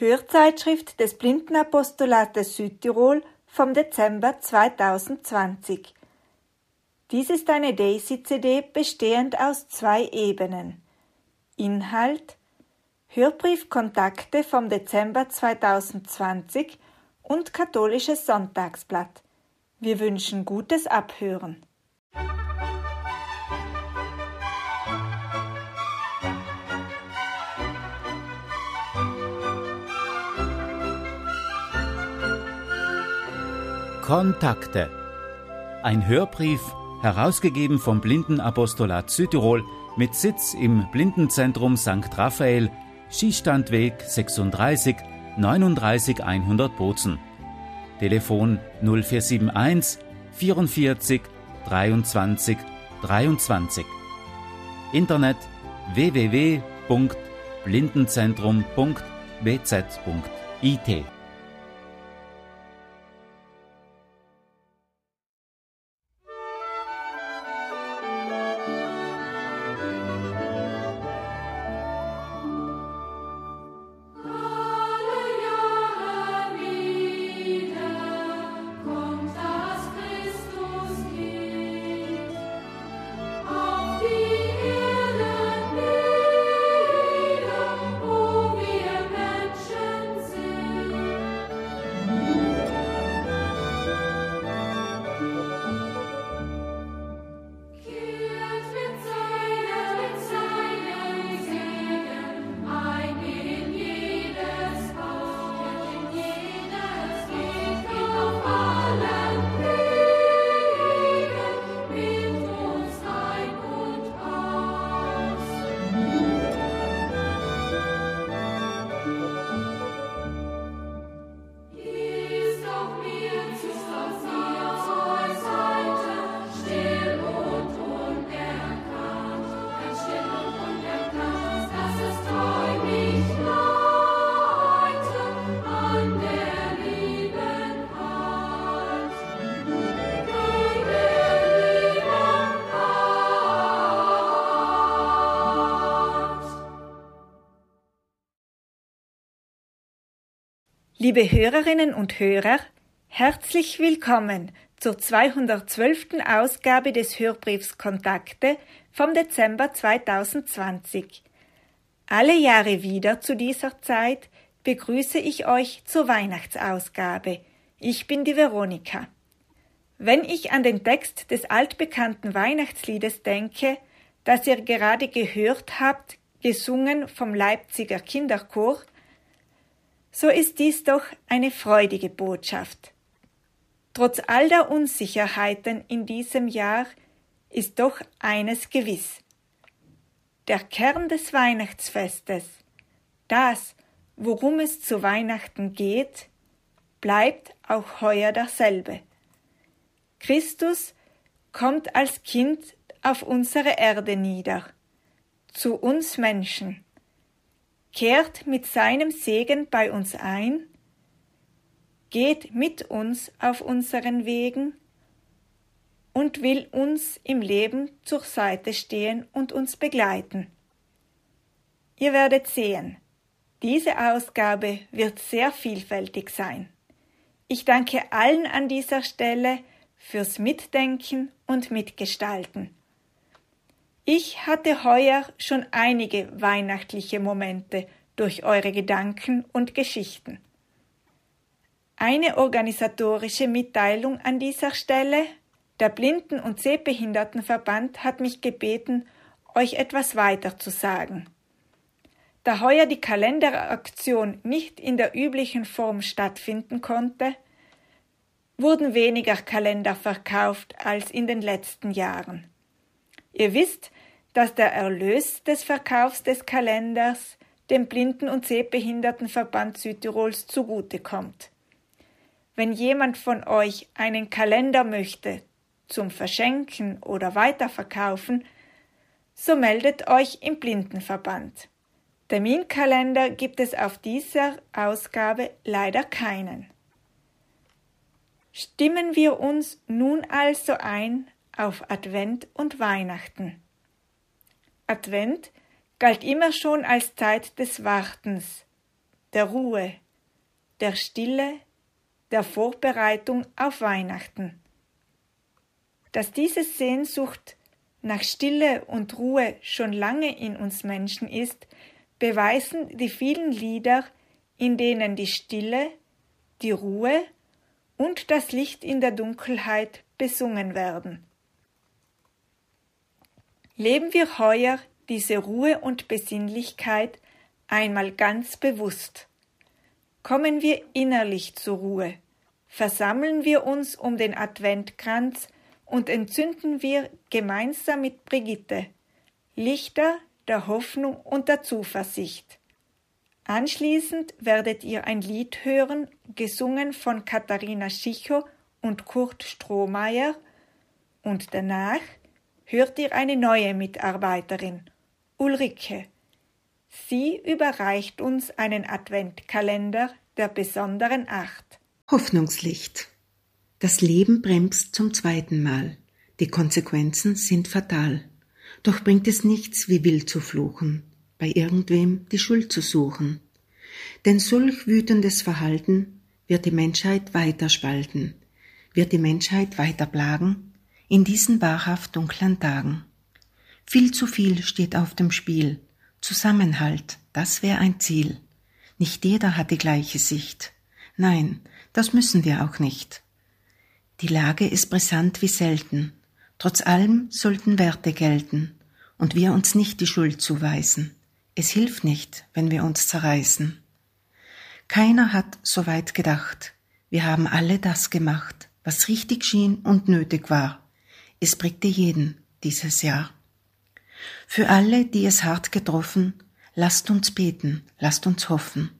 Hörzeitschrift des Blindenapostolates Südtirol vom Dezember 2020. Dies ist eine Daisy-CD bestehend aus zwei Ebenen. Inhalt Hörbriefkontakte vom Dezember 2020 und Katholisches Sonntagsblatt. Wir wünschen gutes Abhören. Kontakte. Ein Hörbrief, herausgegeben vom Blindenapostolat Südtirol mit Sitz im Blindenzentrum St. Raphael, Schießstandweg 36 39 100 Bozen. Telefon 0471 44 23 23. Internet www.blindenzentrum.bz.it Liebe Hörerinnen und Hörer, herzlich willkommen zur 212. Ausgabe des Hörbriefs Kontakte vom Dezember 2020. Alle Jahre wieder zu dieser Zeit begrüße ich euch zur Weihnachtsausgabe. Ich bin die Veronika. Wenn ich an den Text des altbekannten Weihnachtsliedes denke, das ihr gerade gehört habt, gesungen vom Leipziger Kinderchor, so ist dies doch eine freudige Botschaft. Trotz all der Unsicherheiten in diesem Jahr ist doch eines gewiss. Der Kern des Weihnachtsfestes, das, worum es zu Weihnachten geht, bleibt auch heuer derselbe. Christus kommt als Kind auf unsere Erde nieder, zu uns Menschen kehrt mit seinem Segen bei uns ein, geht mit uns auf unseren Wegen und will uns im Leben zur Seite stehen und uns begleiten. Ihr werdet sehen, diese Ausgabe wird sehr vielfältig sein. Ich danke allen an dieser Stelle fürs Mitdenken und Mitgestalten. Ich hatte heuer schon einige weihnachtliche Momente durch eure Gedanken und Geschichten. Eine organisatorische Mitteilung an dieser Stelle. Der Blinden- und Sehbehindertenverband hat mich gebeten, euch etwas weiter zu sagen. Da heuer die Kalenderaktion nicht in der üblichen Form stattfinden konnte, wurden weniger Kalender verkauft als in den letzten Jahren. Ihr wisst, dass der Erlös des Verkaufs des Kalenders dem Blinden- und Sehbehindertenverband Südtirols zugutekommt. Wenn jemand von euch einen Kalender möchte zum Verschenken oder Weiterverkaufen, so meldet euch im Blindenverband. Terminkalender gibt es auf dieser Ausgabe leider keinen. Stimmen wir uns nun also ein auf Advent und Weihnachten. Advent galt immer schon als Zeit des Wartens, der Ruhe, der Stille, der Vorbereitung auf Weihnachten. Dass diese Sehnsucht nach Stille und Ruhe schon lange in uns Menschen ist, beweisen die vielen Lieder, in denen die Stille, die Ruhe und das Licht in der Dunkelheit besungen werden. Leben wir heuer diese Ruhe und Besinnlichkeit einmal ganz bewusst. Kommen wir innerlich zur Ruhe, versammeln wir uns um den Adventkranz und entzünden wir gemeinsam mit Brigitte Lichter der Hoffnung und der Zuversicht. Anschließend werdet ihr ein Lied hören, gesungen von Katharina Schicho und Kurt Strohmeier, und danach hört ihr eine neue Mitarbeiterin, Ulrike. Sie überreicht uns einen Adventkalender der besonderen Acht. Hoffnungslicht. Das Leben bremst zum zweiten Mal. Die Konsequenzen sind fatal. Doch bringt es nichts, wie wild zu fluchen, bei irgendwem die Schuld zu suchen. Denn solch wütendes Verhalten wird die Menschheit weiter spalten, wird die Menschheit weiter plagen in diesen wahrhaft dunklen Tagen. Viel zu viel steht auf dem Spiel. Zusammenhalt, das wäre ein Ziel. Nicht jeder hat die gleiche Sicht. Nein, das müssen wir auch nicht. Die Lage ist brisant wie selten. Trotz allem sollten Werte gelten und wir uns nicht die Schuld zuweisen. Es hilft nicht, wenn wir uns zerreißen. Keiner hat so weit gedacht. Wir haben alle das gemacht, was richtig schien und nötig war. Es prägte jeden dieses Jahr. Für alle, die es hart getroffen, lasst uns beten, lasst uns hoffen,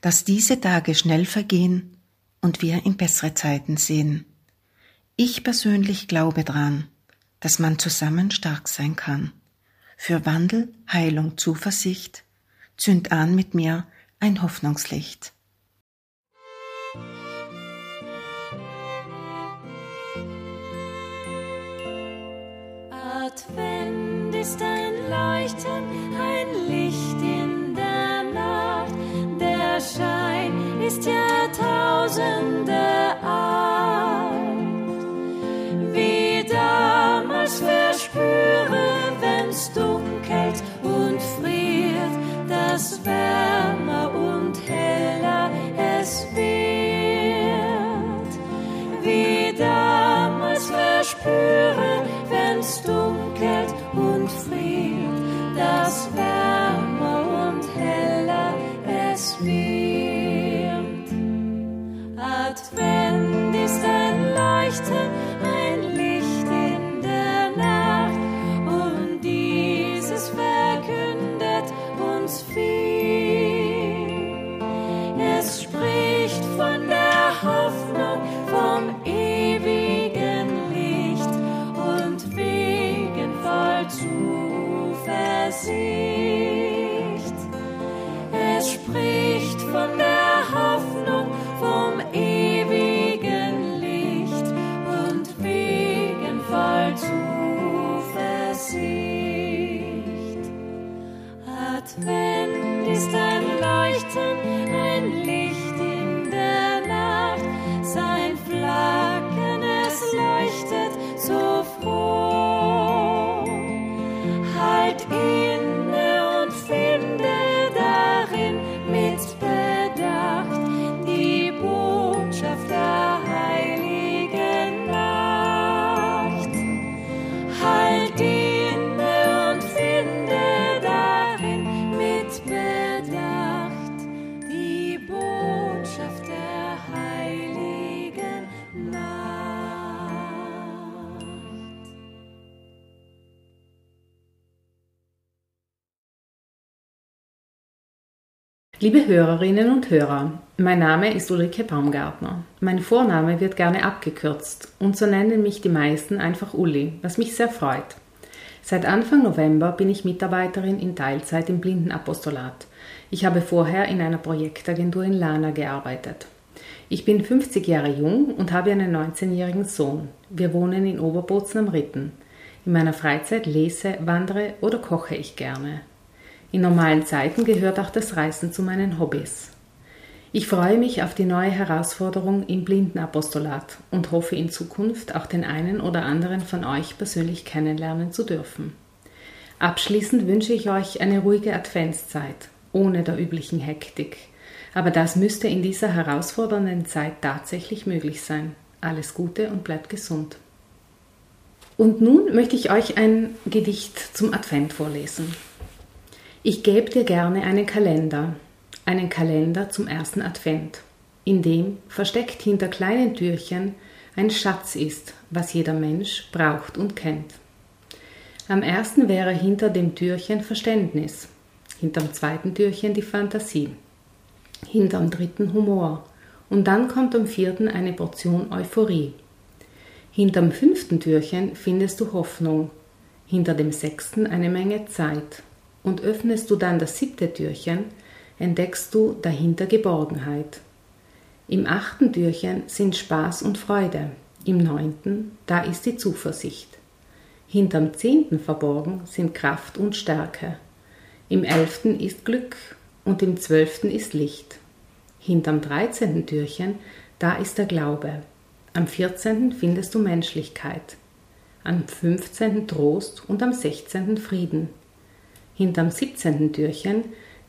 dass diese Tage schnell vergehen und wir in bessere Zeiten sehen. Ich persönlich glaube dran, dass man zusammen stark sein kann. Für Wandel, Heilung, Zuversicht, zünd an mit mir ein Hoffnungslicht. Ist ein Leuchten, ein Licht in der Nacht. Der Schein ist Jahrtausende alt. es verspüre, wenn's dunkelt und friert, dass wärmer und heller es wird. Wie damals verspüre, wenn's dunkelt und space. Liebe Hörerinnen und Hörer, mein Name ist Ulrike Baumgartner. Mein Vorname wird gerne abgekürzt und so nennen mich die meisten einfach Uli, was mich sehr freut. Seit Anfang November bin ich Mitarbeiterin in Teilzeit im Blindenapostolat. Ich habe vorher in einer Projektagentur in Lana gearbeitet. Ich bin 50 Jahre jung und habe einen 19-jährigen Sohn. Wir wohnen in Oberbozen am Ritten. In meiner Freizeit lese, wandere oder koche ich gerne. In normalen Zeiten gehört auch das Reisen zu meinen Hobbys. Ich freue mich auf die neue Herausforderung im Blindenapostolat und hoffe in Zukunft auch den einen oder anderen von euch persönlich kennenlernen zu dürfen. Abschließend wünsche ich euch eine ruhige Adventszeit, ohne der üblichen Hektik. Aber das müsste in dieser herausfordernden Zeit tatsächlich möglich sein. Alles Gute und bleibt gesund. Und nun möchte ich euch ein Gedicht zum Advent vorlesen. Ich gebe dir gerne einen Kalender, einen Kalender zum ersten Advent, in dem, versteckt hinter kleinen Türchen, ein Schatz ist, was jeder Mensch braucht und kennt. Am ersten wäre hinter dem Türchen Verständnis, hinterm zweiten Türchen die Fantasie, hinterm dritten Humor und dann kommt am vierten eine Portion Euphorie. Hinterm fünften Türchen findest du Hoffnung, hinter dem sechsten eine Menge Zeit und öffnest du dann das siebte Türchen, entdeckst du dahinter Geborgenheit. Im achten Türchen sind Spaß und Freude, im neunten, da ist die Zuversicht. Hinterm zehnten verborgen sind Kraft und Stärke. Im elften ist Glück und im zwölften ist Licht. Hinterm dreizehnten Türchen, da ist der Glaube. Am vierzehnten findest du Menschlichkeit. Am fünfzehnten Trost und am sechzehnten Frieden. Hinterm siebzehnten Türchen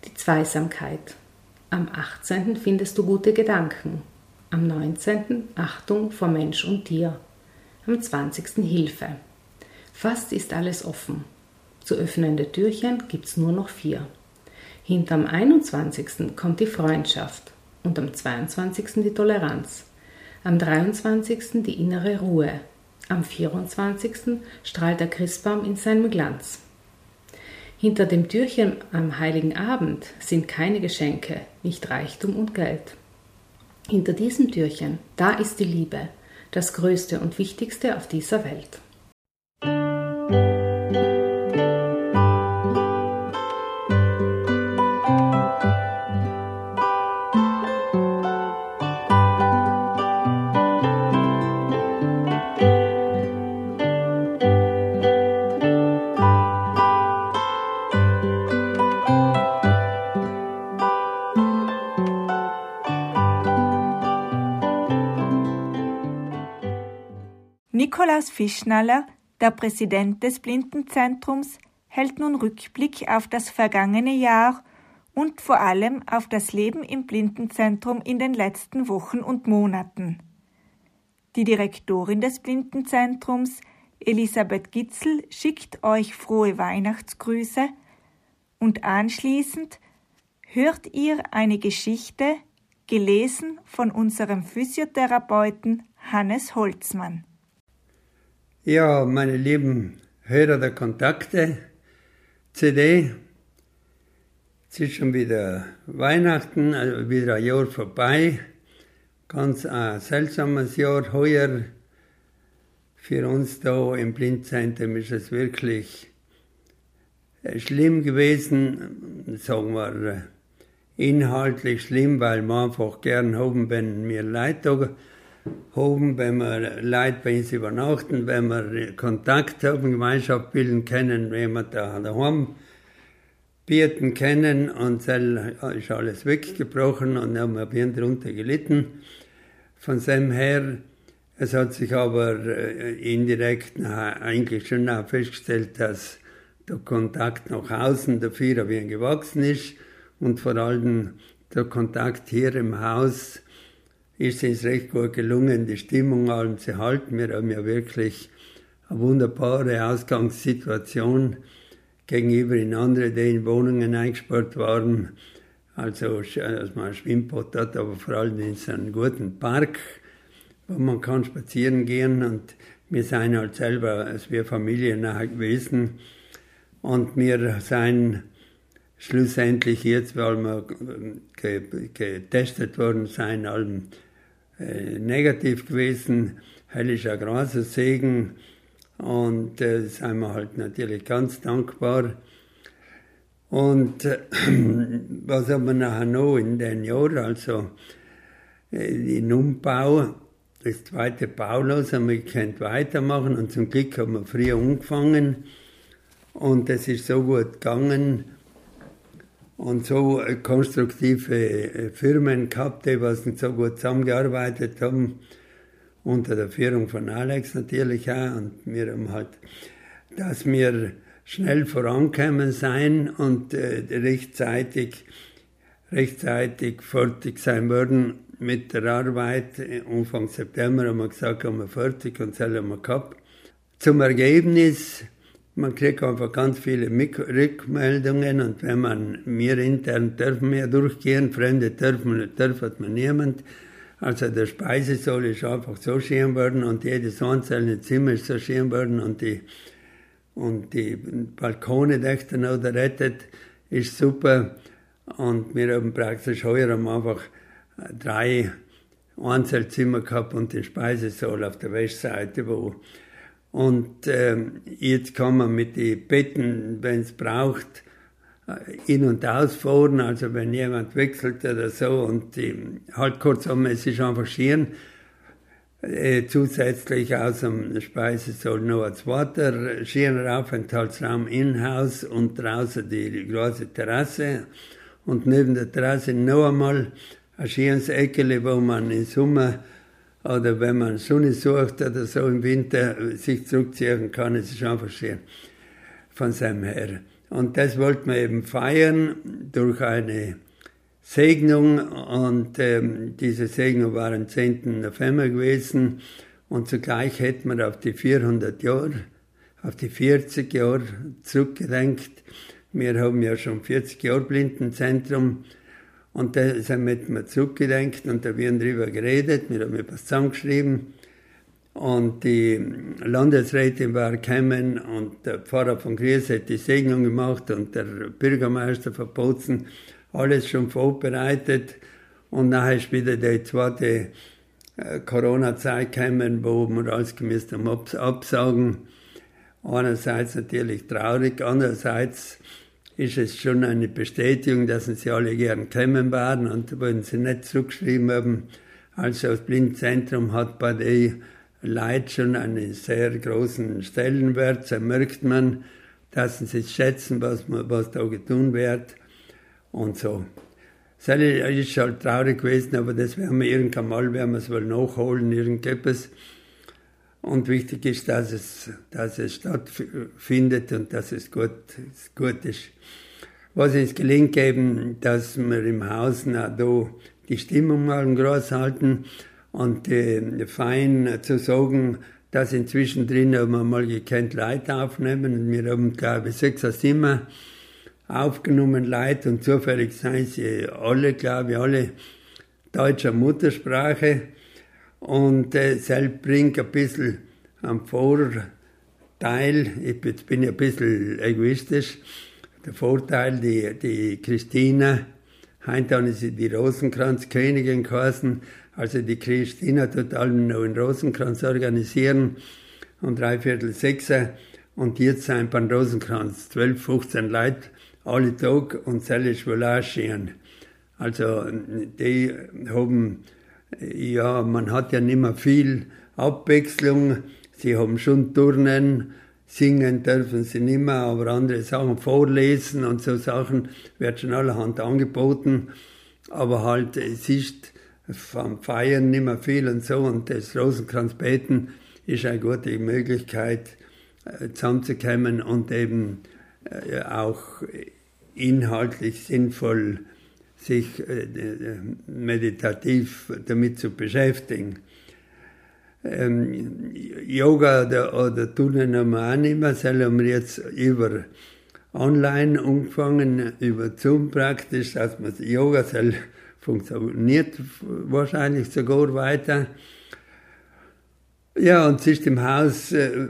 die Zweisamkeit. Am achtzehnten findest du gute Gedanken. Am neunzehnten Achtung vor Mensch und Tier. Am zwanzigsten Hilfe. Fast ist alles offen. Zu öffnende Türchen gibt's nur noch vier. Hinterm 21. kommt die Freundschaft und am 22. die Toleranz. Am 23. die innere Ruhe. Am 24. strahlt der Christbaum in seinem Glanz. Hinter dem Türchen am heiligen Abend sind keine Geschenke, nicht Reichtum und Geld. Hinter diesem Türchen, da ist die Liebe, das Größte und Wichtigste auf dieser Welt. Nikolaus Fischnaller, der Präsident des Blindenzentrums, hält nun Rückblick auf das vergangene Jahr und vor allem auf das Leben im Blindenzentrum in den letzten Wochen und Monaten. Die Direktorin des Blindenzentrums, Elisabeth Gitzel, schickt euch frohe Weihnachtsgrüße und anschließend hört ihr eine Geschichte, gelesen von unserem Physiotherapeuten Hannes Holzmann. Ja, meine lieben Hörer der Kontakte, CD, es ist schon wieder Weihnachten, also wieder ein Jahr vorbei. Ganz ein seltsames Jahr heuer. Für uns da im Blindzentrum ist es wirklich äh, schlimm gewesen, sagen wir äh, inhaltlich schlimm, weil wir einfach gern haben, wenn wir Leute haben, wenn wir Leute bei uns übernachten, wenn wir Kontakt haben, Gemeinschaft bilden können, wenn wir da daheim bieten können und dann ist alles weggebrochen und haben wir darunter gelitten. Von dem her, es hat sich aber äh, indirekt eigentlich schon auch festgestellt, dass der Kontakt nach außen dafür ein wenig gewachsen ist und vor allem der Kontakt hier im Haus ist es recht gut gelungen, die Stimmung allem zu halten. Wir haben ja wirklich eine wunderbare Ausgangssituation gegenüber in andere, die in Wohnungen eingesperrt waren. Also, dass man ein Schwimmbad hat, aber vor allem in so einem guten Park, wo man kann spazieren gehen und wir sind halt selber, als wir Familie nachher gewesen und wir sind schlussendlich jetzt, weil wir getestet worden sind, allem äh, negativ gewesen. Heil ist ein großer Segen. Und äh, sind wir halt natürlich ganz dankbar. Und äh, was haben wir nachher noch in den Jahren, also äh, in Umbau, das zweite Baulos haben wir können weitermachen. Und zum Glück haben wir früher angefangen. Und es ist so gut gegangen und so konstruktive Firmen gehabt, die was so gut zusammengearbeitet haben, unter der Führung von Alex natürlich auch. Und wir haben halt, dass wir schnell vorankommen sein und äh, rechtzeitig, rechtzeitig fertig sein würden mit der Arbeit. Anfang September haben wir gesagt, haben wir fertig und das haben wir gehabt. Zum Ergebnis, man kriegt einfach ganz viele Rückmeldungen und wenn man, wir intern dürfen wir durchgehen, Fremde dürfen, dürfen man niemand. Also der Speisesaal ist einfach so schön worden und jedes einzelne Zimmer ist so schön worden und die und die Balkone dächten noch rettet, ist super. Und wir haben praktisch heuer einfach drei Einzelzimmer gehabt und den Speisesaal auf der Westseite, wo und ähm, jetzt kann man mit den Betten, wenn es braucht, in- und ausfahren, also wenn jemand wechselt oder so und die, halt kurzum, es ist einfach schön, äh, zusätzlich aus dem Speisesaal noch ein zweiter schöner Aufenthaltsraum und draußen die große Terrasse. Und neben der Terrasse noch einmal ein schönes wo man im Sommer oder wenn man Sonne sucht oder so im Winter sich zurückziehen kann. Es ist einfach schön von seinem her. Und das wollten wir eben feiern durch eine Segnung und ähm, diese Segnung war am 10. November gewesen und zugleich hätten wir auf die 400 Jahre, auf die 40 Jahre zurückgedenkt. Wir haben ja schon 40 Jahre Blindenzentrum und da sind wir zurückgedenkt und da werden drüber geredet, wir haben etwas zusammengeschrieben und die Landesrätin war gekommen und der Pfarrer von Gries hat die Segnung gemacht und der Bürgermeister von Bozen alles schon vorbereitet. Und nachher ist wieder die zweite äh, Corona-Zeit gekommen, wo wir alles gemisst haben absagen. Einerseits natürlich traurig, andererseits ist es schon eine Bestätigung, dass sie alle gern kommen waren und wenn sie nicht zurückgeschrieben haben, also das Blindzentrum hat bei den Leuten schon einen sehr großen Stellenwert, so merkt man, dass sie schätzen, was, was da getan wird und so. Das ist halt traurig gewesen, aber das werden wir irgendwann mal, werden wir es wohl nachholen, irgendetwas. Und wichtig ist, dass es, dass es stattfindet und dass es gut, gut ist. Was es gelingt eben, dass wir im Haus da die Stimmung mal groß halten und äh, fein zu sagen, dass inzwischen drin wir mal gekannt Leute aufnehmen. Und wir haben, glaube ich, sechs Zimmer aufgenommen Leute. Und zufällig seien sie alle, glaube ich, alle deutscher Muttersprache und äh, selbst bringt ein bisschen am Vorteil, ich, jetzt bin ich ein bisschen egoistisch, der Vorteil, die, die Christina, heute haben sie die Rosenkranzkönigin geheißen, also die Christina tut allen einen Rosenkranz organisieren. Um dreiviertel sechser und jetzt sind beim Rosenkranz. 12, 15 Leute alle Tag. Und ist auch schön. Also die haben, ja, man hat ja nicht mehr viel Abwechslung. Sie haben schon Turnen, singen dürfen sie nicht mehr, aber andere Sachen vorlesen und so Sachen wird schon allerhand angeboten. Aber halt, es ist vom Feiern nicht mehr viel und so und das Rosenkranzbeten ist eine gute Möglichkeit, äh, zusammenzukommen und eben äh, auch inhaltlich sinnvoll sich äh, meditativ damit zu beschäftigen. Ähm, Yoga oder, oder mehr, sondern haben wir jetzt über online angefangen, über Zoom praktisch, dass man Yoga soll funktioniert wahrscheinlich sogar weiter. Ja, und es ist im Haus äh,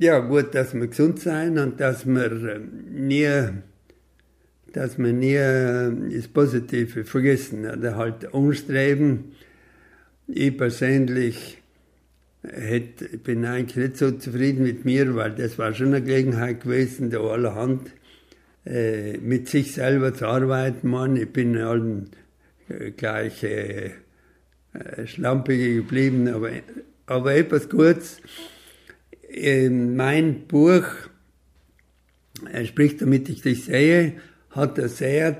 ja gut, dass wir gesund sein und dass wir äh, nie dass wir nie äh, das Positive vergessen oder halt anstreben. Ich persönlich hätte, bin eigentlich nicht so zufrieden mit mir, weil das war schon eine Gelegenheit gewesen, da allerhand äh, mit sich selber zu arbeiten. Man, ich bin allen äh, gleich äh, äh schlampig geblieben, aber, aber etwas kurz. mein Buch, er spricht damit ich dich sehe, hat er sehr,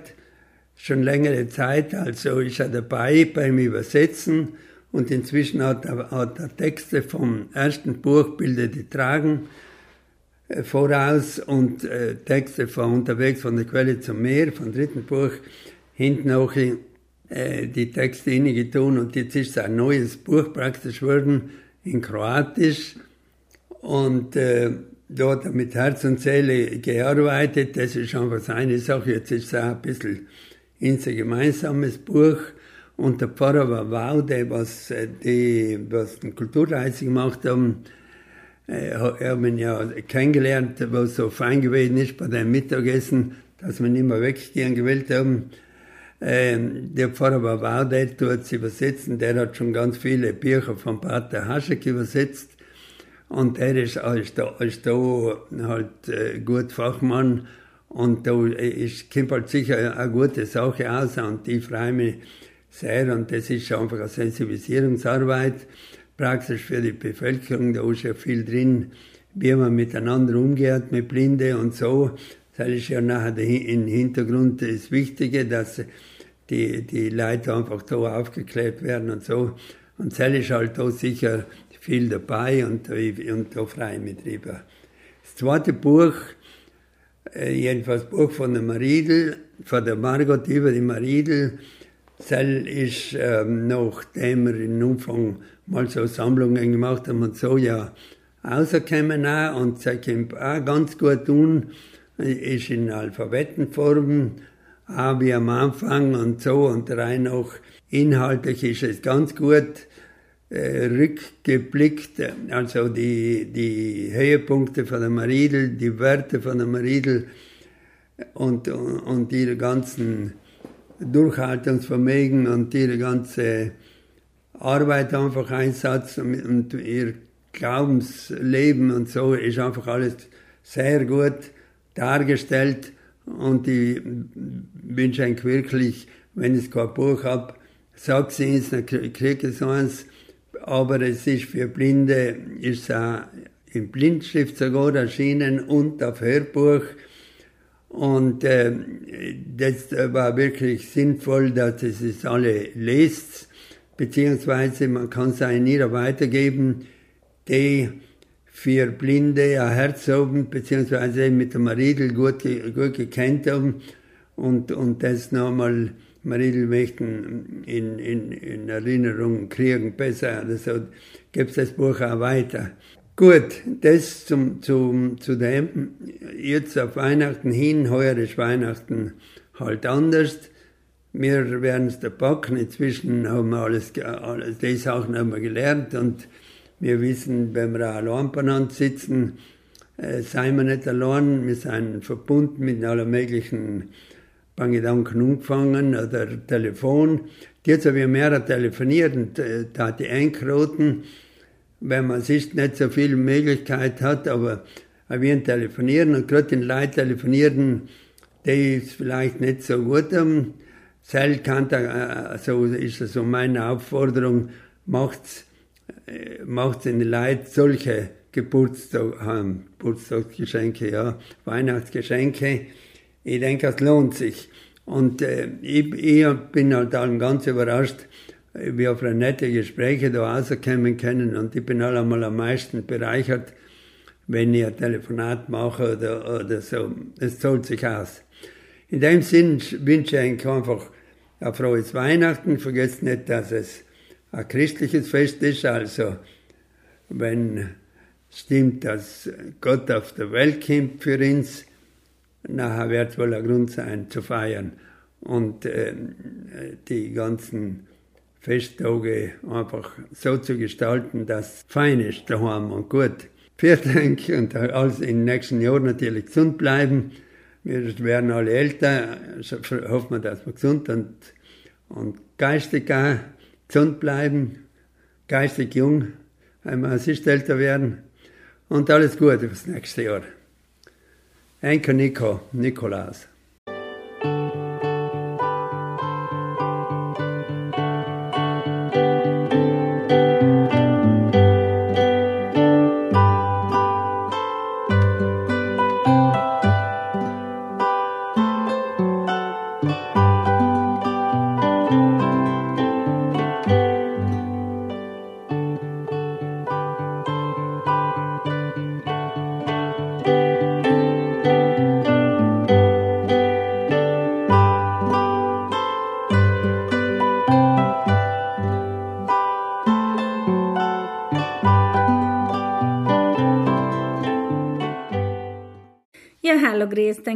schon längere Zeit, also ist er dabei beim Übersetzen und inzwischen hat er, hat er Texte vom ersten Buch Bilder die Tragen äh, voraus und äh, Texte von unterwegs von der Quelle zum Meer, vom dritten Buch, hinten auch äh, die Texte tun und jetzt ist ein neues Buch praktisch geworden in Kroatisch. Und äh, er mit Herz und Seele gearbeitet, das ist einfach seine Sache, jetzt ist es auch ein bisschen unser gemeinsames Buch. Und der Pfarrer war Waude, was äh, die, was den Kulturreise gemacht haben, äh, haben ihn ja kennengelernt, was so fein gewesen ist bei dem Mittagessen, dass wir nicht mehr weggehen gewählt haben. Ähm, der Pfarrer war Waude, dort es übersetzen, der hat schon ganz viele Bücher von Pater Haschek übersetzt. Und er ist, ist, da, ist da halt äh, gut Fachmann. Und da ist, kommt halt sicher eine gute Sache aus und ich freue mich sehr. Und das ist einfach eine Sensibilisierungsarbeit, praktisch für die Bevölkerung, da ist ja viel drin, wie man miteinander umgeht mit Blinde und so. Das ist ja nachher im Hintergrund das Wichtige, dass die, die Leute einfach da aufgeklärt werden und so. Und das ist halt da sicher viel dabei und, und da freue ich mich drüber. Das zweite Buch, äh, jedenfalls Buch von der Maridel, von der Margot über die Maridel, Zell ist, ähm, nachdem wir in Umfang mal so Sammlungen gemacht haben und so, ja, rausgekommen auch. Und sie kommt auch ganz gut tun, ist in Alphabetenform, auch wie am Anfang und so. Und rein auch inhaltlich ist es ganz gut rückgeblickt, also die, die Höhepunkte von der Maridel, die Werte von der Maridel und, und ihre ganzen Durchhaltungsvermögen und ihre ganze Arbeit einfach Einsatz und ihr Glaubensleben und so ist einfach alles sehr gut dargestellt. Und ich wünsche eigentlich wirklich, wenn ich kein Buch habe, sagt sie es, dann kriege ich so eins, aber es ist für Blinde, ist auch in Blindschrift sogar erschienen und auf Hörbuch. Und äh, das war wirklich sinnvoll, dass es es alle lest, beziehungsweise man kann es auch ihrer weitergeben, die für Blinde ein Herz haben, beziehungsweise mit der Maridel gut, gut gekannt haben und, und das nochmal Maridel möchten in, in, in Erinnerung kriegen, besser. Also gibt das Buch auch weiter. Gut, das zum, zum, zu dem. Jetzt auf Weihnachten hin, heuer ist Weihnachten halt anders. Wir werden es da packen. Inzwischen haben wir alles, alles die Sachen haben wir gelernt und wir wissen, wenn wir allein beieinander sitzen, äh, seien wir nicht allein. Wir sind verbunden mit allen möglichen Gedanken umgefangen oder Telefon. Jetzt habe ich mehr telefoniert und äh, da die einkroten wenn man sich nicht so viel Möglichkeit hat, aber wir telefonieren und gerade den Leuten telefonieren, die ist vielleicht nicht so gut haben. Sel kann da, so ist so meine Aufforderung, macht's, äh, macht's den Leuten solche Geburtstag Geburtstagsgeschenke, ja, Weihnachtsgeschenke. Ich denke, es lohnt sich. Und äh, ich, ich bin halt dann ganz überrascht, wir auf nette Gespräche da rauskommen können und ich bin allemal am meisten bereichert, wenn ich ein Telefonat mache oder, oder so. Es zahlt sich aus. In dem Sinn wünsche ich euch einfach ein frohes Weihnachten. Vergesst nicht, dass es ein christliches Fest ist. Also, wenn stimmt, dass Gott auf der Welt kommt für uns, nachher wird es wohl ein Grund sein zu feiern. Und äh, die ganzen Festtage einfach so zu gestalten, dass fein ist daheim und gut. Vielen Dank und alles den nächsten Jahren natürlich gesund bleiben. Wir werden alle älter, hoffen wir, dass wir gesund und, und geistig auch gesund bleiben, geistig jung, einmal sich älter werden und alles Gute fürs nächste Jahr. Enkel Nico, Nikolaus.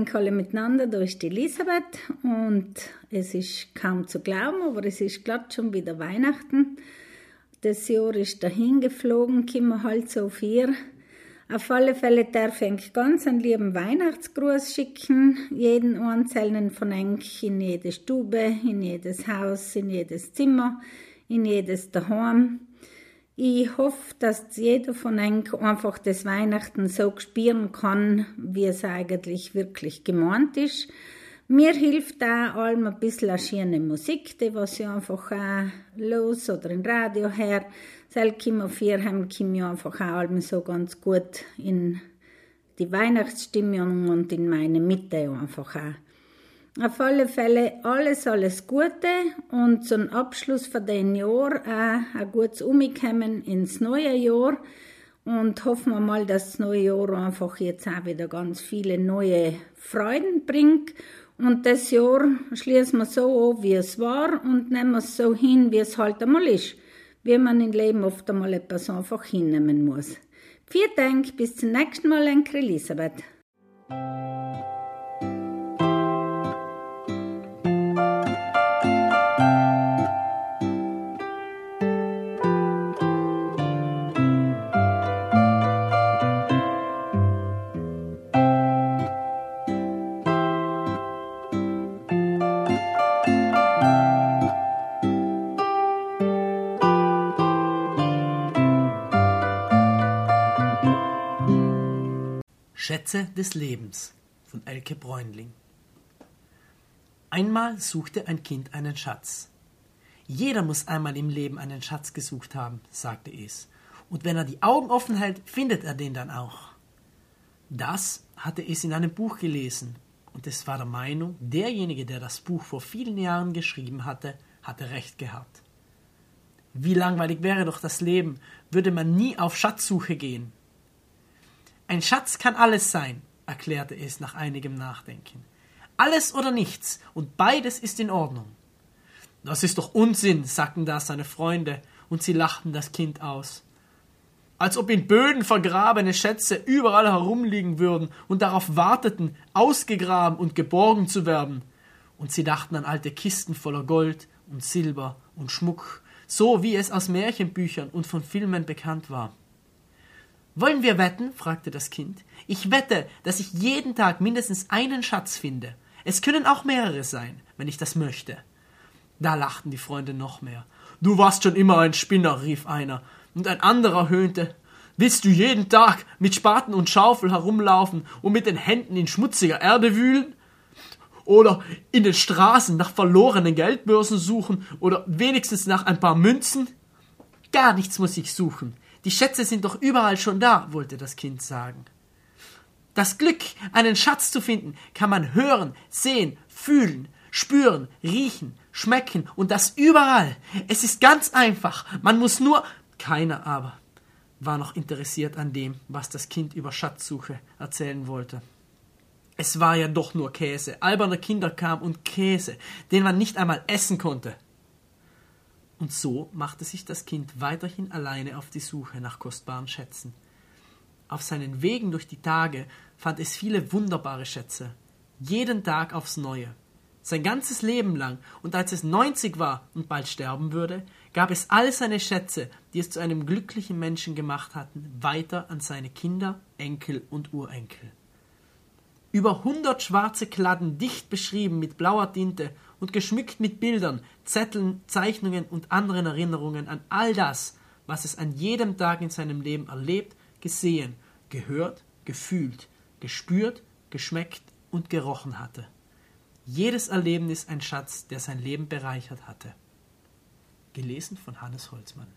Euch alle miteinander. Da ist die Elisabeth und es ist kaum zu glauben, aber es ist glatt schon wieder Weihnachten. Das Jahr ist dahin geflogen, wir halt so vier. Auf alle Fälle darf ich ganz einen lieben Weihnachtsgruß schicken. Jeden einzelnen von euch in jede Stube, in jedes Haus, in jedes Zimmer, in jedes Daheim. Ich hoffe, dass jeder von euch einfach das Weihnachten so spüren kann, wie es eigentlich wirklich gemeint ist. Mir hilft da allem ein bisschen eine schöne Musik, die was ich einfach auch los oder im Radio her. Selkim auf vier haben ich einfach auch allem so ganz gut in die Weihnachtsstimmung und in meine Mitte einfach auch. Auf alle Fälle alles, alles Gute und zum Abschluss von dem Jahr auch ein gutes Umkommen ins neue Jahr und hoffen wir mal, dass das neue Jahr einfach jetzt auch wieder ganz viele neue Freuden bringt und das Jahr schließen wir so an, wie es war und nehmen es so hin, wie es halt einmal ist. Wie man im Leben oft einmal etwas einfach hinnehmen muss. Vielen Dank, bis zum nächsten Mal, Elisabeth. Schätze des Lebens von Elke Bräunling Einmal suchte ein Kind einen Schatz. Jeder muss einmal im Leben einen Schatz gesucht haben, sagte es, und wenn er die Augen offen hält, findet er den dann auch. Das hatte es in einem Buch gelesen, und es war der Meinung, derjenige, der das Buch vor vielen Jahren geschrieben hatte, hatte recht gehabt. Wie langweilig wäre doch das Leben, würde man nie auf Schatzsuche gehen. Ein Schatz kann alles sein, erklärte es nach einigem Nachdenken. Alles oder nichts, und beides ist in Ordnung. Das ist doch Unsinn, sagten da seine Freunde, und sie lachten das Kind aus. Als ob in Böden vergrabene Schätze überall herumliegen würden und darauf warteten, ausgegraben und geborgen zu werden. Und sie dachten an alte Kisten voller Gold und Silber und Schmuck, so wie es aus Märchenbüchern und von Filmen bekannt war. Wollen wir wetten? fragte das Kind. Ich wette, dass ich jeden Tag mindestens einen Schatz finde. Es können auch mehrere sein, wenn ich das möchte. Da lachten die Freunde noch mehr. Du warst schon immer ein Spinner, rief einer, und ein anderer höhnte. Willst du jeden Tag mit Spaten und Schaufel herumlaufen und mit den Händen in schmutziger Erde wühlen? Oder in den Straßen nach verlorenen Geldbörsen suchen oder wenigstens nach ein paar Münzen? Gar nichts muss ich suchen. Die Schätze sind doch überall schon da, wollte das Kind sagen. Das Glück, einen Schatz zu finden, kann man hören, sehen, fühlen, spüren, riechen, schmecken und das überall. Es ist ganz einfach. Man muss nur. Keiner aber war noch interessiert an dem, was das Kind über Schatzsuche erzählen wollte. Es war ja doch nur Käse, alberner Kinderkram und Käse, den man nicht einmal essen konnte. Und so machte sich das Kind weiterhin alleine auf die Suche nach kostbaren Schätzen. Auf seinen Wegen durch die Tage fand es viele wunderbare Schätze, jeden Tag aufs neue. Sein ganzes Leben lang, und als es neunzig war und bald sterben würde, gab es all seine Schätze, die es zu einem glücklichen Menschen gemacht hatten, weiter an seine Kinder, Enkel und Urenkel. Über hundert schwarze Kladden dicht beschrieben mit blauer Tinte und geschmückt mit Bildern, Zetteln, Zeichnungen und anderen Erinnerungen an all das, was es an jedem Tag in seinem Leben erlebt, gesehen, gehört, gefühlt, gespürt, geschmeckt und gerochen hatte. Jedes Erlebnis ein Schatz, der sein Leben bereichert hatte. Gelesen von Hannes Holzmann.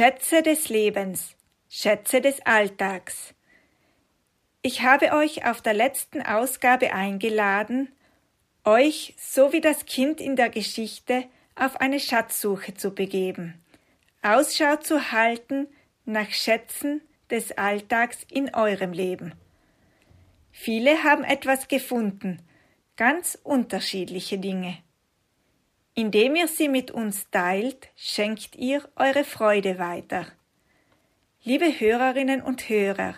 Schätze des Lebens, Schätze des Alltags. Ich habe euch auf der letzten Ausgabe eingeladen, euch, so wie das Kind in der Geschichte, auf eine Schatzsuche zu begeben, Ausschau zu halten nach Schätzen des Alltags in eurem Leben. Viele haben etwas gefunden, ganz unterschiedliche Dinge. Indem ihr sie mit uns teilt, schenkt ihr eure Freude weiter. Liebe Hörerinnen und Hörer,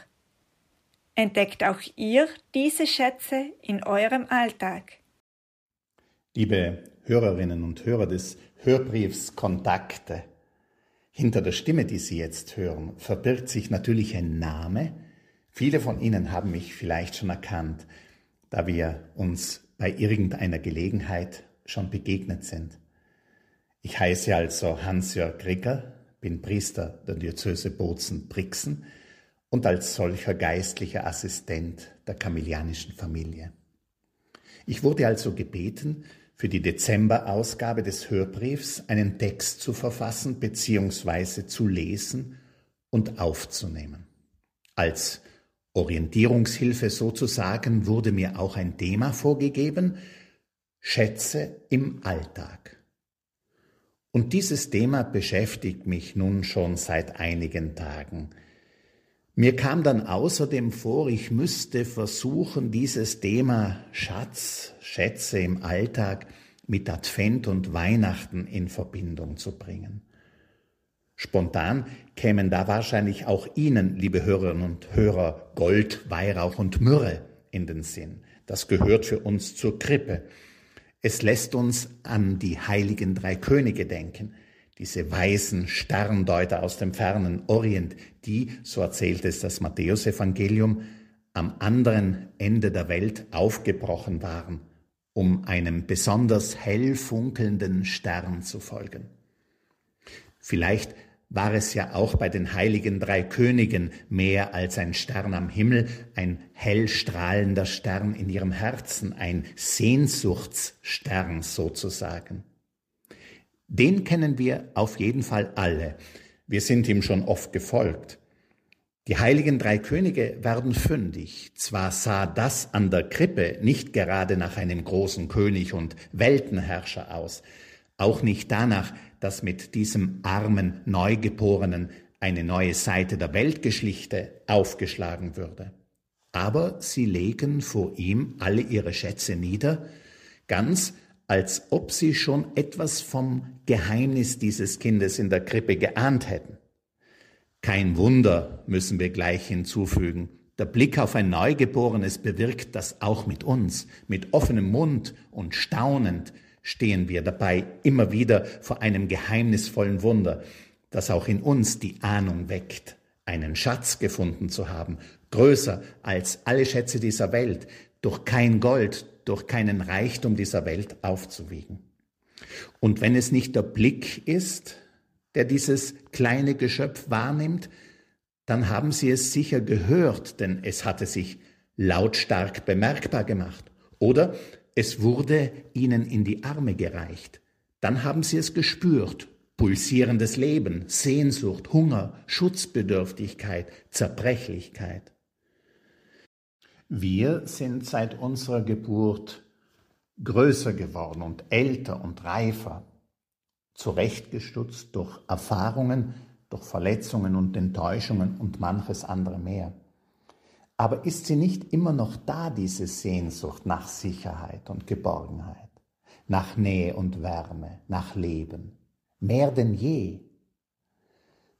entdeckt auch ihr diese Schätze in eurem Alltag. Liebe Hörerinnen und Hörer des Hörbriefs Kontakte, hinter der Stimme, die Sie jetzt hören, verbirgt sich natürlich ein Name. Viele von Ihnen haben mich vielleicht schon erkannt, da wir uns bei irgendeiner Gelegenheit schon begegnet sind. Ich heiße also Hans-Jörg Grigger, bin Priester der Diözese Bozen-Brixen und als solcher geistlicher Assistent der kamilianischen Familie. Ich wurde also gebeten, für die Dezemberausgabe des Hörbriefs einen Text zu verfassen bzw. zu lesen und aufzunehmen. Als Orientierungshilfe sozusagen wurde mir auch ein Thema vorgegeben, Schätze im Alltag. Und dieses Thema beschäftigt mich nun schon seit einigen Tagen. Mir kam dann außerdem vor, ich müsste versuchen, dieses Thema Schatz, Schätze im Alltag mit Advent und Weihnachten in Verbindung zu bringen. Spontan kämen da wahrscheinlich auch Ihnen, liebe Hörerinnen und Hörer, Gold, Weihrauch und Myrrhe in den Sinn. Das gehört für uns zur Krippe. Es lässt uns an die heiligen drei Könige denken, diese weißen Sterndeuter aus dem fernen Orient, die, so erzählt es das Matthäusevangelium, am anderen Ende der Welt aufgebrochen waren, um einem besonders hell funkelnden Stern zu folgen. Vielleicht war es ja auch bei den heiligen drei Königen mehr als ein Stern am Himmel, ein hell strahlender Stern in ihrem Herzen, ein Sehnsuchtsstern sozusagen. Den kennen wir auf jeden Fall alle. Wir sind ihm schon oft gefolgt. Die heiligen drei Könige werden fündig. Zwar sah das an der Krippe nicht gerade nach einem großen König und Weltenherrscher aus, auch nicht danach, dass mit diesem armen Neugeborenen eine neue Seite der Weltgeschichte aufgeschlagen würde. Aber sie legen vor ihm alle ihre Schätze nieder, ganz als ob sie schon etwas vom Geheimnis dieses Kindes in der Krippe geahnt hätten. Kein Wunder, müssen wir gleich hinzufügen. Der Blick auf ein Neugeborenes bewirkt das auch mit uns. Mit offenem Mund und staunend stehen wir dabei immer wieder vor einem geheimnisvollen Wunder, das auch in uns die Ahnung weckt, einen Schatz gefunden zu haben, größer als alle Schätze dieser Welt, durch kein Gold, durch keinen Reichtum dieser Welt aufzuwiegen. Und wenn es nicht der Blick ist, der dieses kleine Geschöpf wahrnimmt, dann haben Sie es sicher gehört, denn es hatte sich lautstark bemerkbar gemacht. Oder es wurde Ihnen in die Arme gereicht. Dann haben Sie es gespürt. Pulsierendes Leben, Sehnsucht, Hunger, Schutzbedürftigkeit, Zerbrechlichkeit. Wir sind seit unserer Geburt größer geworden und älter und reifer, zurechtgestutzt durch Erfahrungen, durch Verletzungen und Enttäuschungen und manches andere mehr. Aber ist sie nicht immer noch da, diese Sehnsucht nach Sicherheit und Geborgenheit, nach Nähe und Wärme, nach Leben, mehr denn je?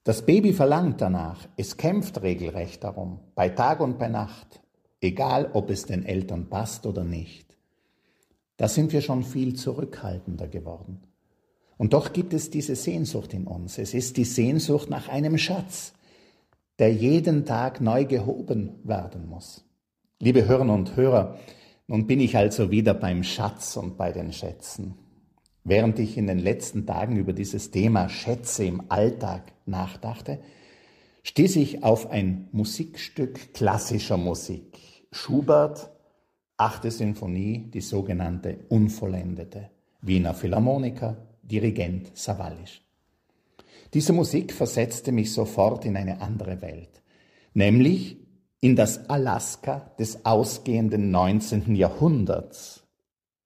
Das Baby verlangt danach, es kämpft regelrecht darum, bei Tag und bei Nacht, egal ob es den Eltern passt oder nicht. Da sind wir schon viel zurückhaltender geworden. Und doch gibt es diese Sehnsucht in uns. Es ist die Sehnsucht nach einem Schatz, der jeden Tag neu gehoben werden muss. Liebe Hörner und Hörer, nun bin ich also wieder beim Schatz und bei den Schätzen. Während ich in den letzten Tagen über dieses Thema Schätze im Alltag nachdachte, stieß ich auf ein Musikstück klassischer Musik. Schubert, achte Sinfonie, die sogenannte Unvollendete, Wiener Philharmoniker, Dirigent Sawallisch. Diese Musik versetzte mich sofort in eine andere Welt, nämlich in das Alaska des ausgehenden 19. Jahrhunderts.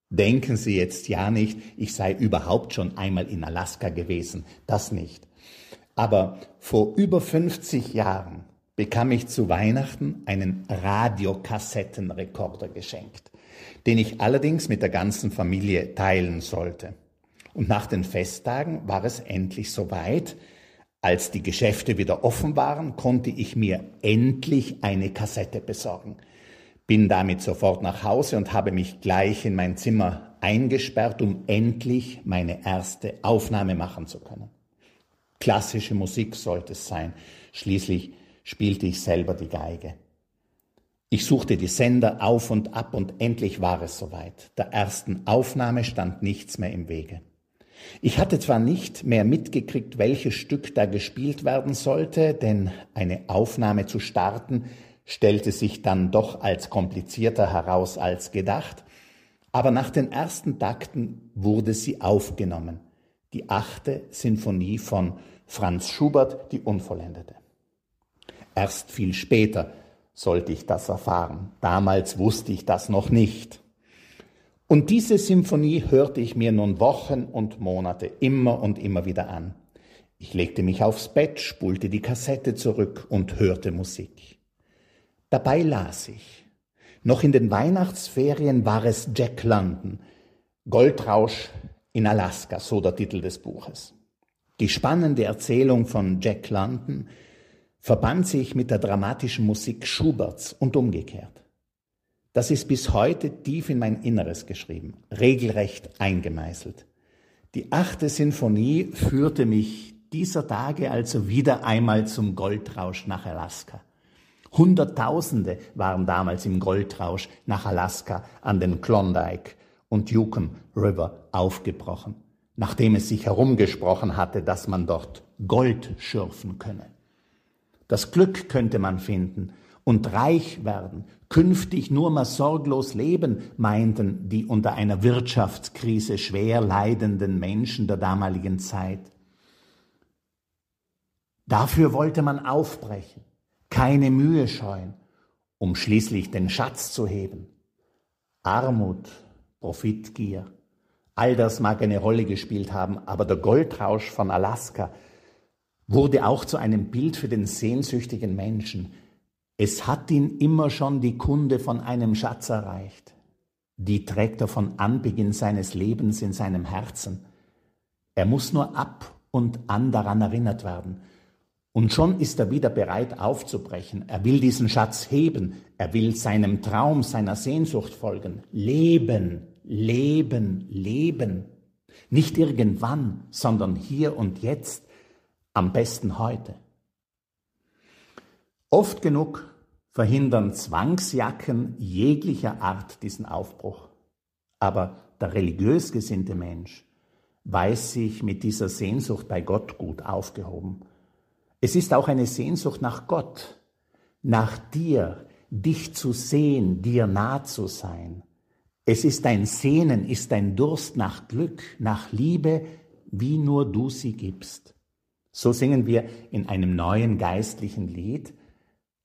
Denken Sie jetzt ja nicht, ich sei überhaupt schon einmal in Alaska gewesen, das nicht. Aber vor über 50 Jahren bekam ich zu Weihnachten einen Radiokassettenrekorder geschenkt, den ich allerdings mit der ganzen Familie teilen sollte. Und nach den Festtagen war es endlich soweit. Als die Geschäfte wieder offen waren, konnte ich mir endlich eine Kassette besorgen. Bin damit sofort nach Hause und habe mich gleich in mein Zimmer eingesperrt, um endlich meine erste Aufnahme machen zu können. Klassische Musik sollte es sein. Schließlich spielte ich selber die Geige. Ich suchte die Sender auf und ab und endlich war es soweit. Der ersten Aufnahme stand nichts mehr im Wege. Ich hatte zwar nicht mehr mitgekriegt, welches Stück da gespielt werden sollte, denn eine Aufnahme zu starten stellte sich dann doch als komplizierter heraus als gedacht, aber nach den ersten Takten wurde sie aufgenommen, die achte Sinfonie von Franz Schubert, die unvollendete. Erst viel später sollte ich das erfahren, damals wusste ich das noch nicht. Und diese Symphonie hörte ich mir nun Wochen und Monate immer und immer wieder an. Ich legte mich aufs Bett, spulte die Kassette zurück und hörte Musik. Dabei las ich. Noch in den Weihnachtsferien war es Jack London, Goldrausch in Alaska, so der Titel des Buches. Die spannende Erzählung von Jack London verband sich mit der dramatischen Musik Schuberts und umgekehrt. Das ist bis heute tief in mein Inneres geschrieben, regelrecht eingemeißelt. Die achte Sinfonie führte mich dieser Tage also wieder einmal zum Goldrausch nach Alaska. Hunderttausende waren damals im Goldrausch nach Alaska an den Klondike und Yukon River aufgebrochen, nachdem es sich herumgesprochen hatte, dass man dort Gold schürfen könne. Das Glück könnte man finden und reich werden, künftig nur mal sorglos leben, meinten die unter einer Wirtschaftskrise schwer leidenden Menschen der damaligen Zeit. Dafür wollte man aufbrechen, keine Mühe scheuen, um schließlich den Schatz zu heben. Armut, Profitgier, all das mag eine Rolle gespielt haben, aber der Goldrausch von Alaska wurde auch zu einem Bild für den sehnsüchtigen Menschen, es hat ihn immer schon die Kunde von einem Schatz erreicht. Die trägt er von Anbeginn seines Lebens in seinem Herzen. Er muss nur ab und an daran erinnert werden. Und schon ist er wieder bereit aufzubrechen. Er will diesen Schatz heben. Er will seinem Traum, seiner Sehnsucht folgen. Leben, leben, leben. Nicht irgendwann, sondern hier und jetzt. Am besten heute. Oft genug verhindern Zwangsjacken jeglicher Art diesen Aufbruch. Aber der religiös gesinnte Mensch weiß sich mit dieser Sehnsucht bei Gott gut aufgehoben. Es ist auch eine Sehnsucht nach Gott, nach dir, dich zu sehen, dir nah zu sein. Es ist ein Sehnen, ist ein Durst nach Glück, nach Liebe, wie nur du sie gibst. So singen wir in einem neuen geistlichen Lied,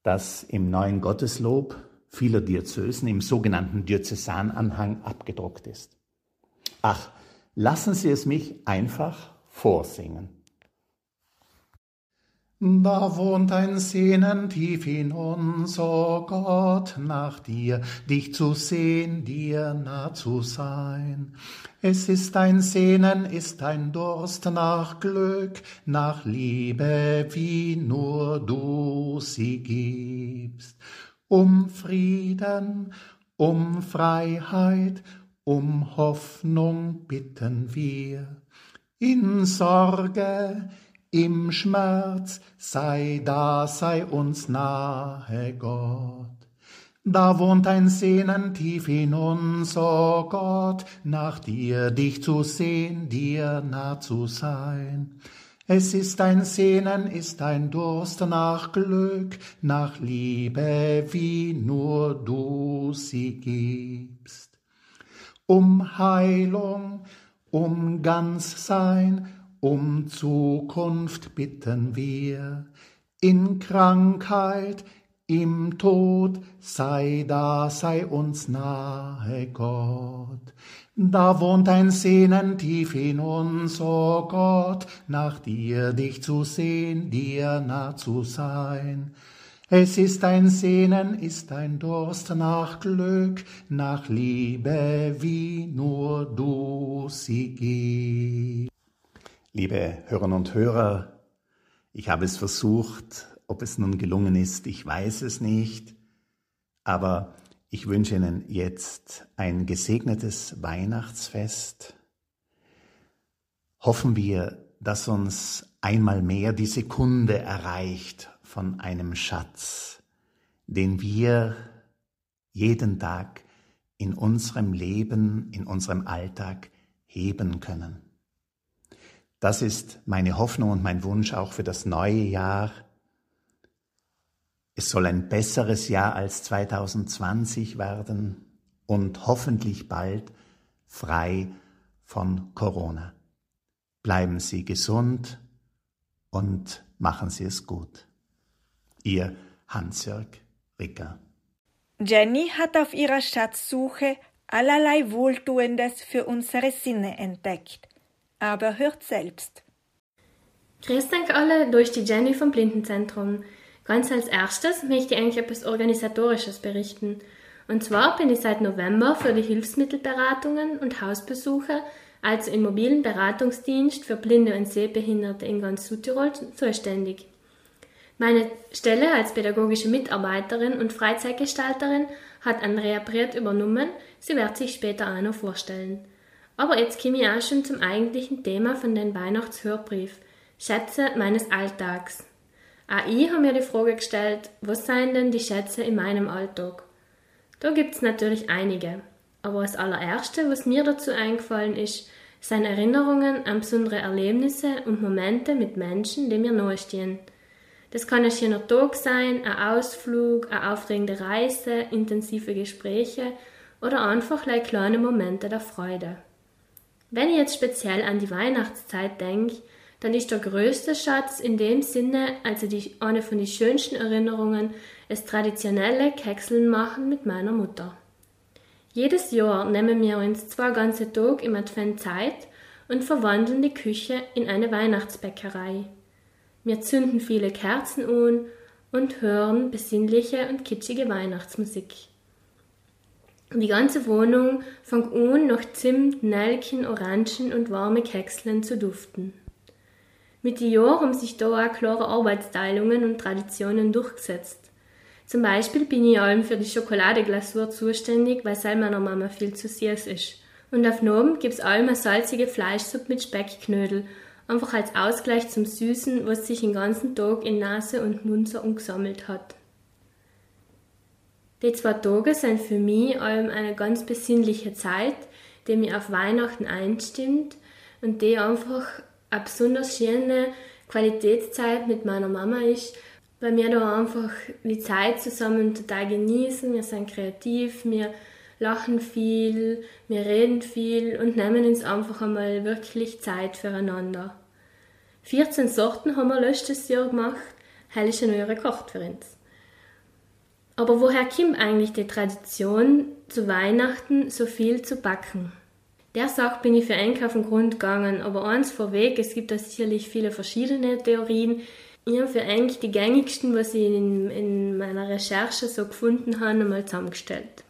das im neuen Gotteslob vieler Diözesen im sogenannten Diözesananhang abgedruckt ist. Ach, lassen Sie es mich einfach vorsingen. Da wohnt ein Sehnen tief in uns, o oh Gott, nach dir, dich zu sehen, dir nah zu sein. Es ist ein Sehnen, ist ein Durst nach Glück, nach Liebe, wie nur du sie gibst. Um Frieden, um Freiheit, um Hoffnung bitten wir. In Sorge, im Schmerz, sei da, sei uns nahe, Gott. Da wohnt ein Sehnen tief in uns, o oh Gott, nach dir, dich zu sehen, dir nah zu sein. Es ist ein Sehnen, ist ein Durst nach Glück, nach Liebe, wie nur du sie gibst. Um Heilung, um ganz sein, um Zukunft bitten wir, in Krankheit, im Tod, sei da, sei uns nahe Gott. Da wohnt ein Sehnen tief in uns, o oh Gott, nach dir dich zu sehen, dir nah zu sein. Es ist ein Sehnen, ist ein Durst nach Glück, nach Liebe, wie nur du sie gibst. Liebe Hörerinnen und Hörer, ich habe es versucht, ob es nun gelungen ist, ich weiß es nicht, aber ich wünsche Ihnen jetzt ein gesegnetes Weihnachtsfest. Hoffen wir, dass uns einmal mehr die Sekunde erreicht von einem Schatz, den wir jeden Tag in unserem Leben, in unserem Alltag heben können. Das ist meine Hoffnung und mein Wunsch auch für das neue Jahr. Es soll ein besseres Jahr als 2020 werden und hoffentlich bald frei von Corona. Bleiben Sie gesund und machen Sie es gut. Ihr Hans-Jörg Ricker. Jenny hat auf ihrer Schatzsuche allerlei Wohltuendes für unsere Sinne entdeckt aber hört selbst. Grüß Dank alle durch die Jenny vom Blindenzentrum. Ganz als erstes möchte ich eigentlich etwas Organisatorisches berichten. Und zwar bin ich seit November für die Hilfsmittelberatungen und Hausbesuche, also im mobilen Beratungsdienst für Blinde und Sehbehinderte in ganz Südtirol zuständig. Meine Stelle als pädagogische Mitarbeiterin und Freizeitgestalterin hat Andrea Briert übernommen. Sie wird sich später auch noch vorstellen. Aber jetzt komme ich auch schon zum eigentlichen Thema von den Weihnachtshörbrief. Schätze meines Alltags. Auch ich habe mir die Frage gestellt, was seien denn die Schätze in meinem Alltag? Da gibt es natürlich einige. Aber das allererste, was mir dazu eingefallen ist, sind Erinnerungen an besondere Erlebnisse und Momente mit Menschen, die mir nahestehen. Das kann ein schöner Tag sein, ein Ausflug, eine aufregende Reise, intensive Gespräche oder einfach kleine Momente der Freude. Wenn ich jetzt speziell an die Weihnachtszeit denke, dann ist der größte Schatz in dem Sinne, also die, eine von den schönsten Erinnerungen, das traditionelle Kekseln machen mit meiner Mutter. Jedes Jahr nehmen wir uns zwei ganze Tage im Advent Zeit und verwandeln die Küche in eine Weihnachtsbäckerei. Wir zünden viele Kerzen an und hören besinnliche und kitschige Weihnachtsmusik. Die ganze Wohnung fängt an, nach Zimt, Nelken, Orangen und warme Kekslen zu duften. Mit den Jahren haben sich da auch klare Arbeitsteilungen und Traditionen durchgesetzt. Zum Beispiel bin ich allem für die Schokoladeglasur zuständig, weil es meiner Mama viel zu süß ist. Und auf Noben gibt's allem eine salzige Fleischsuppe mit Speckknödel, einfach als Ausgleich zum Süßen, was sich den ganzen Tag in Nase und Mund so umgesammelt hat. Die zwei Tage sind für mich allem eine ganz besinnliche Zeit, die mir auf Weihnachten einstimmt und die einfach eine besonders schöne Qualitätszeit mit meiner Mama ist, weil wir da einfach die Zeit zusammen total genießen. Wir sind kreativ, wir lachen viel, wir reden viel und nehmen uns einfach einmal wirklich Zeit füreinander. 14 Sorten haben wir letztes Jahr gemacht, heute ist eine neue gekocht für uns. Aber woher kommt eigentlich die Tradition, zu Weihnachten so viel zu backen? Der Sache bin ich für Einkaufen Grund gegangen, aber eins vorweg, es gibt da sicherlich viele verschiedene Theorien. Ich habe für eigentlich die gängigsten, was ich in, in meiner Recherche so gefunden habe, einmal zusammengestellt.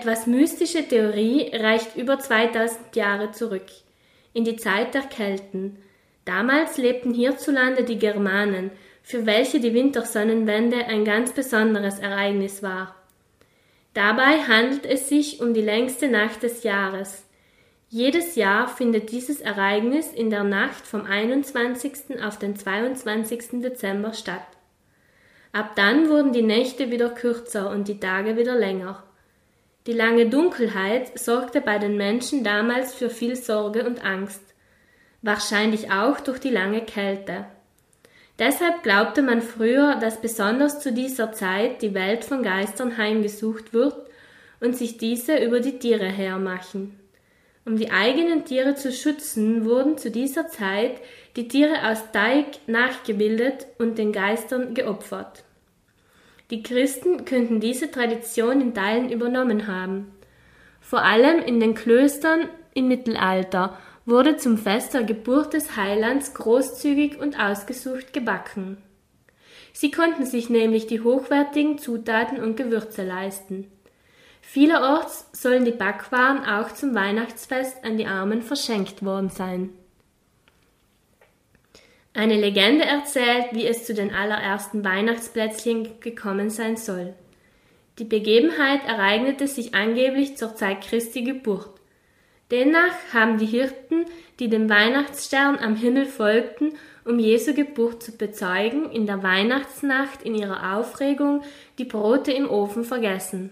Etwas mystische Theorie reicht über 2000 Jahre zurück, in die Zeit der Kelten. Damals lebten hierzulande die Germanen, für welche die Wintersonnenwende ein ganz besonderes Ereignis war. Dabei handelt es sich um die längste Nacht des Jahres. Jedes Jahr findet dieses Ereignis in der Nacht vom 21. auf den 22. Dezember statt. Ab dann wurden die Nächte wieder kürzer und die Tage wieder länger. Die lange Dunkelheit sorgte bei den Menschen damals für viel Sorge und Angst, wahrscheinlich auch durch die lange Kälte. Deshalb glaubte man früher, dass besonders zu dieser Zeit die Welt von Geistern heimgesucht wird und sich diese über die Tiere hermachen. Um die eigenen Tiere zu schützen, wurden zu dieser Zeit die Tiere aus Teig nachgebildet und den Geistern geopfert. Die Christen könnten diese Tradition in Teilen übernommen haben. Vor allem in den Klöstern im Mittelalter wurde zum Fest der Geburt des Heilands großzügig und ausgesucht gebacken. Sie konnten sich nämlich die hochwertigen Zutaten und Gewürze leisten. Vielerorts sollen die Backwaren auch zum Weihnachtsfest an die Armen verschenkt worden sein. Eine Legende erzählt, wie es zu den allerersten Weihnachtsplätzchen gekommen sein soll. Die Begebenheit ereignete sich angeblich zur Zeit Christi Geburt. Demnach haben die Hirten, die dem Weihnachtsstern am Himmel folgten, um Jesu Geburt zu bezeugen, in der Weihnachtsnacht in ihrer Aufregung die Brote im Ofen vergessen.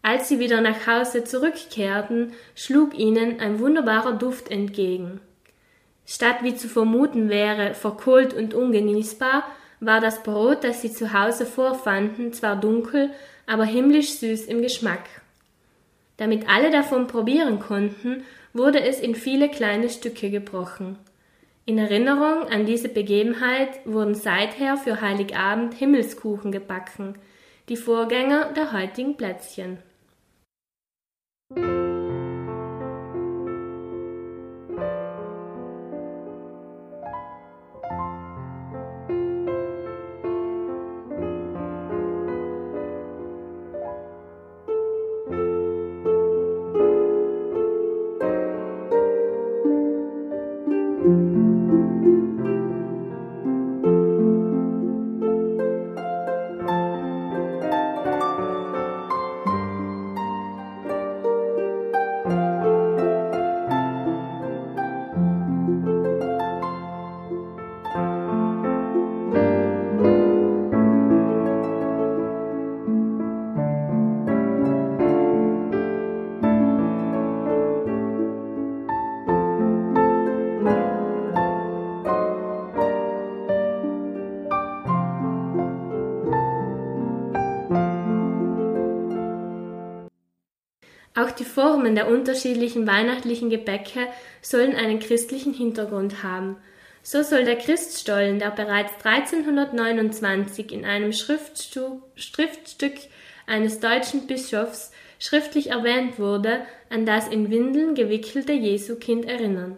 Als sie wieder nach Hause zurückkehrten, schlug ihnen ein wunderbarer Duft entgegen. Statt wie zu vermuten wäre, verkohlt und ungenießbar, war das Brot, das sie zu Hause vorfanden, zwar dunkel, aber himmlisch süß im Geschmack. Damit alle davon probieren konnten, wurde es in viele kleine Stücke gebrochen. In Erinnerung an diese Begebenheit wurden seither für Heiligabend Himmelskuchen gebacken, die Vorgänger der heutigen Plätzchen. Formen der unterschiedlichen weihnachtlichen Gebäcke sollen einen christlichen Hintergrund haben. So soll der Christstollen, der bereits 1329 in einem Schriftstück eines deutschen Bischofs schriftlich erwähnt wurde, an das in Windeln gewickelte Jesukind erinnern.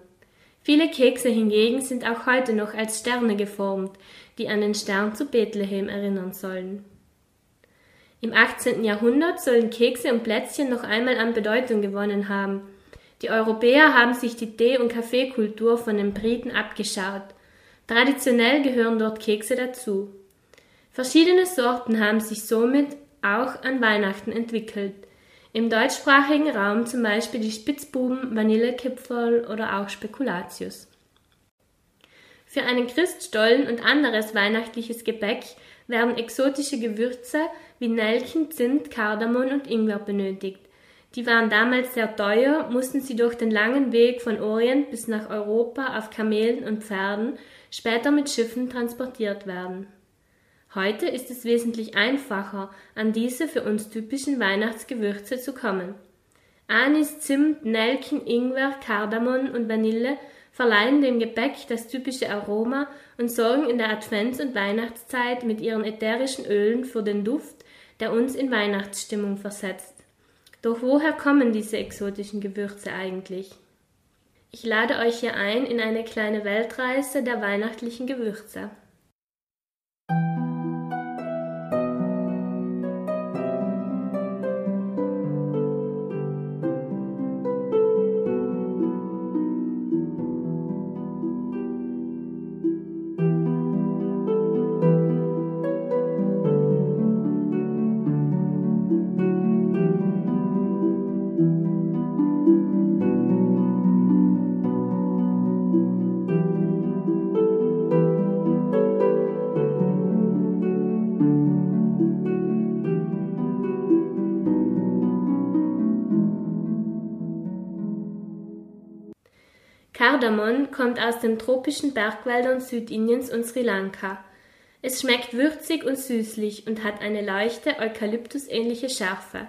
Viele Kekse hingegen sind auch heute noch als Sterne geformt, die an den Stern zu Bethlehem erinnern sollen. Im 18. Jahrhundert sollen Kekse und Plätzchen noch einmal an Bedeutung gewonnen haben. Die Europäer haben sich die Tee- und Kaffeekultur von den Briten abgeschaut. Traditionell gehören dort Kekse dazu. Verschiedene Sorten haben sich somit auch an Weihnachten entwickelt. Im deutschsprachigen Raum zum Beispiel die Spitzbuben, Vanillekipferl oder auch Spekulatius. Für einen Christstollen und anderes weihnachtliches Gebäck werden exotische Gewürze wie Nelken, Zimt, Kardamom und Ingwer benötigt. Die waren damals sehr teuer, mussten sie durch den langen Weg von Orient bis nach Europa auf Kamelen und Pferden, später mit Schiffen transportiert werden. Heute ist es wesentlich einfacher, an diese für uns typischen Weihnachtsgewürze zu kommen. Anis, Zimt, Nelken, Ingwer, Kardamom und Vanille verleihen dem Gebäck das typische Aroma und sorgen in der Advents- und Weihnachtszeit mit ihren ätherischen Ölen für den Duft, der uns in Weihnachtsstimmung versetzt. Doch woher kommen diese exotischen Gewürze eigentlich? Ich lade euch hier ein in eine kleine Weltreise der weihnachtlichen Gewürze. Kardamom kommt aus den tropischen Bergwäldern Südindiens und Sri Lanka. Es schmeckt würzig und süßlich und hat eine leichte eukalyptusähnliche Schärfe.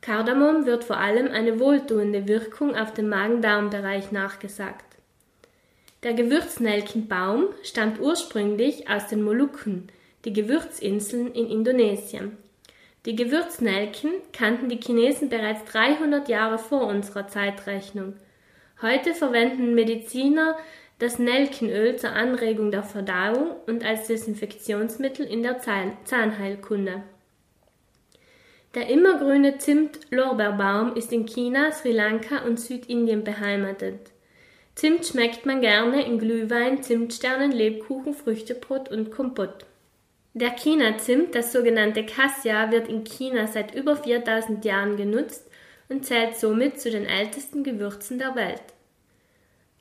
Kardamom wird vor allem eine wohltuende Wirkung auf den Magen-Darm-Bereich nachgesagt. Der Gewürznelkenbaum stammt ursprünglich aus den Molukken, die Gewürzinseln in Indonesien. Die Gewürznelken kannten die Chinesen bereits 300 Jahre vor unserer Zeitrechnung. Heute verwenden Mediziner das Nelkenöl zur Anregung der Verdauung und als Desinfektionsmittel in der Zahnheilkunde. Der immergrüne Zimt-Lorbeerbaum ist in China, Sri Lanka und Südindien beheimatet. Zimt schmeckt man gerne in Glühwein, Zimtsternen, Lebkuchen, Früchtebrot und Kompott. Der China-Zimt, das sogenannte Cassia, wird in China seit über 4000 Jahren genutzt und zählt somit zu den ältesten Gewürzen der Welt.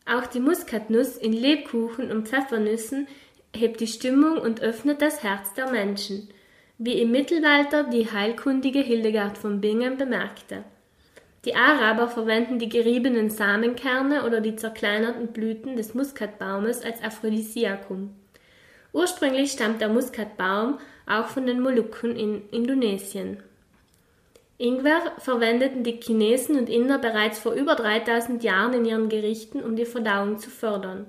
Auch die Muskatnuss in Lebkuchen und Pfeffernüssen hebt die Stimmung und öffnet das Herz der Menschen, wie im Mittelalter die heilkundige Hildegard von Bingen bemerkte. Die Araber verwenden die geriebenen Samenkerne oder die zerkleinerten Blüten des Muskatbaumes als Aphrodisiakum. Ursprünglich stammt der Muskatbaum auch von den Molukken in Indonesien. Ingwer verwendeten die Chinesen und Inder bereits vor über 3000 Jahren in ihren Gerichten, um die Verdauung zu fördern.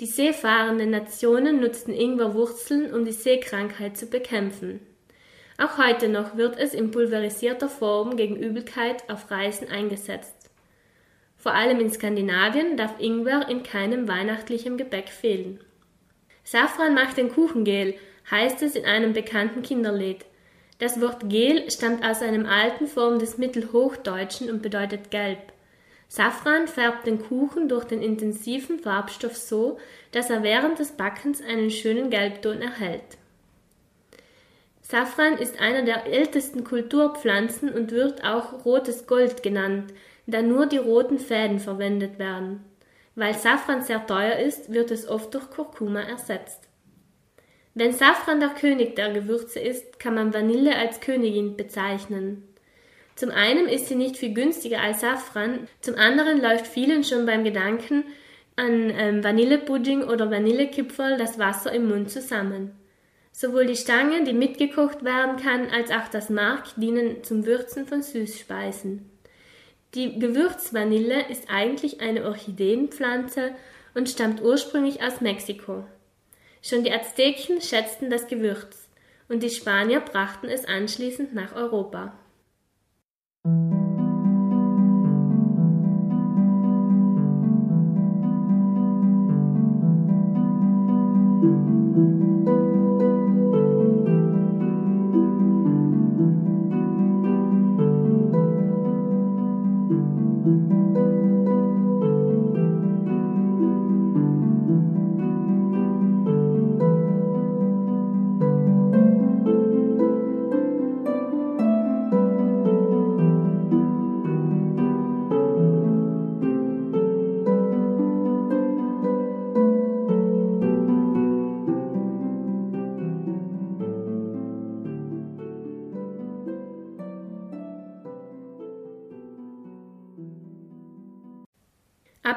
Die seefahrenden Nationen nutzten Ingwerwurzeln, um die Seekrankheit zu bekämpfen. Auch heute noch wird es in pulverisierter Form gegen Übelkeit auf Reisen eingesetzt. Vor allem in Skandinavien darf Ingwer in keinem weihnachtlichen Gebäck fehlen. Safran macht den Kuchengel, heißt es in einem bekannten Kinderlied. Das Wort Gel stammt aus einem alten Form des Mittelhochdeutschen und bedeutet gelb. Safran färbt den Kuchen durch den intensiven Farbstoff so, dass er während des Backens einen schönen Gelbton erhält. Safran ist einer der ältesten Kulturpflanzen und wird auch rotes Gold genannt, da nur die roten Fäden verwendet werden. Weil Safran sehr teuer ist, wird es oft durch Kurkuma ersetzt. Wenn Safran der König der Gewürze ist, kann man Vanille als Königin bezeichnen. Zum einen ist sie nicht viel günstiger als Safran, zum anderen läuft vielen schon beim Gedanken an ähm, Vanillepudding oder Vanillekipferl das Wasser im Mund zusammen. Sowohl die Stange, die mitgekocht werden kann, als auch das Mark dienen zum Würzen von Süßspeisen. Die Gewürzvanille ist eigentlich eine Orchideenpflanze und stammt ursprünglich aus Mexiko. Schon die Azteken schätzten das Gewürz und die Spanier brachten es anschließend nach Europa.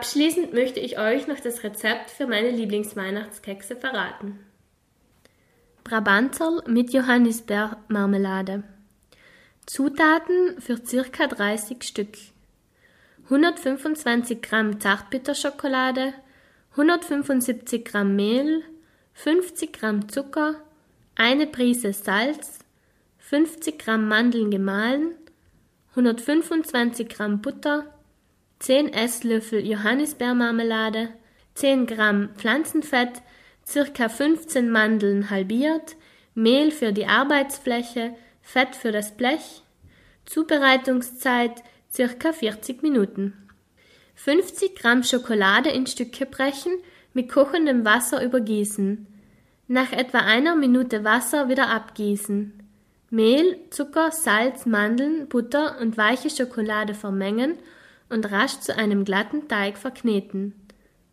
Abschließend möchte ich euch noch das Rezept für meine Lieblingsweihnachtskekse verraten. Brabanzerl mit Johannisbeermarmelade. Zutaten für ca. 30 Stück. 125 Gramm Zartbitterschokolade, 175 Gramm Mehl, 50 Gramm Zucker, eine Prise Salz, 50 Gramm Mandeln gemahlen, 125 Gramm Butter, 10 Esslöffel Johannisbeermarmelade, 10 Gramm Pflanzenfett, circa 15 Mandeln halbiert, Mehl für die Arbeitsfläche, Fett für das Blech. Zubereitungszeit circa 40 Minuten. 50 Gramm Schokolade in Stücke brechen, mit kochendem Wasser übergießen. Nach etwa einer Minute Wasser wieder abgießen. Mehl, Zucker, Salz, Mandeln, Butter und weiche Schokolade vermengen und rasch zu einem glatten Teig verkneten.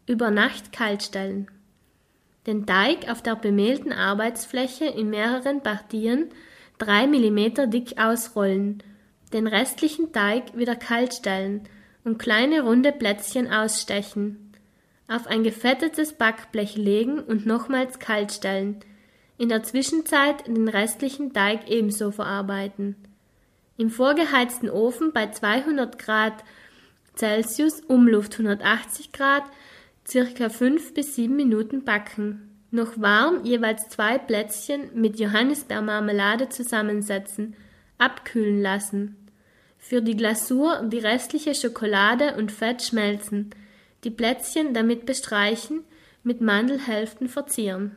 Über Nacht kalt stellen. Den Teig auf der bemehlten Arbeitsfläche in mehreren Partien drei Millimeter dick ausrollen, den restlichen Teig wieder kalt stellen und kleine runde Plätzchen ausstechen, auf ein gefettetes Backblech legen und nochmals kalt stellen, in der Zwischenzeit den restlichen Teig ebenso verarbeiten. Im vorgeheizten Ofen bei 200 Grad Celsius, Umluft 180 Grad, circa 5 bis 7 Minuten backen. Noch warm jeweils zwei Plätzchen mit Johannisbeermarmelade zusammensetzen, abkühlen lassen. Für die Glasur die restliche Schokolade und Fett schmelzen, die Plätzchen damit bestreichen, mit Mandelhälften verzieren.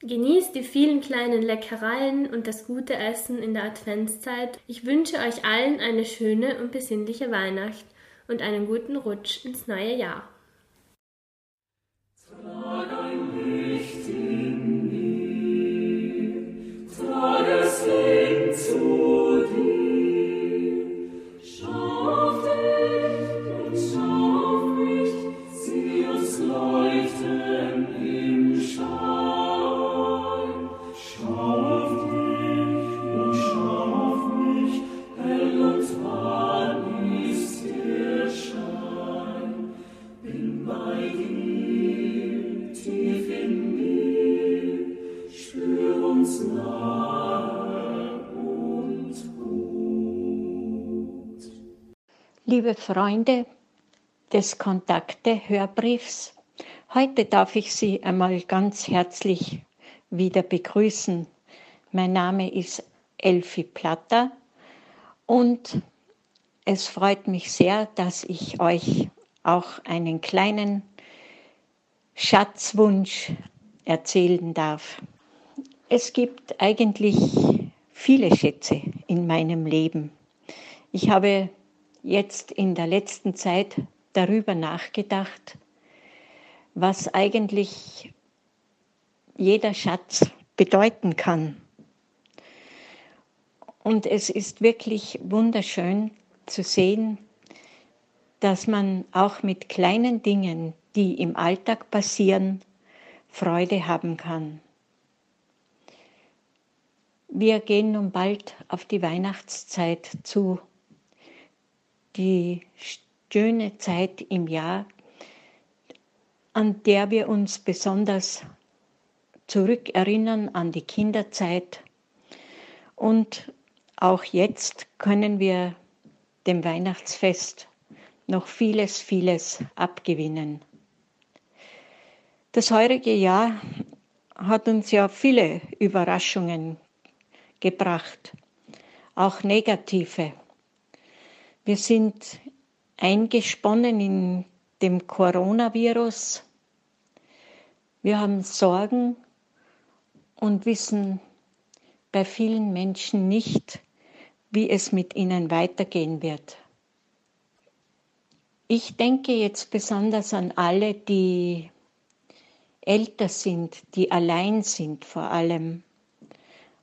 Genießt die vielen kleinen Leckereien und das gute Essen in der Adventszeit. Ich wünsche euch allen eine schöne und besinnliche Weihnacht und einen guten Rutsch ins neue Jahr. Liebe Freunde des Kontakte-Hörbriefs, heute darf ich Sie einmal ganz herzlich wieder begrüßen. Mein Name ist Elfi Platter und es freut mich sehr, dass ich euch auch einen kleinen Schatzwunsch erzählen darf. Es gibt eigentlich viele Schätze in meinem Leben. Ich habe jetzt in der letzten Zeit darüber nachgedacht, was eigentlich jeder Schatz bedeuten kann. Und es ist wirklich wunderschön zu sehen, dass man auch mit kleinen Dingen, die im Alltag passieren, Freude haben kann. Wir gehen nun bald auf die Weihnachtszeit zu die schöne Zeit im Jahr, an der wir uns besonders zurückerinnern an die Kinderzeit. Und auch jetzt können wir dem Weihnachtsfest noch vieles, vieles abgewinnen. Das heurige Jahr hat uns ja viele Überraschungen gebracht, auch negative. Wir sind eingesponnen in dem Coronavirus. Wir haben Sorgen und wissen bei vielen Menschen nicht, wie es mit ihnen weitergehen wird. Ich denke jetzt besonders an alle, die älter sind, die allein sind vor allem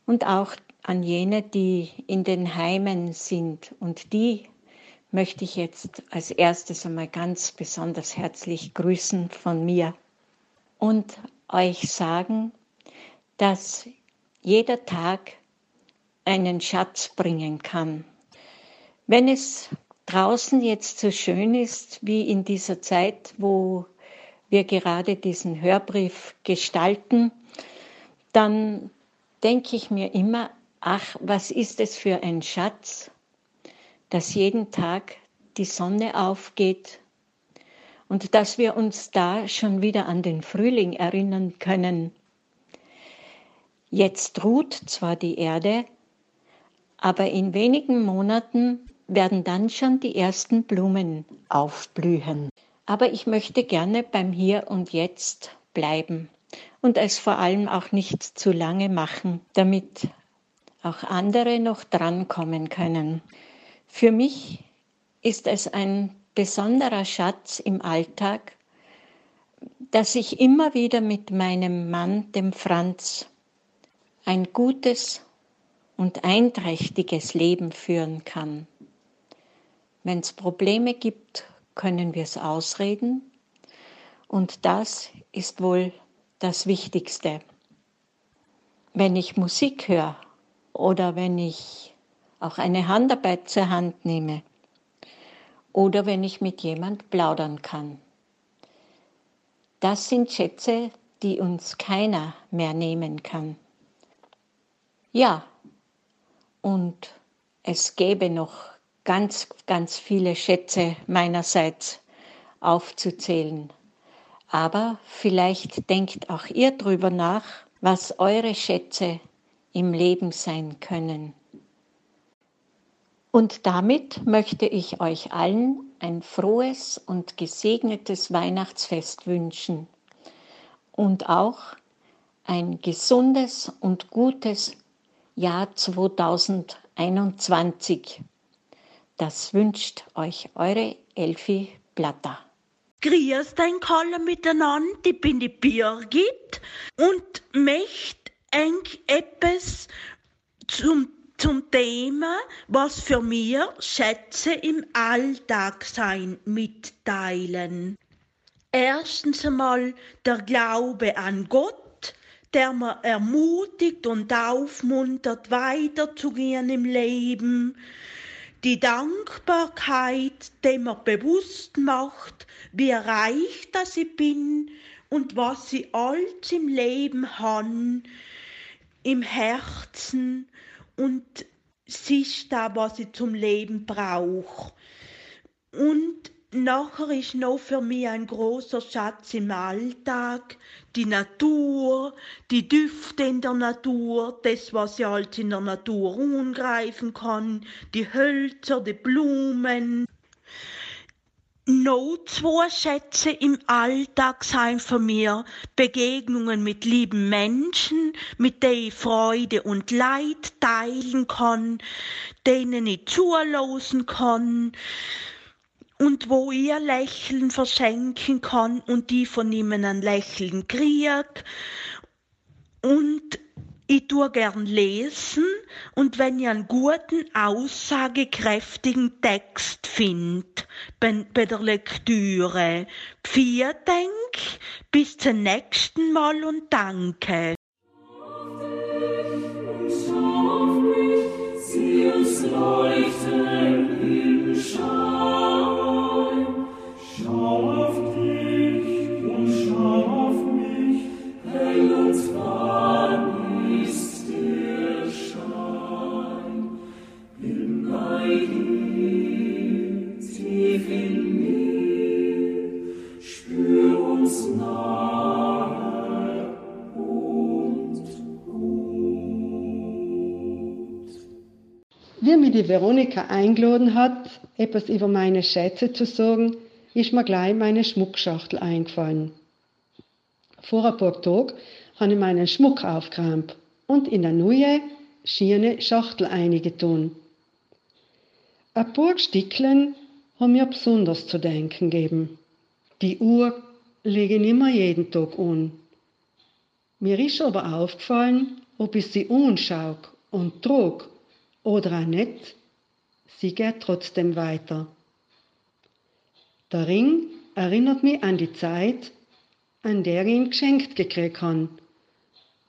und auch an jene, die in den Heimen sind und die möchte ich jetzt als erstes einmal ganz besonders herzlich grüßen von mir und euch sagen, dass jeder Tag einen Schatz bringen kann. Wenn es draußen jetzt so schön ist wie in dieser Zeit, wo wir gerade diesen Hörbrief gestalten, dann denke ich mir immer, ach, was ist es für ein Schatz, dass jeden Tag die Sonne aufgeht und dass wir uns da schon wieder an den Frühling erinnern können. Jetzt ruht zwar die Erde, aber in wenigen Monaten werden dann schon die ersten Blumen aufblühen. Aber ich möchte gerne beim Hier und Jetzt bleiben und es vor allem auch nicht zu lange machen, damit auch andere noch drankommen können. Für mich ist es ein besonderer Schatz im Alltag, dass ich immer wieder mit meinem Mann, dem Franz, ein gutes und einträchtiges Leben führen kann. Wenn es Probleme gibt, können wir es ausreden und das ist wohl das Wichtigste. Wenn ich Musik höre oder wenn ich auch eine Handarbeit zur Hand nehme oder wenn ich mit jemand plaudern kann. Das sind Schätze, die uns keiner mehr nehmen kann. Ja, und es gäbe noch ganz, ganz viele Schätze meinerseits aufzuzählen. Aber vielleicht denkt auch ihr drüber nach, was eure Schätze im Leben sein können. Und damit möchte ich euch allen ein frohes und gesegnetes Weihnachtsfest wünschen und auch ein gesundes und gutes Jahr 2021. Das wünscht euch eure Elfi Blatter. Grüß dein alle miteinander, ich bin die Birgit und möchte eng etwas zum, zum Thema, was für mir Schätze im Alltag sein, mitteilen. Erstens einmal der Glaube an Gott, der mir ermutigt und aufmuntert, weiterzugehen im Leben. Die Dankbarkeit, die mir bewusst macht, wie reich das ich bin und was ich alles im Leben han, im Herzen und es da, was ich zum Leben brauche. Und Nachher ist noch für mich ein großer Schatz im Alltag die Natur, die Düfte in der Natur, das, was ich alles in der Natur angreifen kann, die Hölzer, die Blumen. Noch zwei Schätze im Alltag sein für mir Begegnungen mit lieben Menschen, mit denen ich Freude und Leid teilen kann, denen ich zulassen kann, und wo ihr Lächeln verschenken kann und die von ihm ein Lächeln kriegt. Und ich tue gern lesen und wenn ihr einen guten, aussagekräftigen Text findet bei, der Lektüre, vier denk, bis zum nächsten Mal und danke. Sie Wie mir die Veronika eingeladen hat, etwas über meine Schätze zu sagen, ist mir gleich meine Schmuckschachtel eingefallen. Vor ein paar Tagen habe ich meinen Schmuck aufgeräumt und in eine neue, schiene Schachtel eingetan. Ein paar Stickeln haben mir besonders zu denken gegeben. Die Uhr lege ich immer jeden Tag an. Mir ist aber aufgefallen, ob ich sie anschaue und trug oder auch nicht, sie geht trotzdem weiter. Der Ring erinnert mich an die Zeit, an der ich ihn geschenkt gekriegt habe.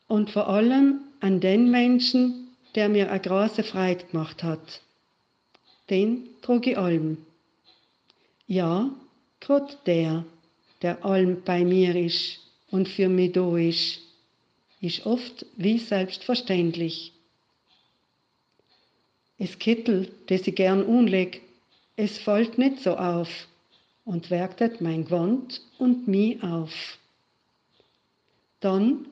Und vor allem an den Menschen, der mir eine große Freude gemacht hat. Den trug ich allem. Ja, grad der, der allem bei mir ist und für mich da ist, ist oft wie selbstverständlich. Es Kittel, das ich gern unleg, es fällt nicht so auf und wertet mein Gewand und mich auf. Dann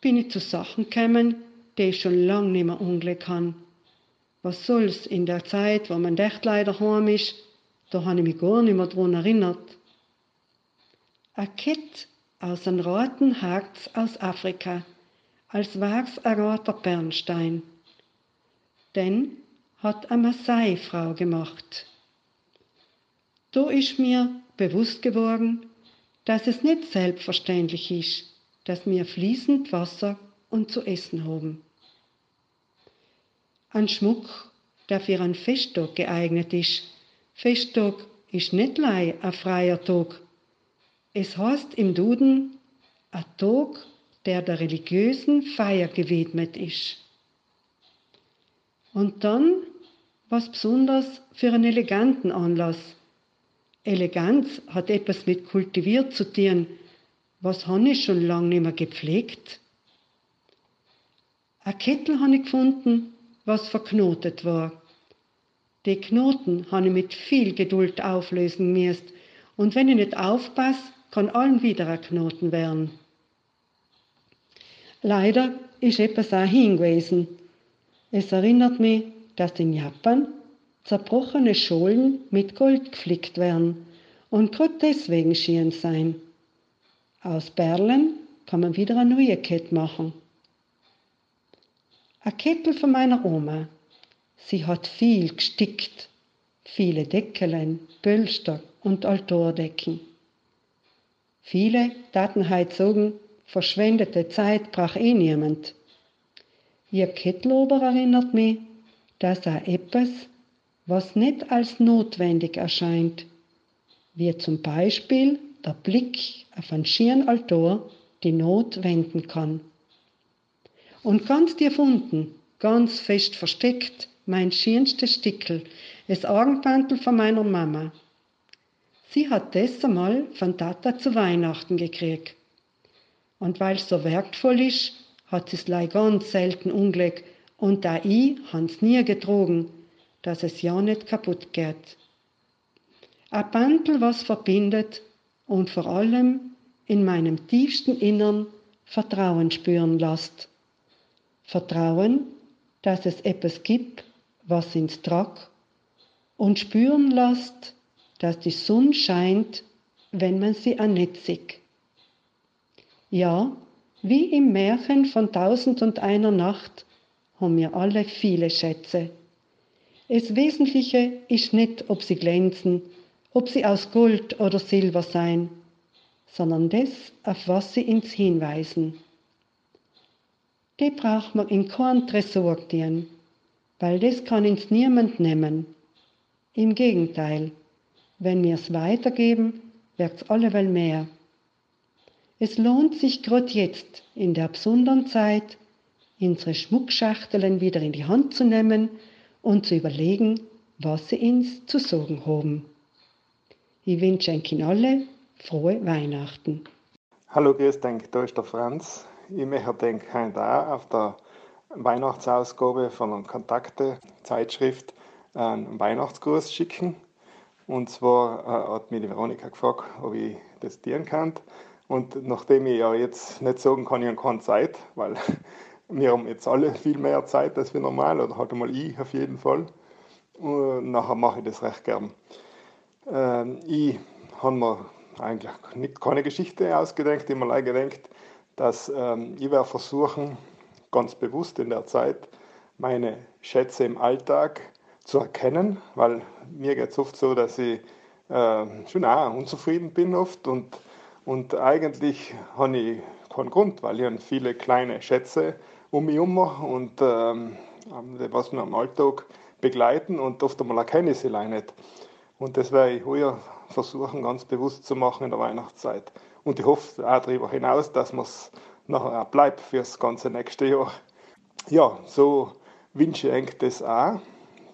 bin ich zu Sachen gekommen, die ich schon lang mehr umlegen kann. Was soll's in der Zeit, wo man echt leider heim ist, da habe ich mich gar nicht mehr dran erinnert. Ein Kett aus einem roten Harz aus Afrika, als wär's ein roter Bernstein. Den hat eine Maasai-Frau gemacht. Da ist mir bewusst geworden, dass es nicht selbstverständlich ist, dass wir fließend Wasser und zu essen haben. Ein Schmuck, der für einen Festtag geeignet ist. Festtag ist nicht lei ein freier Tag. Es heißt im Duden ein Tag, der der religiösen Feier gewidmet ist. Und dann was besonders für einen eleganten Anlass, Eleganz hat etwas mit kultiviert zu tun. Was habe ich schon lange nicht mehr gepflegt? Ein Kettel habe ich gefunden, was verknotet war. Die Knoten habe ich mit viel Geduld auflösen müssen. Und wenn ich nicht aufpasse, kann allen wieder ein Knoten werden. Leider ist etwas auch hingewiesen. Es erinnert mich, dass in Japan zerbrochene Schollen mit Gold geflickt werden und gerade deswegen schien sein. Aus Perlen kann man wieder eine neue Kette machen. Ein Kettel von meiner Oma. Sie hat viel gestickt, viele Deckelein, Pölster und Altordecken. Viele taten heut sagen, verschwendete Zeit brach eh niemand. Ihr Kettelober erinnert mich, dass er etwas, was nicht als notwendig erscheint, wie zum Beispiel der Blick auf ein schieren Altor die Not wenden kann. Und ganz tief unten, ganz fest versteckt, mein schönstes Stickel, das Augenpantel von meiner Mama. Sie hat das einmal von Tata zu Weihnachten gekriegt. Und weil es so wertvoll ist, hat es leider ganz selten unglück und da ich hans nie getrogen, dass es ja nicht kaputt geht. Ein Pantel, was verbindet und vor allem in meinem tiefsten Innern Vertrauen spüren lässt. Vertrauen, dass es etwas gibt, was ins Trag und spüren lässt, dass die Sonne scheint, wenn man sie sieht. Ja, wie im Märchen von Tausend und einer Nacht haben wir alle viele Schätze. Das Wesentliche ist nicht, ob sie glänzen, ob sie aus Gold oder Silber sein, sondern das, auf was sie uns hinweisen. Die braucht man in kein Tresor dienen, weil das kann uns niemand nehmen. Im Gegenteil, wenn wir es weitergeben, wird's alleweil mehr. Es lohnt sich gerade jetzt, in der besonderen Zeit, unsere Schmuckschachteln wieder in die Hand zu nehmen und zu überlegen, was sie uns zu sagen haben. Ich wünsche Ihnen alle frohe Weihnachten. Hallo, grüß dich, da ist der Franz. Ich möchte heute auch auf der Weihnachtsausgabe von der Kontakte-Zeitschrift einen Weihnachtsgruß schicken. Und zwar äh, hat mich die Veronika gefragt, ob ich das dienen kann. Und nachdem ich ja jetzt nicht sagen kann, ich habe keine Zeit, weil wir haben jetzt alle viel mehr Zeit als wir normal, oder halt einmal ich auf jeden Fall, und nachher mache ich das recht gern. Ähm, ich habe mir eigentlich nicht, keine Geschichte ausgedenkt, ich habe mir dass ähm, ich werde versuchen, ganz bewusst in der Zeit meine Schätze im Alltag zu erkennen, weil mir geht es oft so, dass ich äh, schon auch unzufrieden bin oft und, und eigentlich habe ich keinen Grund, weil ich viele kleine Schätze um mich herum und ähm, was mir am Alltag begleiten und oft einmal erkenne ich sie nicht. Und das werde ich heuer versuchen, ganz bewusst zu machen in der Weihnachtszeit. Und ich hoffe auch darüber hinaus, dass man es nachher auch bleibt für das ganze nächste Jahr. Ja, so wünsche ich eigentlich das auch,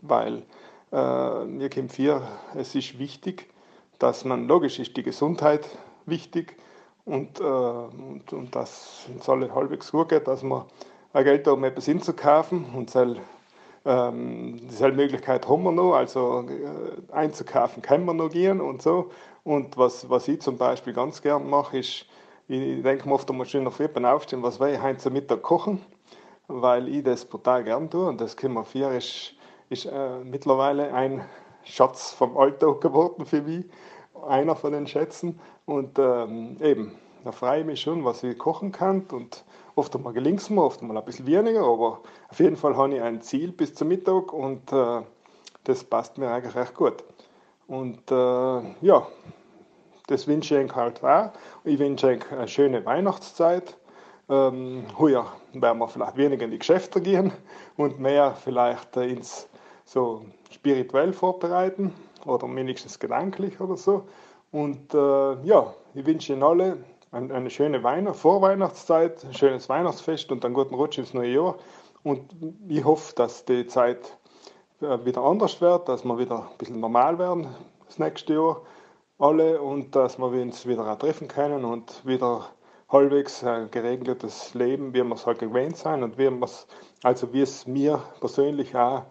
weil äh, mir kommt vier, es ist wichtig, dass man, logisch ist die Gesundheit wichtig. Und, äh, und, und dass es alle halbwegs gut geht, dass man ein Geld um etwas hinzukaufen. Und soll ähm, diese Möglichkeit haben wir noch, also äh, einzukaufen können wir noch gehen und so. Und was, was ich zum Beispiel ganz gern mache, ist, ich denke mir oft einmal schön nach Vippen aufstehen, was will ich heute zum Mittag kochen, weil ich das total gern tue. Und das Kimmer 4 ist, ist äh, mittlerweile ein Schatz vom Alltag geworden für mich, einer von den Schätzen und ähm, eben, da freue ich mich schon, was ich kochen kann und oft einmal gelingt es mir, oft einmal ein bisschen weniger, aber auf jeden Fall habe ich ein Ziel bis zum Mittag und äh, das passt mir eigentlich recht gut. Und äh, ja, das wünsche ich euch halt auch. Ich wünsche euch eine schöne Weihnachtszeit. Ähm, heuer werden wir vielleicht weniger in die Geschäfte gehen und mehr vielleicht äh, ins so spirituell vorbereiten oder wenigstens gedanklich oder so. Und äh, ja, ich wünsche Ihnen alle eine, eine schöne Weihnacht, Vorweihnachtszeit, ein schönes Weihnachtsfest und einen guten Rutsch ins neue Jahr. Und ich hoffe, dass die Zeit äh, wieder anders wird, dass wir wieder ein bisschen normal werden das nächste Jahr. alle und dass wir uns wieder auch treffen können und wieder halbwegs ein geregeltes Leben, wie wir es halt gewöhnt sein und wie es, also wie es mir persönlich auch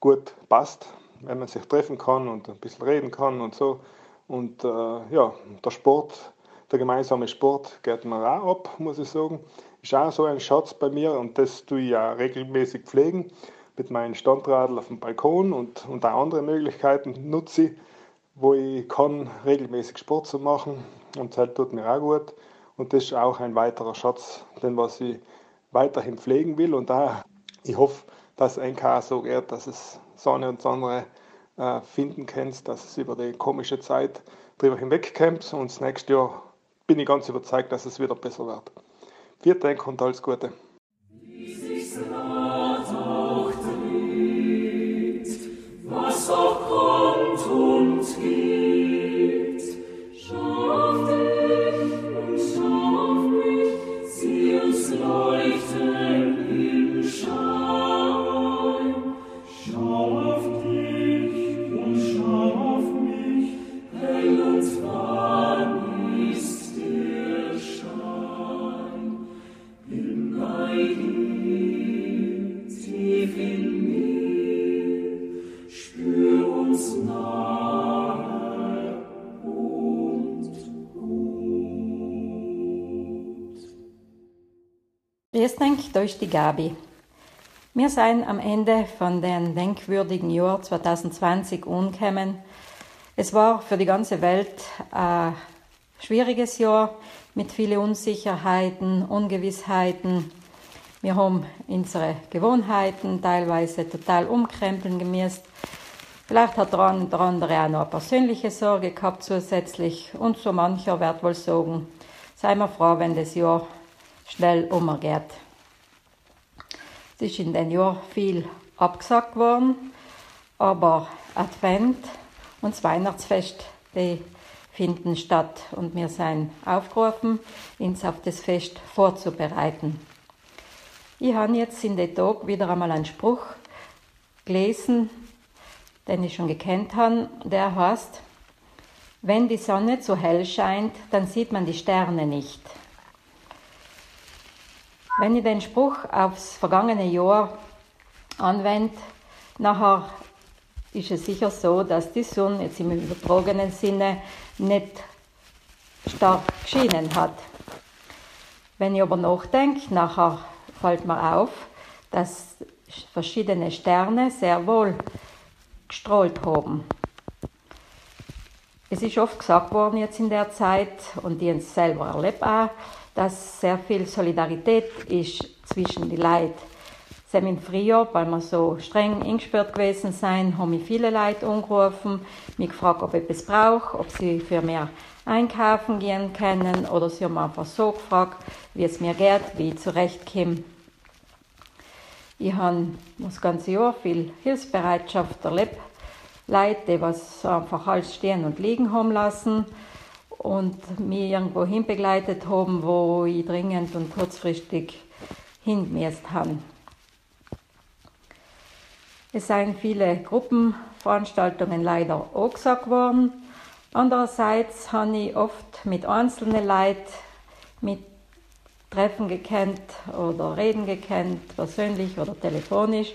gut passt, wenn man sich treffen kann und ein bisschen reden kann und so. Und äh, ja, der Sport, der gemeinsame Sport geht mir auch ab, muss ich sagen. Ist auch so ein Schatz bei mir und das tue ich ja regelmäßig pflegen mit meinem Standradl auf dem Balkon und, und auch andere Möglichkeiten nutze ich, wo ich kann, regelmäßig Sport zu machen und das tut mir auch gut. Und das ist auch ein weiterer Schatz, den was ich weiterhin pflegen will. Und da ich hoffe, dass NK so geht, dass es Sonne und Sonne äh, finden kannst, dass es über die komische Zeit drüber hinwegkommt. Und das nächste Jahr bin ich ganz überzeugt, dass es wieder besser wird. Vielen Dank und alles Gute. Was auch kommt und geht, Dank, da die Gabi. Wir sind am Ende von dem denkwürdigen Jahr 2020 angekommen. Es war für die ganze Welt ein schwieriges Jahr mit vielen Unsicherheiten, Ungewissheiten. Wir haben unsere Gewohnheiten teilweise total umkrempeln gemusst. Vielleicht hat der andere auch noch eine persönliche Sorge gehabt zusätzlich und so mancher wird wohl sagen, sei mir froh, wenn das Jahr schnell umgeht. Es ist in den Jahr viel abgesagt worden, aber Advent und das Weihnachtsfest, die finden statt und wir sind aufgerufen, uns auf das Fest vorzubereiten. Ich habe jetzt in den Tag wieder einmal einen Spruch gelesen, den ich schon gekannt habe, der heißt, wenn die Sonne zu hell scheint, dann sieht man die Sterne nicht. Wenn ich den Spruch aufs vergangene Jahr anwende, nachher ist es sicher so, dass die Sonne jetzt im übertragenen Sinne nicht stark geschienen hat. Wenn ich aber nachdenke, nachher fällt mir auf, dass verschiedene Sterne sehr wohl gestrahlt haben. Es ist oft gesagt worden jetzt in der Zeit, und ich selber erlebe auch, dass sehr viel Solidarität ist zwischen den Leuten. Sie im Frühjahr, weil wir so streng eingesperrt gewesen sind, haben mich viele Leute angerufen, mich gefragt, ob ich etwas brauche, ob sie für mehr einkaufen gehen können oder sie haben einfach so gefragt, wie es mir geht, wie ich zurechtkomme. Ich habe das ganze Jahr viel Hilfsbereitschaft erlebt. Leute, die was einfach alles stehen und liegen haben lassen und mich irgendwo hin begleitet haben, wo ich dringend und kurzfristig hingemäßt habe. Es sind viele Gruppenveranstaltungen leider auch gesagt worden. Andererseits habe ich oft mit einzelnen Leuten mit Treffen gekannt oder Reden gekannt, persönlich oder telefonisch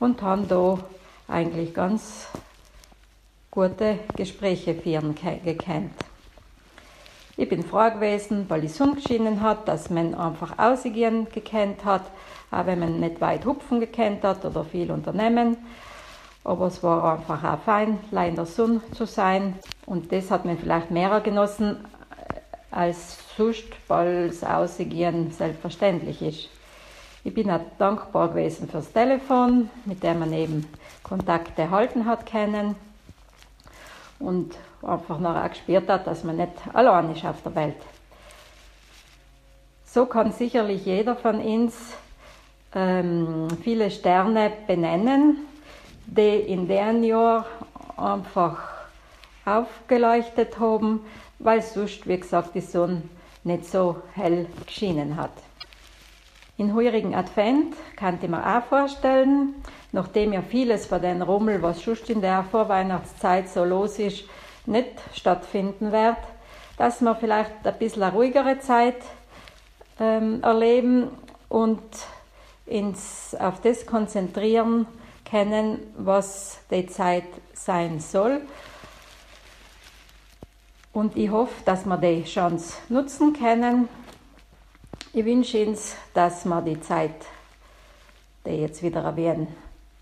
und habe da eigentlich ganz gute Gespräche führen gekannt. Ich bin froh gewesen, weil die Sonne geschienen hat, dass man einfach ausgehen gekannt hat, auch wenn man nicht weit hupfen gekannt hat oder viel unternehmen. Aber es war einfach auch fein, in der Sonne zu sein. Und das hat man vielleicht mehr genossen als sonst, weil das Ausgehen selbstverständlich ist. Ich bin auch dankbar gewesen fürs Telefon, mit dem man eben Kontakte erhalten hat können und einfach noch auch gespürt hat, dass man nicht allein ist auf der Welt. So kann sicherlich jeder von uns ähm, viele Sterne benennen, die in dem Jahr einfach aufgeleuchtet haben, weil sonst, wie gesagt, die Sonne nicht so hell geschienen hat. In heurigen Advent kann ich mir auch vorstellen, nachdem ja vieles von den Rummel, was sonst in der Vorweihnachtszeit so los ist, nicht stattfinden wird, dass wir vielleicht ein bisschen eine ruhigere Zeit ähm, erleben und uns auf das konzentrieren können, was die Zeit sein soll. Und ich hoffe, dass wir die Chance nutzen können. Ich wünsche uns, dass wir die Zeit, die jetzt wieder wenig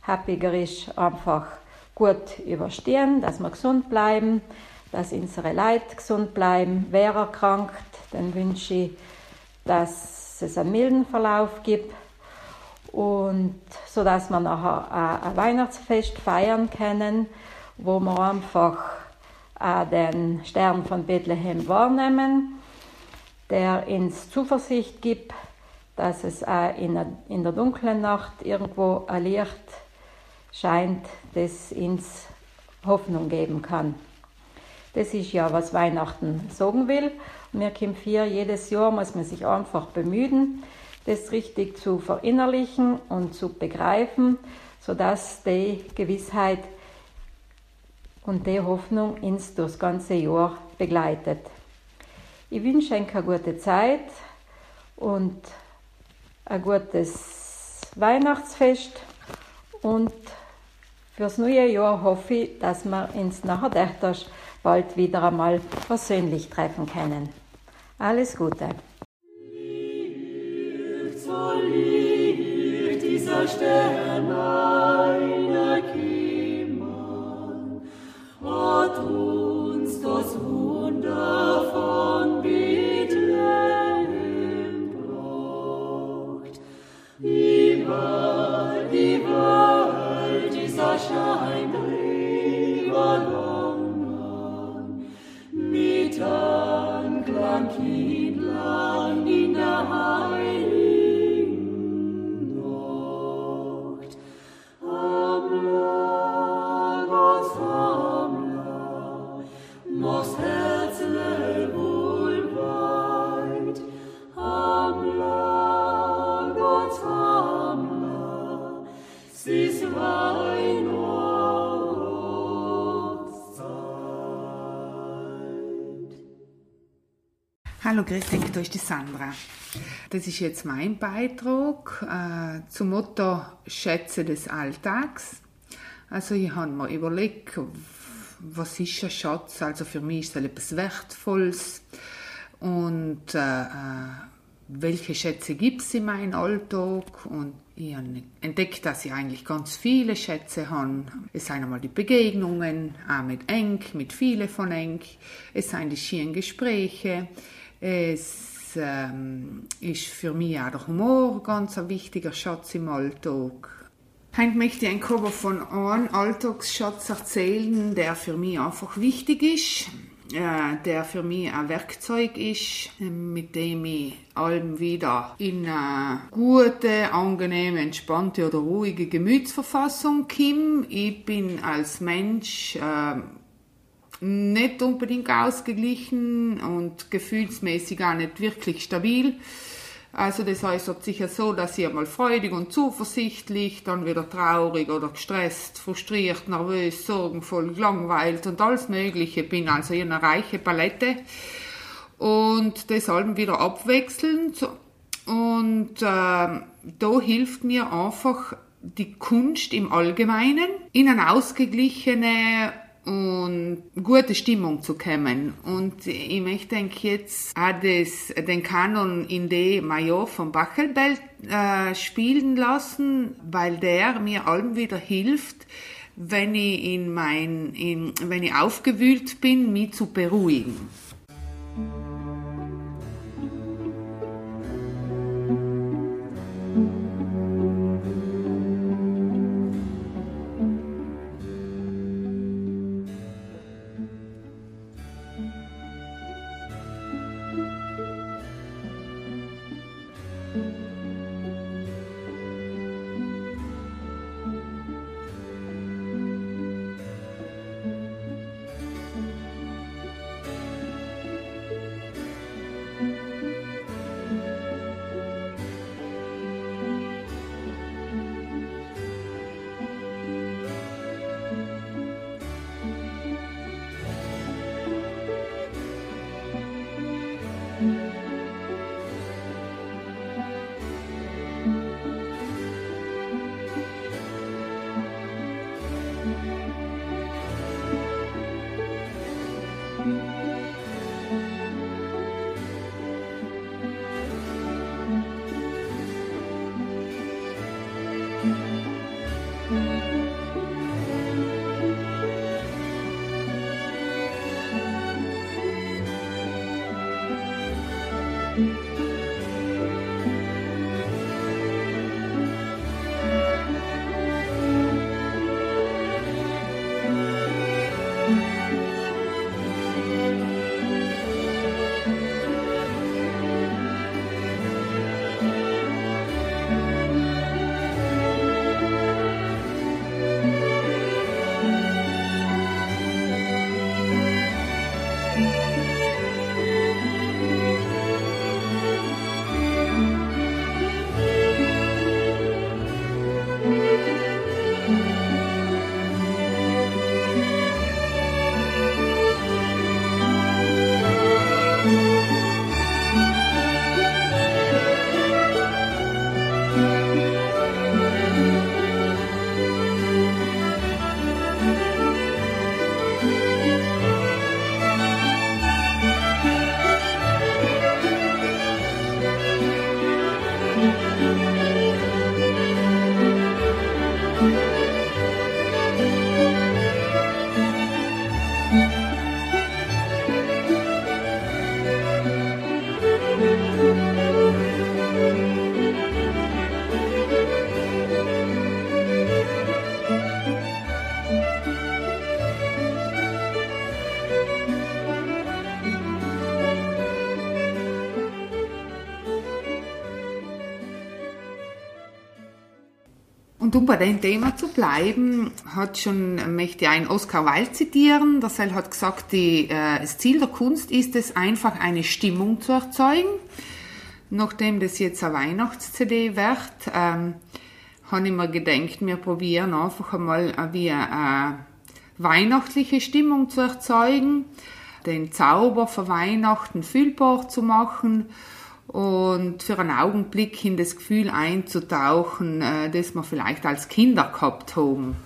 happiger ist, einfach gut überstehen, dass wir gesund bleiben, dass unsere Leute gesund bleiben. Wer erkrankt, dann wünsche ich, dass es einen milden Verlauf gibt und so dass wir nachher ein Weihnachtsfest feiern können, wo wir einfach den Stern von Bethlehem wahrnehmen, der uns Zuversicht gibt, dass es auch in der, dunklen Nacht irgendwo ein Licht scheint, das uns Hoffnung geben kann. Das ist ja, was Weihnachten sagen will. Wir kommen hier jedes Jahr, muss man sich einfach bemühen, das richtig zu verinnerlichen und zu begreifen, sodass die Gewissheit und die Hoffnung uns das ganze Jahr begleitet. Ich wünsche euch eine gute Zeit und ein gutes Weihnachtsfest und fürs neue Jahr hoffe ich, dass wir uns nachher bald wieder einmal persönlich treffen können. Alles Gute! So liegt dieser Stern einer Kimmer, hat uns das Wunder von Bethlehem gebracht. Wie war, wie war dieser Schein Hallo, grüß dich, da ist die Sandra. Das ist jetzt mein Beitrag äh, zum Motto Schätze des Alltags. Also ich habe mir überlegt, was ist ein Schatz? Also für mich ist es etwas Wertvolles und äh, äh, welche Schätze gibt es in meinem Alltag? Und ich habe entdeckt, dass ich eigentlich ganz viele Schätze habe. Es sind einmal die Begegnungen, auch mit Eng, mit vielen von Eng. Es sind die schönen Gespräche. Es ähm, ist für mich auch der Humor ganz ein wichtiger Schatz im Alltag. Heute möchte ich ein Cover von einem Alltagsschatz erzählen, der für mich einfach wichtig ist, äh, der für mich ein Werkzeug ist, mit dem ich allem wieder in eine gute, angenehme, entspannte oder ruhige Gemütsverfassung komme. Ich bin als Mensch äh, nicht unbedingt ausgeglichen und gefühlsmäßig auch nicht wirklich stabil. Also das äußert sich ja so, dass ich einmal freudig und zuversichtlich, dann wieder traurig oder gestresst, frustriert, nervös, sorgenvoll, gelangweilt und alles Mögliche bin. Also ich eine reiche Palette. Und das allem wieder abwechselnd. Und äh, da hilft mir einfach die Kunst im Allgemeinen in eine ausgeglichene und gute Stimmung zu kommen. Und ich möchte jetzt auch das, den Kanon in D Major von Bachelbelt äh, spielen lassen, weil der mir allem wieder hilft, wenn ich in mein, in, wenn ich aufgewühlt bin, mich zu beruhigen. Und um bei dem Thema zu bleiben, hat schon, möchte ich einen Oscar Wilde zitieren. Das er hat gesagt, die, äh, das Ziel der Kunst ist es, einfach eine Stimmung zu erzeugen. Nachdem das jetzt eine Weihnachts-CD wird, ähm, habe ich mir gedacht, wir probieren einfach einmal äh, wie eine weihnachtliche Stimmung zu erzeugen, den Zauber für Weihnachten fühlbar zu machen und für einen Augenblick in das Gefühl einzutauchen, äh, das wir vielleicht als Kinder gehabt haben.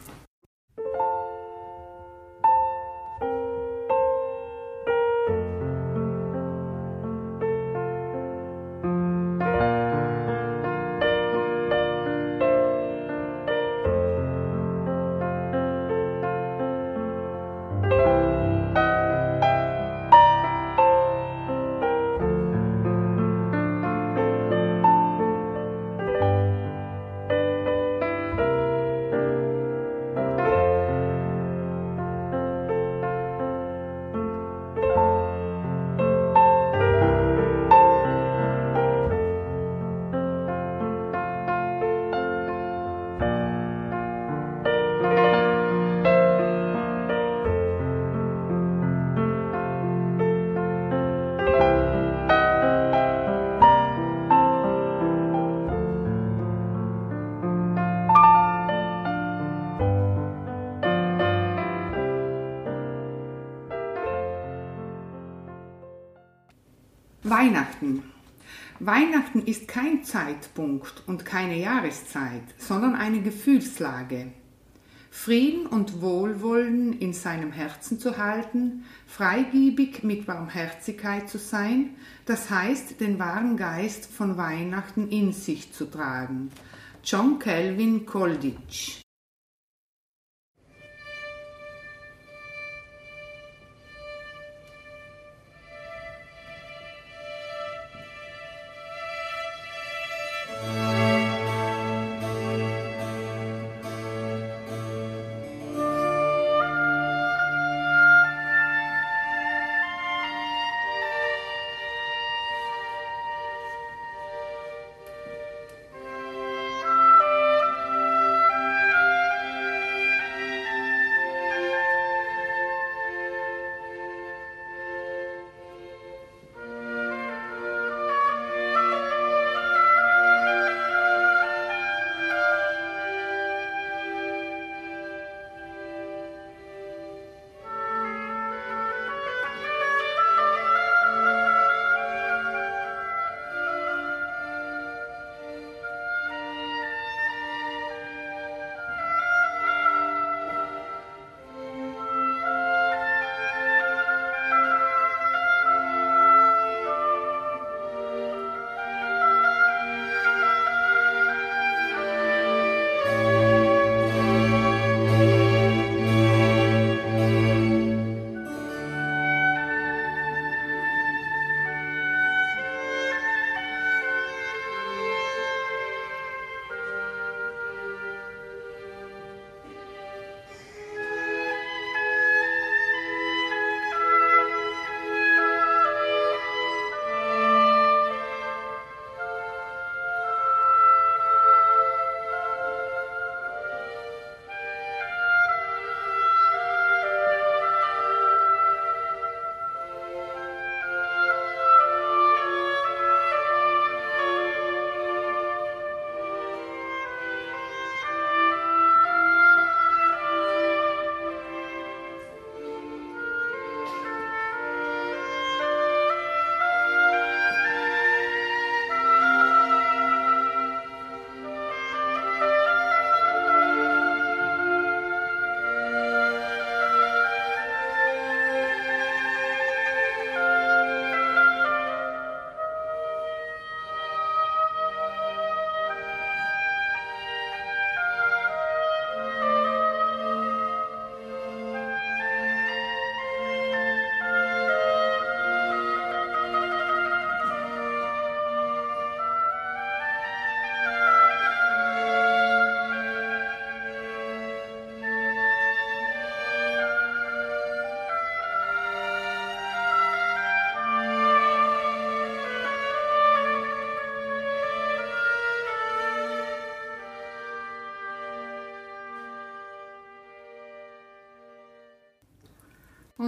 Ist kein Zeitpunkt und keine Jahreszeit, sondern eine Gefühlslage. Frieden und Wohlwollen in seinem Herzen zu halten, freigebig mit Barmherzigkeit zu sein, das heißt, den wahren Geist von Weihnachten in sich zu tragen. John Calvin Coleridge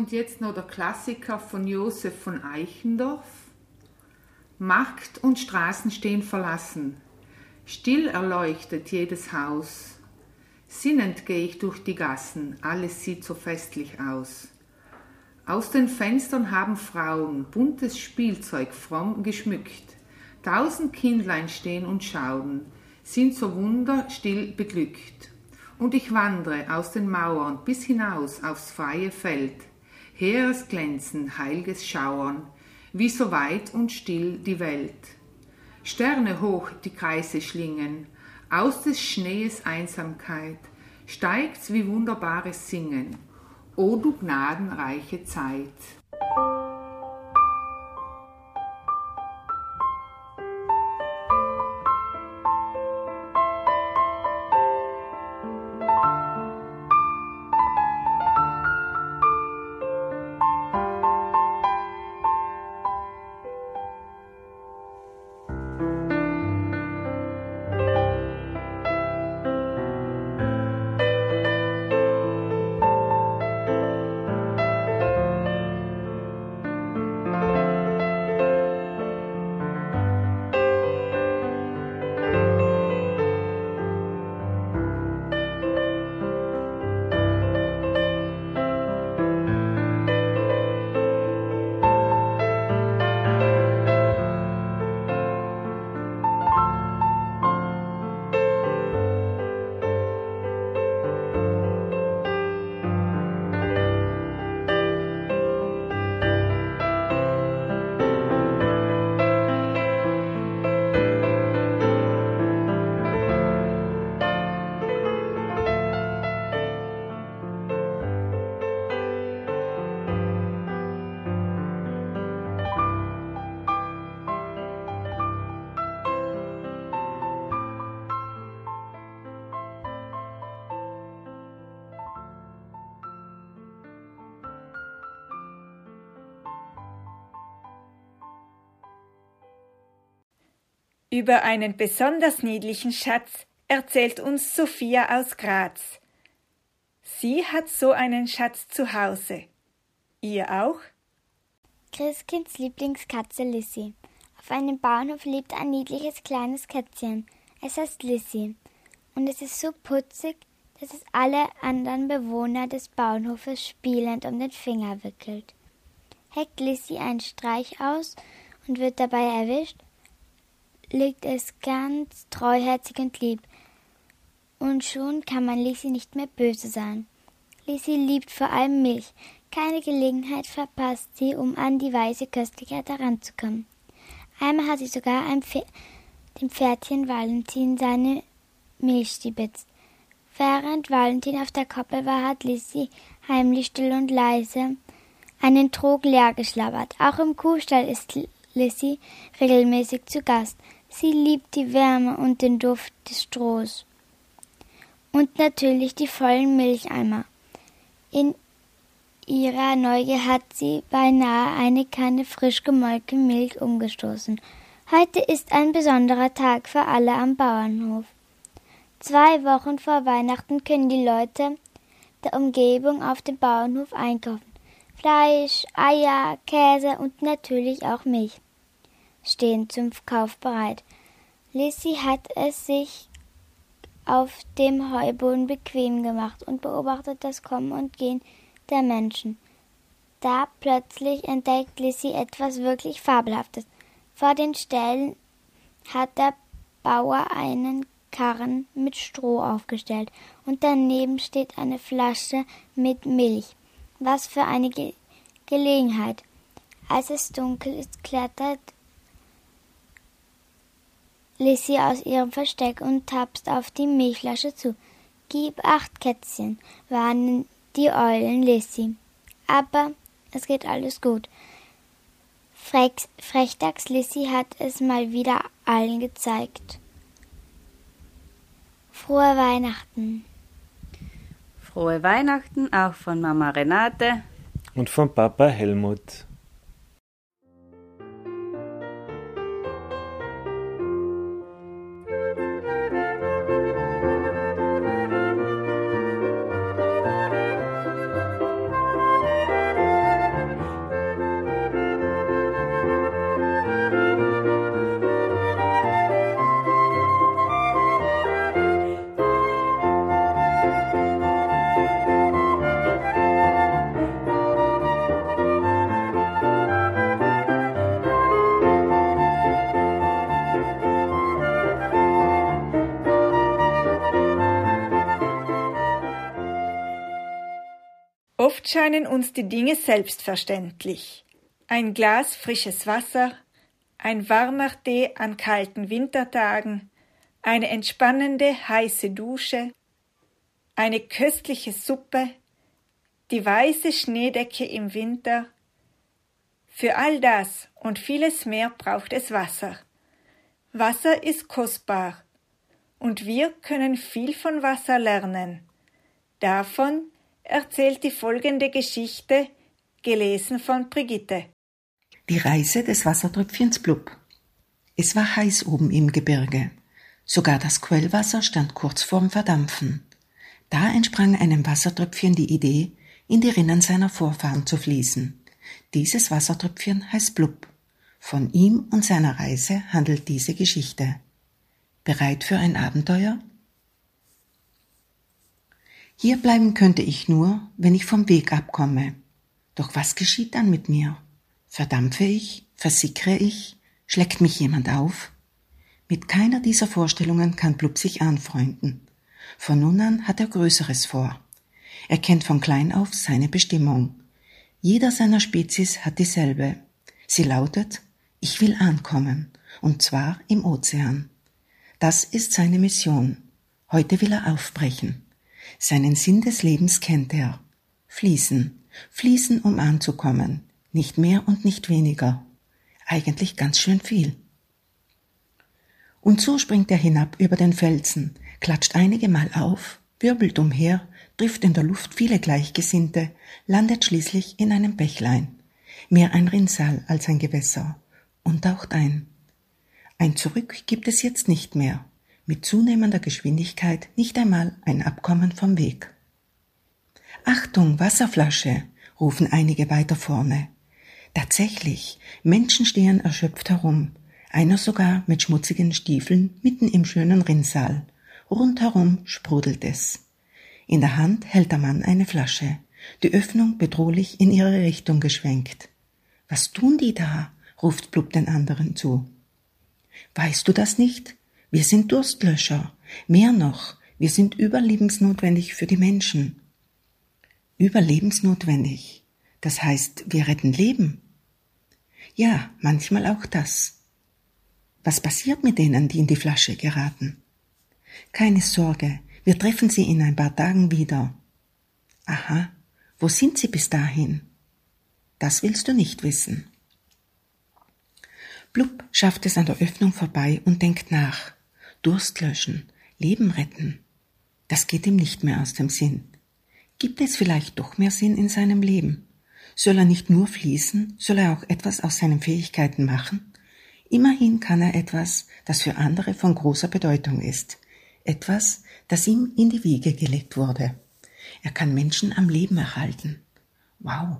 Und jetzt noch der Klassiker von Josef von Eichendorff. Markt und Straßen stehen verlassen. Still erleuchtet jedes Haus. Sinnend gehe ich durch die Gassen, alles sieht so festlich aus. Aus den Fenstern haben Frauen buntes Spielzeug fromm geschmückt. Tausend Kindlein stehen und schauen, sind so wunderstill beglückt. Und ich wandre aus den Mauern bis hinaus aufs freie Feld. Heeres Glänzen, heilges Schauern, wie so weit und still die Welt. Sterne hoch die Kreise schlingen, aus des Schnees Einsamkeit steigt's wie wunderbares Singen. O du gnadenreiche Zeit! Über einen besonders niedlichen Schatz erzählt uns Sophia aus Graz. Sie hat so einen Schatz zu Hause. Ihr auch? Christkinds Lieblingskatze Lissy. Auf einem Bauernhof lebt ein niedliches kleines Kätzchen. Es heißt Lissy. Und es ist so putzig, dass es alle anderen Bewohner des Bauernhofes spielend um den Finger wickelt. Heckt Lissy einen Streich aus und wird dabei erwischt, legt es ganz treuherzig und lieb. Und schon kann man Lisi nicht mehr böse sein. Lisi liebt vor allem Milch. Keine Gelegenheit verpasst sie, um an die weiße Köstlichkeit heranzukommen. Einmal hat sie sogar Pferd, dem Pferdchen Valentin seine Milch stibitzt. Während Valentin auf der Koppel war, hat Lissy heimlich still und leise einen Trog leer geschlabbert. Auch im Kuhstall ist Lissy regelmäßig zu Gast. Sie liebt die Wärme und den Duft des Strohs. Und natürlich die vollen Milcheimer. In ihrer Neugier hat sie beinahe eine Kanne frisch gemolkene Milch umgestoßen. Heute ist ein besonderer Tag für alle am Bauernhof. Zwei Wochen vor Weihnachten können die Leute der Umgebung auf dem Bauernhof einkaufen. Fleisch, Eier, Käse und natürlich auch Milch stehen zum Kauf bereit. Lissy hat es sich auf dem Heuboden bequem gemacht und beobachtet das Kommen und Gehen der Menschen. Da plötzlich entdeckt Lissy etwas wirklich Fabelhaftes. Vor den Ställen hat der Bauer einen Karren mit Stroh aufgestellt und daneben steht eine Flasche mit Milch. Was für eine Ge Gelegenheit. Als es dunkel ist, klettert Lissy aus ihrem Versteck und tapst auf die Milchflasche zu. Gib acht, Kätzchen, warnen die Eulen Lissy. Aber es geht alles gut. Frex, Frechdachs Lissy hat es mal wieder allen gezeigt. Frohe Weihnachten. Frohe Weihnachten auch von Mama Renate und von Papa Helmut. Scheinen uns die Dinge selbstverständlich. Ein Glas frisches Wasser, ein warmer Tee an kalten Wintertagen, eine entspannende heiße Dusche, eine köstliche Suppe, die weiße Schneedecke im Winter. Für all das und vieles mehr braucht es Wasser. Wasser ist kostbar und wir können viel von Wasser lernen. Davon erzählt die folgende Geschichte, gelesen von Brigitte. Die Reise des Wassertröpfchens Blub. Es war heiß oben im Gebirge. Sogar das Quellwasser stand kurz vorm Verdampfen. Da entsprang einem Wassertröpfchen die Idee, in die Rinnen seiner Vorfahren zu fließen. Dieses Wassertröpfchen heißt Blub. Von ihm und seiner Reise handelt diese Geschichte. Bereit für ein Abenteuer? Hier bleiben könnte ich nur, wenn ich vom Weg abkomme. Doch was geschieht dann mit mir? Verdampfe ich? Versickere ich? Schleckt mich jemand auf? Mit keiner dieser Vorstellungen kann Blub sich anfreunden. Von nun an hat er Größeres vor. Er kennt von klein auf seine Bestimmung. Jeder seiner Spezies hat dieselbe. Sie lautet, ich will ankommen, und zwar im Ozean. Das ist seine Mission. Heute will er aufbrechen. Seinen Sinn des Lebens kennt er. Fließen, fließen, um anzukommen, nicht mehr und nicht weniger. Eigentlich ganz schön viel. Und so springt er hinab über den Felsen, klatscht einige Mal auf, wirbelt umher, trifft in der Luft viele Gleichgesinnte, landet schließlich in einem Bächlein, mehr ein Rinnsal als ein Gewässer, und taucht ein. Ein Zurück gibt es jetzt nicht mehr, mit zunehmender Geschwindigkeit nicht einmal ein Abkommen vom Weg. Achtung, Wasserflasche, rufen einige weiter vorne. Tatsächlich, Menschen stehen erschöpft herum, einer sogar mit schmutzigen Stiefeln mitten im schönen Rinnsal. Rundherum sprudelt es. In der Hand hält der Mann eine Flasche, die Öffnung bedrohlich in ihre Richtung geschwenkt. Was tun die da? ruft Blub den anderen zu. Weißt du das nicht? Wir sind Durstlöscher. Mehr noch, wir sind überlebensnotwendig für die Menschen. Überlebensnotwendig. Das heißt, wir retten Leben. Ja, manchmal auch das. Was passiert mit denen, die in die Flasche geraten? Keine Sorge, wir treffen sie in ein paar Tagen wieder. Aha, wo sind sie bis dahin? Das willst du nicht wissen. Blub schafft es an der Öffnung vorbei und denkt nach. Durst löschen, Leben retten. Das geht ihm nicht mehr aus dem Sinn. Gibt es vielleicht doch mehr Sinn in seinem Leben? Soll er nicht nur fließen, soll er auch etwas aus seinen Fähigkeiten machen? Immerhin kann er etwas, das für andere von großer Bedeutung ist. Etwas, das ihm in die Wiege gelegt wurde. Er kann Menschen am Leben erhalten. Wow.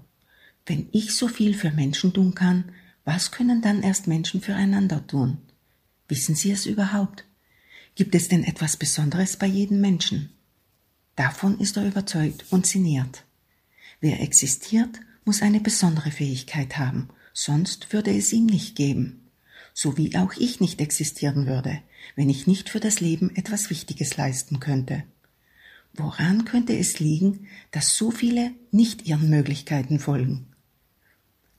Wenn ich so viel für Menschen tun kann, was können dann erst Menschen füreinander tun? Wissen Sie es überhaupt? Gibt es denn etwas Besonderes bei jedem Menschen? Davon ist er überzeugt und sinniert. Wer existiert, muss eine besondere Fähigkeit haben, sonst würde es ihm nicht geben so wie auch ich nicht existieren würde, wenn ich nicht für das Leben etwas Wichtiges leisten könnte. Woran könnte es liegen, dass so viele nicht ihren Möglichkeiten folgen?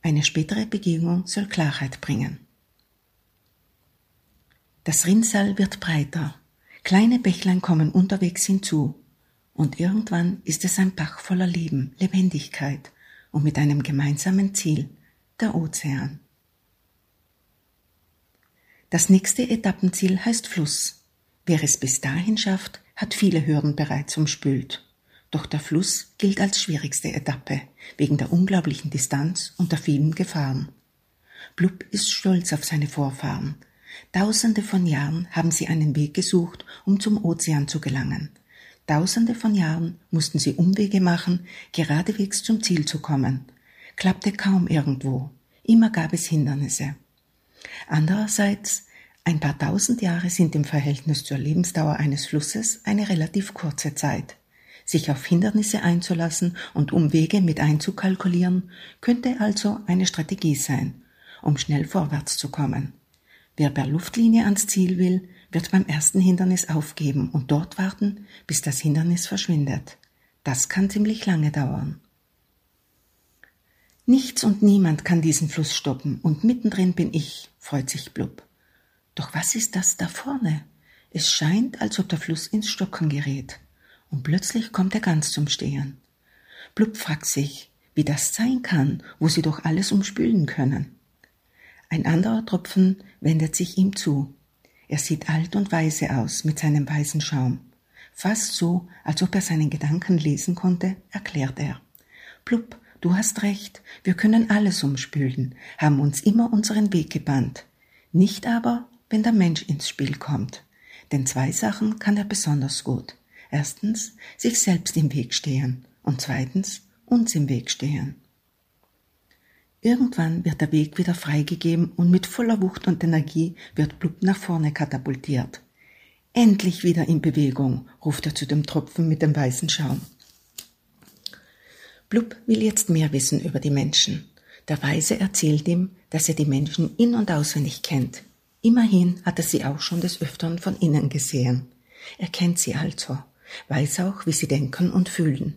Eine spätere Begegnung soll Klarheit bringen. Das Rinnsal wird breiter, kleine Bächlein kommen unterwegs hinzu, und irgendwann ist es ein Bach voller Leben, Lebendigkeit und mit einem gemeinsamen Ziel, der Ozean. Das nächste Etappenziel heißt Fluss. Wer es bis dahin schafft, hat viele Hürden bereits umspült. Doch der Fluss gilt als schwierigste Etappe, wegen der unglaublichen Distanz und der vielen Gefahren. Blub ist stolz auf seine Vorfahren. Tausende von Jahren haben sie einen Weg gesucht, um zum Ozean zu gelangen. Tausende von Jahren mussten sie Umwege machen, geradewegs zum Ziel zu kommen. Klappte kaum irgendwo. Immer gab es Hindernisse. Andererseits, ein paar tausend Jahre sind im Verhältnis zur Lebensdauer eines Flusses eine relativ kurze Zeit. Sich auf Hindernisse einzulassen und Umwege mit einzukalkulieren, könnte also eine Strategie sein, um schnell vorwärts zu kommen. Wer per Luftlinie ans Ziel will, wird beim ersten Hindernis aufgeben und dort warten, bis das Hindernis verschwindet. Das kann ziemlich lange dauern. Nichts und niemand kann diesen Fluss stoppen, und mittendrin bin ich, freut sich Blub. Doch was ist das da vorne? Es scheint, als ob der Fluss ins Stocken gerät. Und plötzlich kommt er ganz zum Stehen. Blub fragt sich, wie das sein kann, wo sie doch alles umspülen können. Ein anderer Tropfen wendet sich ihm zu. Er sieht alt und weise aus mit seinem weißen Schaum. Fast so, als ob er seinen Gedanken lesen konnte, erklärt er. Blub, du hast recht, wir können alles umspülen, haben uns immer unseren Weg gebannt. Nicht aber, wenn der Mensch ins Spiel kommt. Denn zwei Sachen kann er besonders gut. Erstens, sich selbst im Weg stehen und zweitens, uns im Weg stehen. Irgendwann wird der Weg wieder freigegeben und mit voller Wucht und Energie wird Blub nach vorne katapultiert. Endlich wieder in Bewegung, ruft er zu dem Tropfen mit dem weißen Schaum. Blub will jetzt mehr wissen über die Menschen. Der Weise erzählt ihm, dass er die Menschen in- und auswendig kennt. Immerhin hat er sie auch schon des Öfteren von innen gesehen. Er kennt sie also, weiß auch, wie sie denken und fühlen.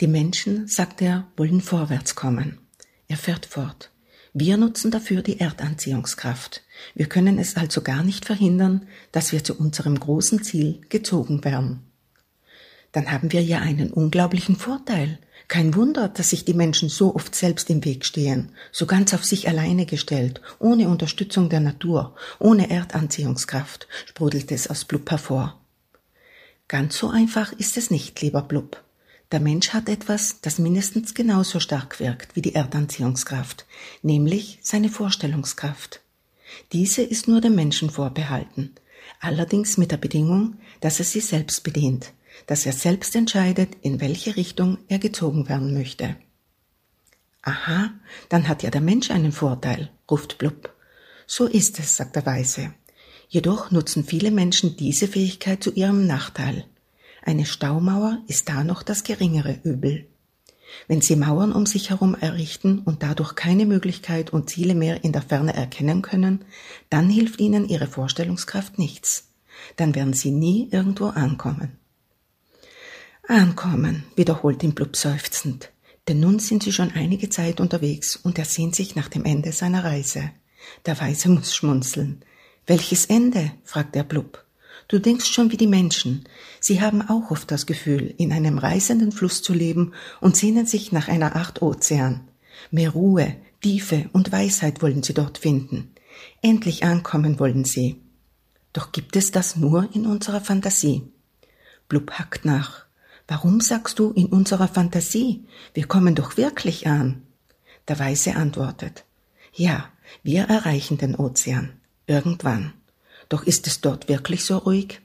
Die Menschen, sagt er, wollen vorwärts kommen. Er fährt fort. Wir nutzen dafür die Erdanziehungskraft. Wir können es also gar nicht verhindern, dass wir zu unserem großen Ziel gezogen werden. Dann haben wir ja einen unglaublichen Vorteil. Kein Wunder, dass sich die Menschen so oft selbst im Weg stehen, so ganz auf sich alleine gestellt, ohne Unterstützung der Natur, ohne Erdanziehungskraft, sprudelt es aus Blub hervor. Ganz so einfach ist es nicht, lieber Blub. Der Mensch hat etwas, das mindestens genauso stark wirkt wie die Erdanziehungskraft, nämlich seine Vorstellungskraft. Diese ist nur dem Menschen vorbehalten, allerdings mit der Bedingung, dass er sie selbst bedient, dass er selbst entscheidet, in welche Richtung er gezogen werden möchte. Aha, dann hat ja der Mensch einen Vorteil, ruft Blub. So ist es, sagt der Weise. Jedoch nutzen viele Menschen diese Fähigkeit zu ihrem Nachteil. Eine Staumauer ist da noch das geringere Übel. Wenn Sie Mauern um sich herum errichten und dadurch keine Möglichkeit und Ziele mehr in der Ferne erkennen können, dann hilft Ihnen Ihre Vorstellungskraft nichts. Dann werden Sie nie irgendwo ankommen. Ankommen, wiederholt ihn Blub seufzend, denn nun sind sie schon einige Zeit unterwegs und er sehnt sich nach dem Ende seiner Reise. Der Weise muss schmunzeln. Welches Ende? fragt er Blub. Du denkst schon wie die Menschen. Sie haben auch oft das Gefühl, in einem reißenden Fluss zu leben und sehnen sich nach einer Art Ozean. Mehr Ruhe, Tiefe und Weisheit wollen sie dort finden. Endlich ankommen wollen sie. Doch gibt es das nur in unserer Fantasie? Blub hackt nach. Warum sagst du in unserer Fantasie? Wir kommen doch wirklich an. Der Weise antwortet. Ja, wir erreichen den Ozean. Irgendwann. Doch ist es dort wirklich so ruhig?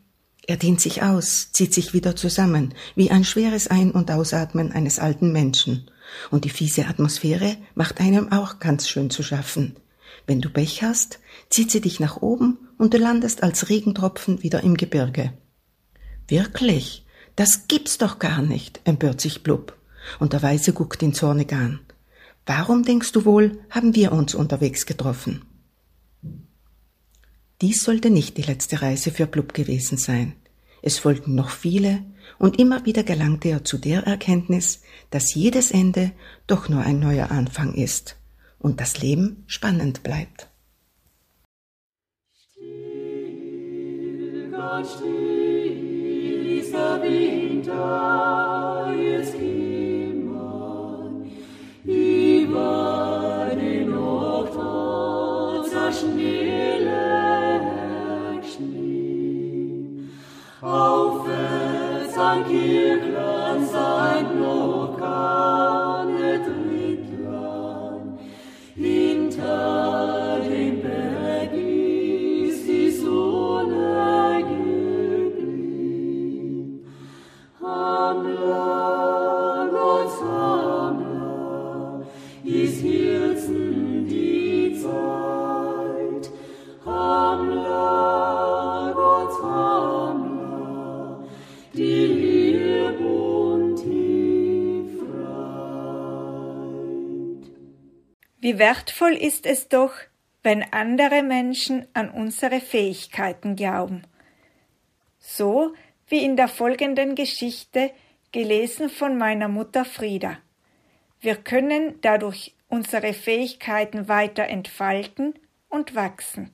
Er dehnt sich aus, zieht sich wieder zusammen, wie ein schweres Ein- und Ausatmen eines alten Menschen. Und die fiese Atmosphäre macht einem auch ganz schön zu schaffen. Wenn du Pech hast, zieht sie dich nach oben und du landest als Regentropfen wieder im Gebirge. Wirklich? Das gibt's doch gar nicht, empört sich Blub. Und der Weise guckt ihn zornig an. Warum denkst du wohl, haben wir uns unterwegs getroffen? Dies sollte nicht die letzte Reise für Blub gewesen sein. Es folgten noch viele, und immer wieder gelangte er zu der Erkenntnis, dass jedes Ende doch nur ein neuer Anfang ist und das Leben spannend bleibt. Still, ganz still Aufwärts an Kirchland sein noch Wertvoll ist es doch, wenn andere Menschen an unsere Fähigkeiten glauben. So wie in der folgenden Geschichte, gelesen von meiner Mutter Frieda. Wir können dadurch unsere Fähigkeiten weiter entfalten und wachsen.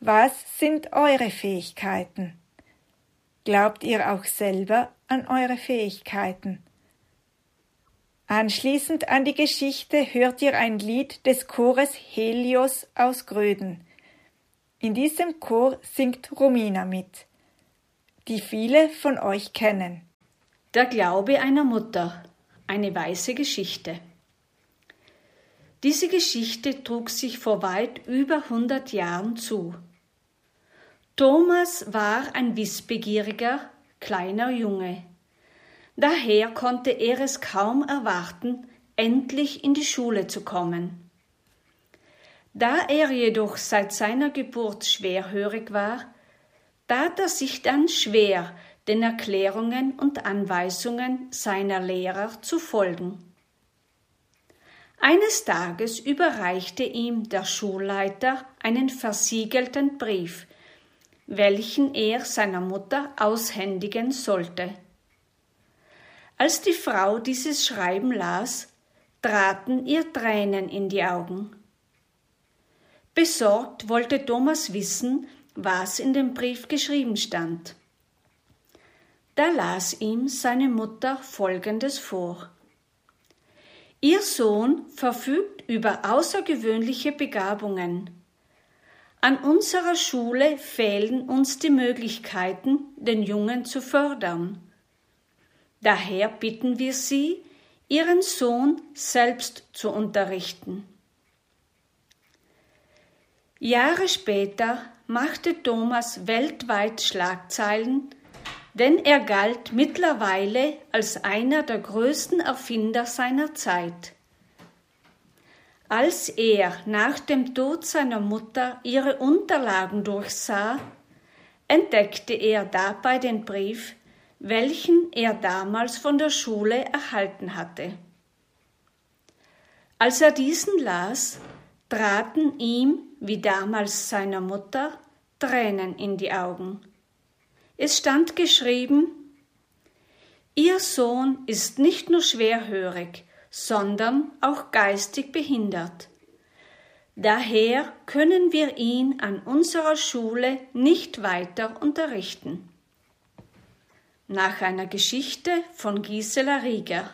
Was sind eure Fähigkeiten? Glaubt ihr auch selber an eure Fähigkeiten? Anschließend an die Geschichte hört ihr ein Lied des Chores Helios aus Gröden. In diesem Chor singt Romina mit, die viele von euch kennen. Der Glaube einer Mutter, eine weiße Geschichte. Diese Geschichte trug sich vor weit über 100 Jahren zu. Thomas war ein wissbegieriger, kleiner Junge. Daher konnte er es kaum erwarten, endlich in die Schule zu kommen. Da er jedoch seit seiner Geburt schwerhörig war, tat er sich dann schwer, den Erklärungen und Anweisungen seiner Lehrer zu folgen. Eines Tages überreichte ihm der Schulleiter einen versiegelten Brief, welchen er seiner Mutter aushändigen sollte. Als die Frau dieses Schreiben las, traten ihr Tränen in die Augen. Besorgt wollte Thomas wissen, was in dem Brief geschrieben stand. Da las ihm seine Mutter Folgendes vor. Ihr Sohn verfügt über außergewöhnliche Begabungen. An unserer Schule fehlen uns die Möglichkeiten, den Jungen zu fördern. Daher bitten wir Sie, Ihren Sohn selbst zu unterrichten. Jahre später machte Thomas weltweit Schlagzeilen, denn er galt mittlerweile als einer der größten Erfinder seiner Zeit. Als er nach dem Tod seiner Mutter ihre Unterlagen durchsah, entdeckte er dabei den Brief, welchen er damals von der Schule erhalten hatte. Als er diesen las, traten ihm, wie damals seiner Mutter, Tränen in die Augen. Es stand geschrieben, Ihr Sohn ist nicht nur schwerhörig, sondern auch geistig behindert. Daher können wir ihn an unserer Schule nicht weiter unterrichten. Nach einer Geschichte von Gisela Rieger.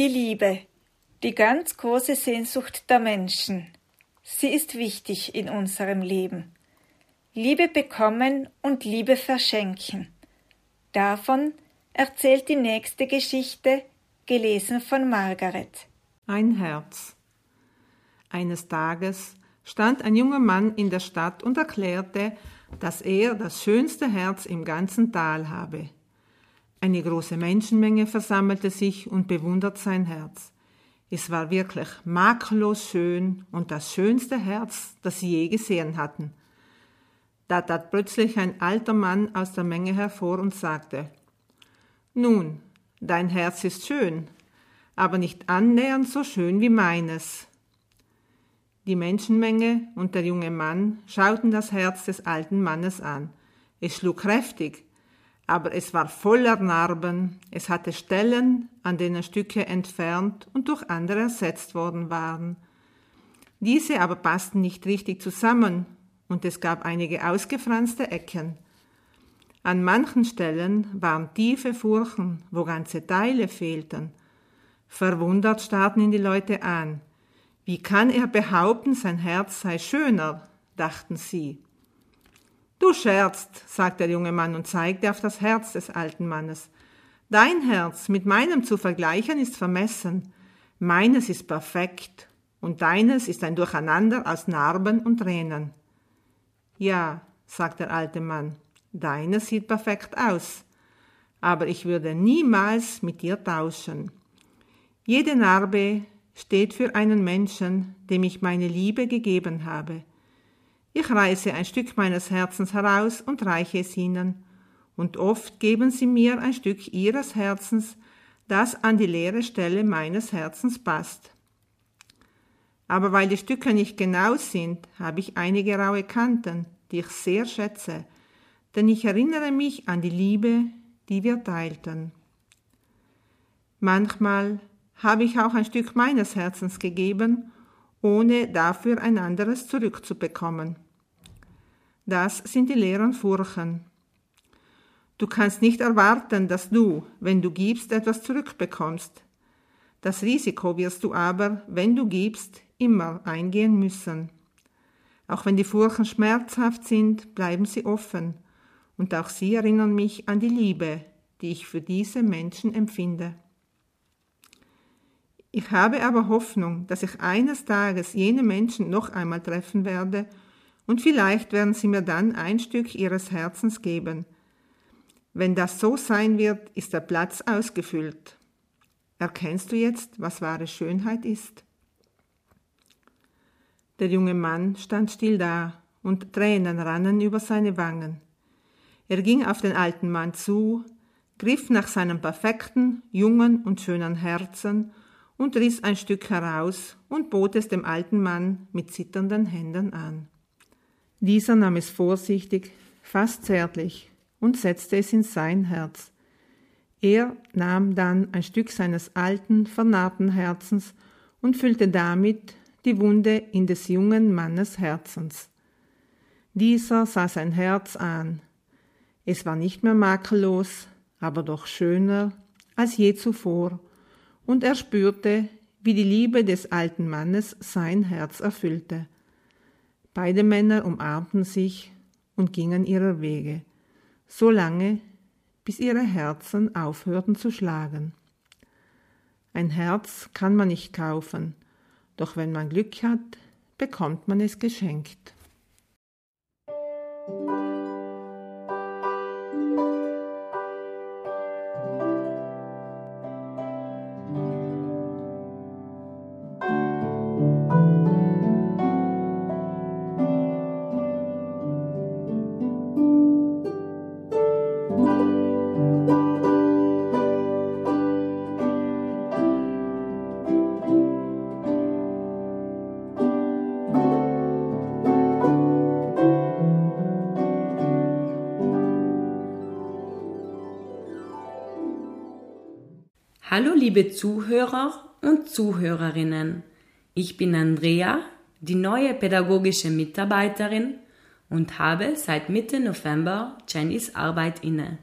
Die Liebe, die ganz große Sehnsucht der Menschen. Sie ist wichtig in unserem Leben. Liebe bekommen und Liebe verschenken. Davon erzählt die nächste Geschichte, gelesen von Margaret. Ein Herz. Eines Tages stand ein junger Mann in der Stadt und erklärte, dass er das schönste Herz im ganzen Tal habe. Eine große Menschenmenge versammelte sich und bewundert sein Herz. Es war wirklich makellos schön und das schönste Herz, das sie je gesehen hatten. Da tat plötzlich ein alter Mann aus der Menge hervor und sagte Nun, dein Herz ist schön, aber nicht annähernd so schön wie meines. Die Menschenmenge und der junge Mann schauten das Herz des alten Mannes an. Es schlug kräftig, aber es war voller Narben, es hatte Stellen, an denen Stücke entfernt und durch andere ersetzt worden waren. Diese aber passten nicht richtig zusammen, und es gab einige ausgefranste Ecken. An manchen Stellen waren tiefe Furchen, wo ganze Teile fehlten. Verwundert starrten ihn die Leute an. Wie kann er behaupten, sein Herz sei schöner? dachten sie. Du scherzt, sagte der junge Mann und zeigte auf das Herz des alten Mannes. Dein Herz mit meinem zu vergleichen ist vermessen. Meines ist perfekt und deines ist ein Durcheinander aus Narben und Tränen. Ja, sagt der alte Mann, deines sieht perfekt aus, aber ich würde niemals mit dir tauschen. Jede Narbe steht für einen Menschen, dem ich meine Liebe gegeben habe. Ich reiße ein Stück meines Herzens heraus und reiche es ihnen, und oft geben sie mir ein Stück ihres Herzens, das an die leere Stelle meines Herzens passt. Aber weil die Stücke nicht genau sind, habe ich einige raue Kanten, die ich sehr schätze, denn ich erinnere mich an die Liebe, die wir teilten. Manchmal habe ich auch ein Stück meines Herzens gegeben, ohne dafür ein anderes zurückzubekommen. Das sind die leeren Furchen. Du kannst nicht erwarten, dass du, wenn du gibst, etwas zurückbekommst. Das Risiko wirst du aber, wenn du gibst, immer eingehen müssen. Auch wenn die Furchen schmerzhaft sind, bleiben sie offen, und auch sie erinnern mich an die Liebe, die ich für diese Menschen empfinde. Ich habe aber Hoffnung, dass ich eines Tages jene Menschen noch einmal treffen werde, und vielleicht werden sie mir dann ein Stück ihres Herzens geben. Wenn das so sein wird, ist der Platz ausgefüllt. Erkennst du jetzt, was wahre Schönheit ist? Der junge Mann stand still da, und Tränen rannen über seine Wangen. Er ging auf den alten Mann zu, griff nach seinem perfekten, jungen und schönen Herzen und riss ein Stück heraus und bot es dem alten Mann mit zitternden Händen an. Dieser nahm es vorsichtig, fast zärtlich, und setzte es in sein Herz. Er nahm dann ein Stück seines alten, vernarbten Herzens und füllte damit die Wunde in des jungen Mannes Herzens. Dieser sah sein Herz an. Es war nicht mehr makellos, aber doch schöner als je zuvor und er spürte, wie die Liebe des alten Mannes sein Herz erfüllte. Beide Männer umarmten sich und gingen ihrer Wege, so lange, bis ihre Herzen aufhörten zu schlagen. Ein Herz kann man nicht kaufen, doch wenn man Glück hat, bekommt man es geschenkt. Hallo liebe Zuhörer und Zuhörerinnen. Ich bin Andrea, die neue pädagogische Mitarbeiterin und habe seit Mitte November Jennys Arbeit inne.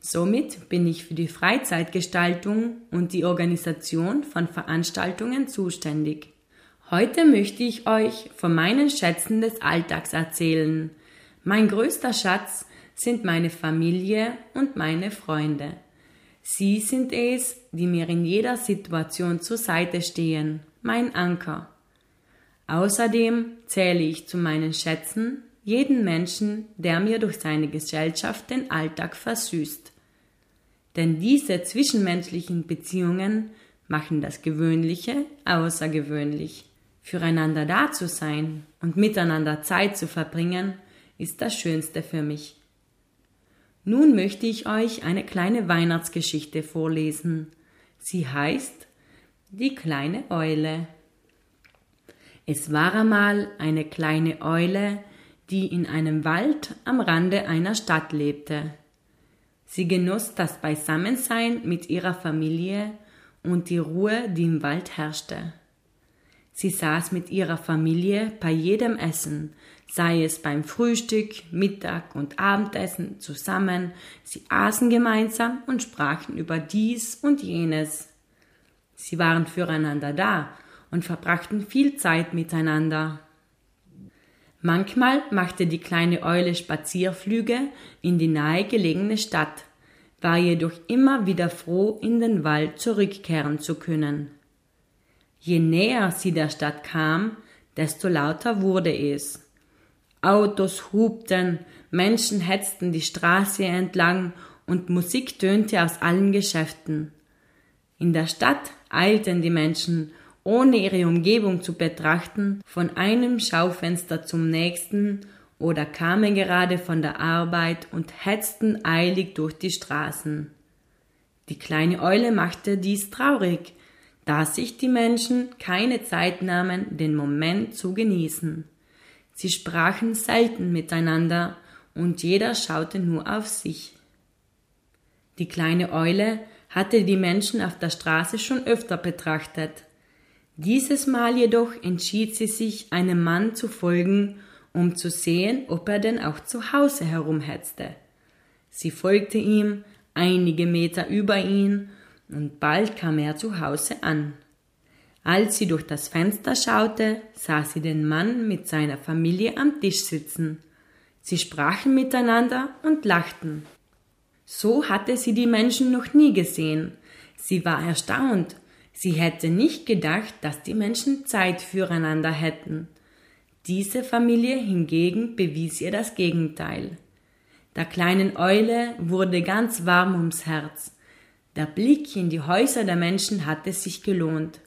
Somit bin ich für die Freizeitgestaltung und die Organisation von Veranstaltungen zuständig. Heute möchte ich euch von meinen Schätzen des Alltags erzählen. Mein größter Schatz sind meine Familie und meine Freunde. Sie sind es, die mir in jeder Situation zur Seite stehen, mein Anker. Außerdem zähle ich zu meinen Schätzen jeden Menschen, der mir durch seine Gesellschaft den Alltag versüßt. Denn diese zwischenmenschlichen Beziehungen machen das Gewöhnliche außergewöhnlich. Füreinander da zu sein und miteinander Zeit zu verbringen, ist das Schönste für mich. Nun möchte ich euch eine kleine Weihnachtsgeschichte vorlesen. Sie heißt Die kleine Eule. Es war einmal eine kleine Eule, die in einem Wald am Rande einer Stadt lebte. Sie genoss das Beisammensein mit ihrer Familie und die Ruhe, die im Wald herrschte. Sie saß mit ihrer Familie bei jedem Essen, sei es beim Frühstück, Mittag und Abendessen zusammen, sie aßen gemeinsam und sprachen über dies und jenes. Sie waren füreinander da und verbrachten viel Zeit miteinander. Manchmal machte die kleine Eule Spazierflüge in die nahegelegene Stadt, war jedoch immer wieder froh, in den Wald zurückkehren zu können. Je näher sie der Stadt kam, desto lauter wurde es. Autos hupten, Menschen hetzten die Straße entlang und Musik tönte aus allen Geschäften. In der Stadt eilten die Menschen, ohne ihre Umgebung zu betrachten, von einem Schaufenster zum nächsten oder kamen gerade von der Arbeit und hetzten eilig durch die Straßen. Die kleine Eule machte dies traurig, da sich die Menschen keine Zeit nahmen, den Moment zu genießen. Sie sprachen selten miteinander und jeder schaute nur auf sich. Die kleine Eule hatte die Menschen auf der Straße schon öfter betrachtet. Dieses Mal jedoch entschied sie sich, einem Mann zu folgen, um zu sehen, ob er denn auch zu Hause herumhetzte. Sie folgte ihm einige Meter über ihn und bald kam er zu Hause an. Als sie durch das Fenster schaute, sah sie den Mann mit seiner Familie am Tisch sitzen. Sie sprachen miteinander und lachten. So hatte sie die Menschen noch nie gesehen. Sie war erstaunt. Sie hätte nicht gedacht, dass die Menschen Zeit füreinander hätten. Diese Familie hingegen bewies ihr das Gegenteil. Der kleinen Eule wurde ganz warm ums Herz. Der Blick in die Häuser der Menschen hatte sich gelohnt.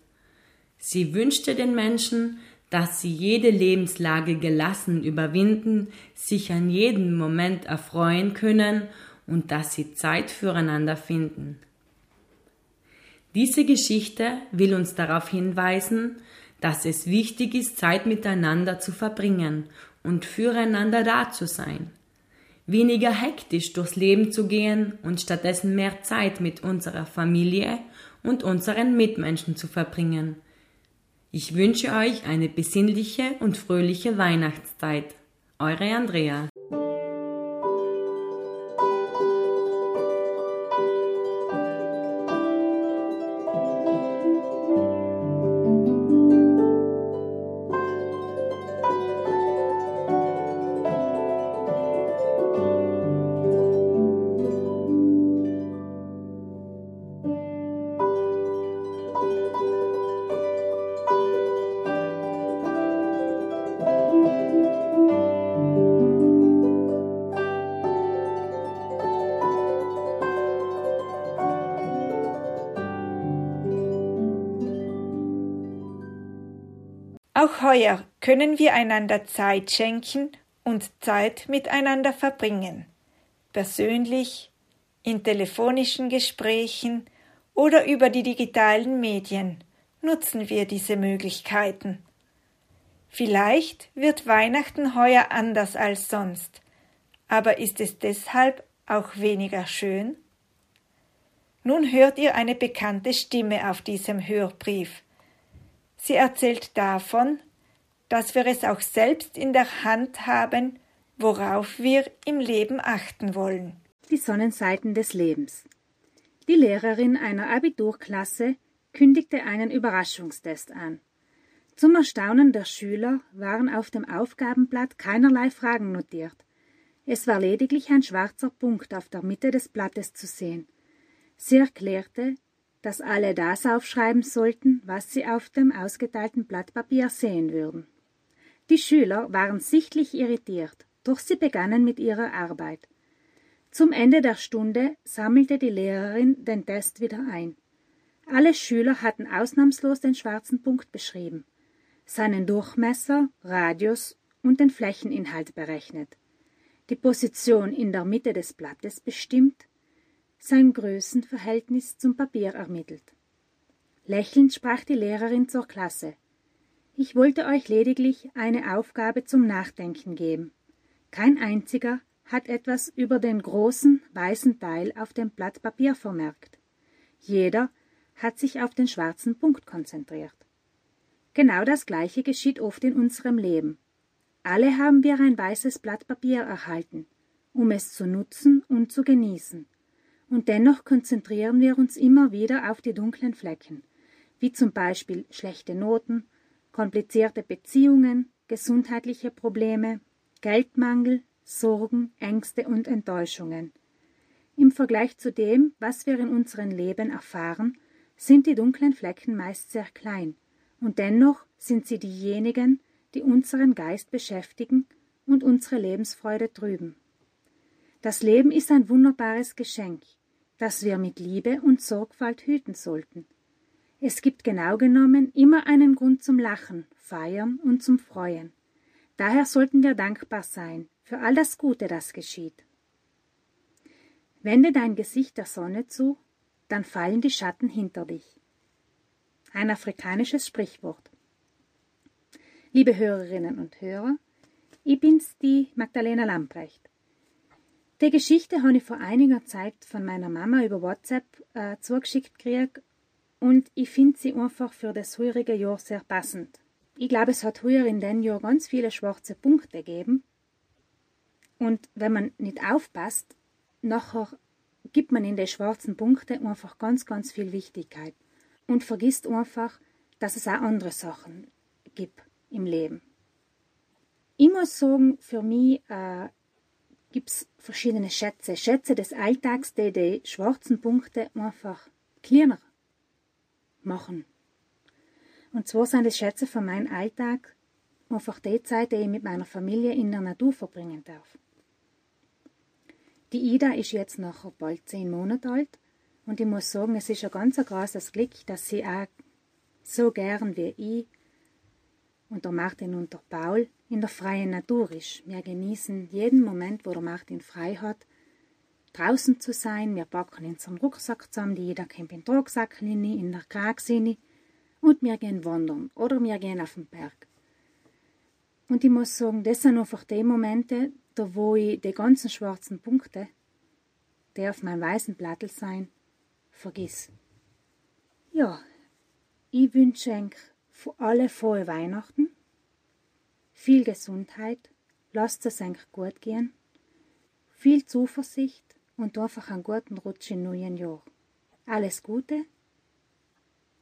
Sie wünschte den Menschen, dass sie jede Lebenslage gelassen überwinden, sich an jedem Moment erfreuen können und dass sie Zeit füreinander finden. Diese Geschichte will uns darauf hinweisen, dass es wichtig ist, Zeit miteinander zu verbringen und füreinander da zu sein weniger hektisch durchs Leben zu gehen und stattdessen mehr Zeit mit unserer Familie und unseren Mitmenschen zu verbringen. Ich wünsche euch eine besinnliche und fröhliche Weihnachtszeit. Eure Andrea. Heuer können wir einander Zeit schenken und Zeit miteinander verbringen. Persönlich, in telefonischen Gesprächen oder über die digitalen Medien nutzen wir diese Möglichkeiten. Vielleicht wird Weihnachten heuer anders als sonst, aber ist es deshalb auch weniger schön? Nun hört ihr eine bekannte Stimme auf diesem Hörbrief. Sie erzählt davon, dass wir es auch selbst in der Hand haben, worauf wir im Leben achten wollen. Die Sonnenseiten des Lebens. Die Lehrerin einer Abiturklasse kündigte einen Überraschungstest an. Zum Erstaunen der Schüler waren auf dem Aufgabenblatt keinerlei Fragen notiert. Es war lediglich ein schwarzer Punkt auf der Mitte des Blattes zu sehen. Sie erklärte, dass alle das aufschreiben sollten, was sie auf dem ausgeteilten Blatt Papier sehen würden. Die Schüler waren sichtlich irritiert, doch sie begannen mit ihrer Arbeit. Zum Ende der Stunde sammelte die Lehrerin den Test wieder ein. Alle Schüler hatten ausnahmslos den schwarzen Punkt beschrieben, seinen Durchmesser, Radius und den Flächeninhalt berechnet, die Position in der Mitte des Blattes bestimmt, sein Größenverhältnis zum Papier ermittelt. Lächelnd sprach die Lehrerin zur Klasse. Ich wollte euch lediglich eine Aufgabe zum Nachdenken geben. Kein einziger hat etwas über den großen weißen Teil auf dem Blatt Papier vermerkt. Jeder hat sich auf den schwarzen Punkt konzentriert. Genau das Gleiche geschieht oft in unserem Leben. Alle haben wir ein weißes Blatt Papier erhalten, um es zu nutzen und zu genießen. Und dennoch konzentrieren wir uns immer wieder auf die dunklen Flecken, wie zum Beispiel schlechte Noten, komplizierte Beziehungen, gesundheitliche Probleme, Geldmangel, Sorgen, Ängste und Enttäuschungen. Im Vergleich zu dem, was wir in unserem Leben erfahren, sind die dunklen Flecken meist sehr klein, und dennoch sind sie diejenigen, die unseren Geist beschäftigen und unsere Lebensfreude trüben. Das Leben ist ein wunderbares Geschenk, das wir mit Liebe und Sorgfalt hüten sollten. Es gibt genau genommen immer einen Grund zum Lachen, Feiern und zum Freuen. Daher sollten wir dankbar sein für all das Gute, das geschieht. Wende dein Gesicht der Sonne zu, dann fallen die Schatten hinter dich. Ein afrikanisches Sprichwort. Liebe Hörerinnen und Hörer, ich bin's, die Magdalena Lamprecht. Die Geschichte habe ich vor einiger Zeit von meiner Mama über WhatsApp äh, zugeschickt gekriegt und ich finde sie einfach für das heurige Jahr sehr passend. Ich glaube, es hat heuer in den Jahr ganz viele schwarze Punkte gegeben und wenn man nicht aufpasst, nachher gibt man in die schwarzen Punkte einfach ganz, ganz viel Wichtigkeit und vergisst einfach, dass es auch andere Sachen gibt im Leben. Ich muss sagen, für mich äh, gibt es verschiedene Schätze. Schätze des Alltags, die die schwarzen Punkte einfach kleiner machen. Und zwar sind es Schätze von meinem Alltag einfach die Zeit, die ich mit meiner Familie in der Natur verbringen darf. Die Ida ist jetzt noch bald zehn Monate alt und ich muss sagen, es ist ein ganz großes Glück, dass sie auch so gern wie ich und der Martin und der Paul in der freien Natur ist. Wir genießen jeden Moment, wo der Martin frei hat, draußen zu sein. Wir packen unseren Rucksack zusammen, die jeder kommt in den Rucksack rein, in der Krags rein, und wir gehen wandern oder wir gehen auf den Berg. Und ich muss sagen, das sind einfach die Momente, da wo ich die ganzen schwarzen Punkte, die auf meinem weißen Plattel sein, vergiss. Ja, ich wünsche euch für alle frohe Weihnachten, viel Gesundheit, lasst es euch gut gehen, viel Zuversicht und einfach einen guten Rutsch im neuen Jahr. Alles Gute,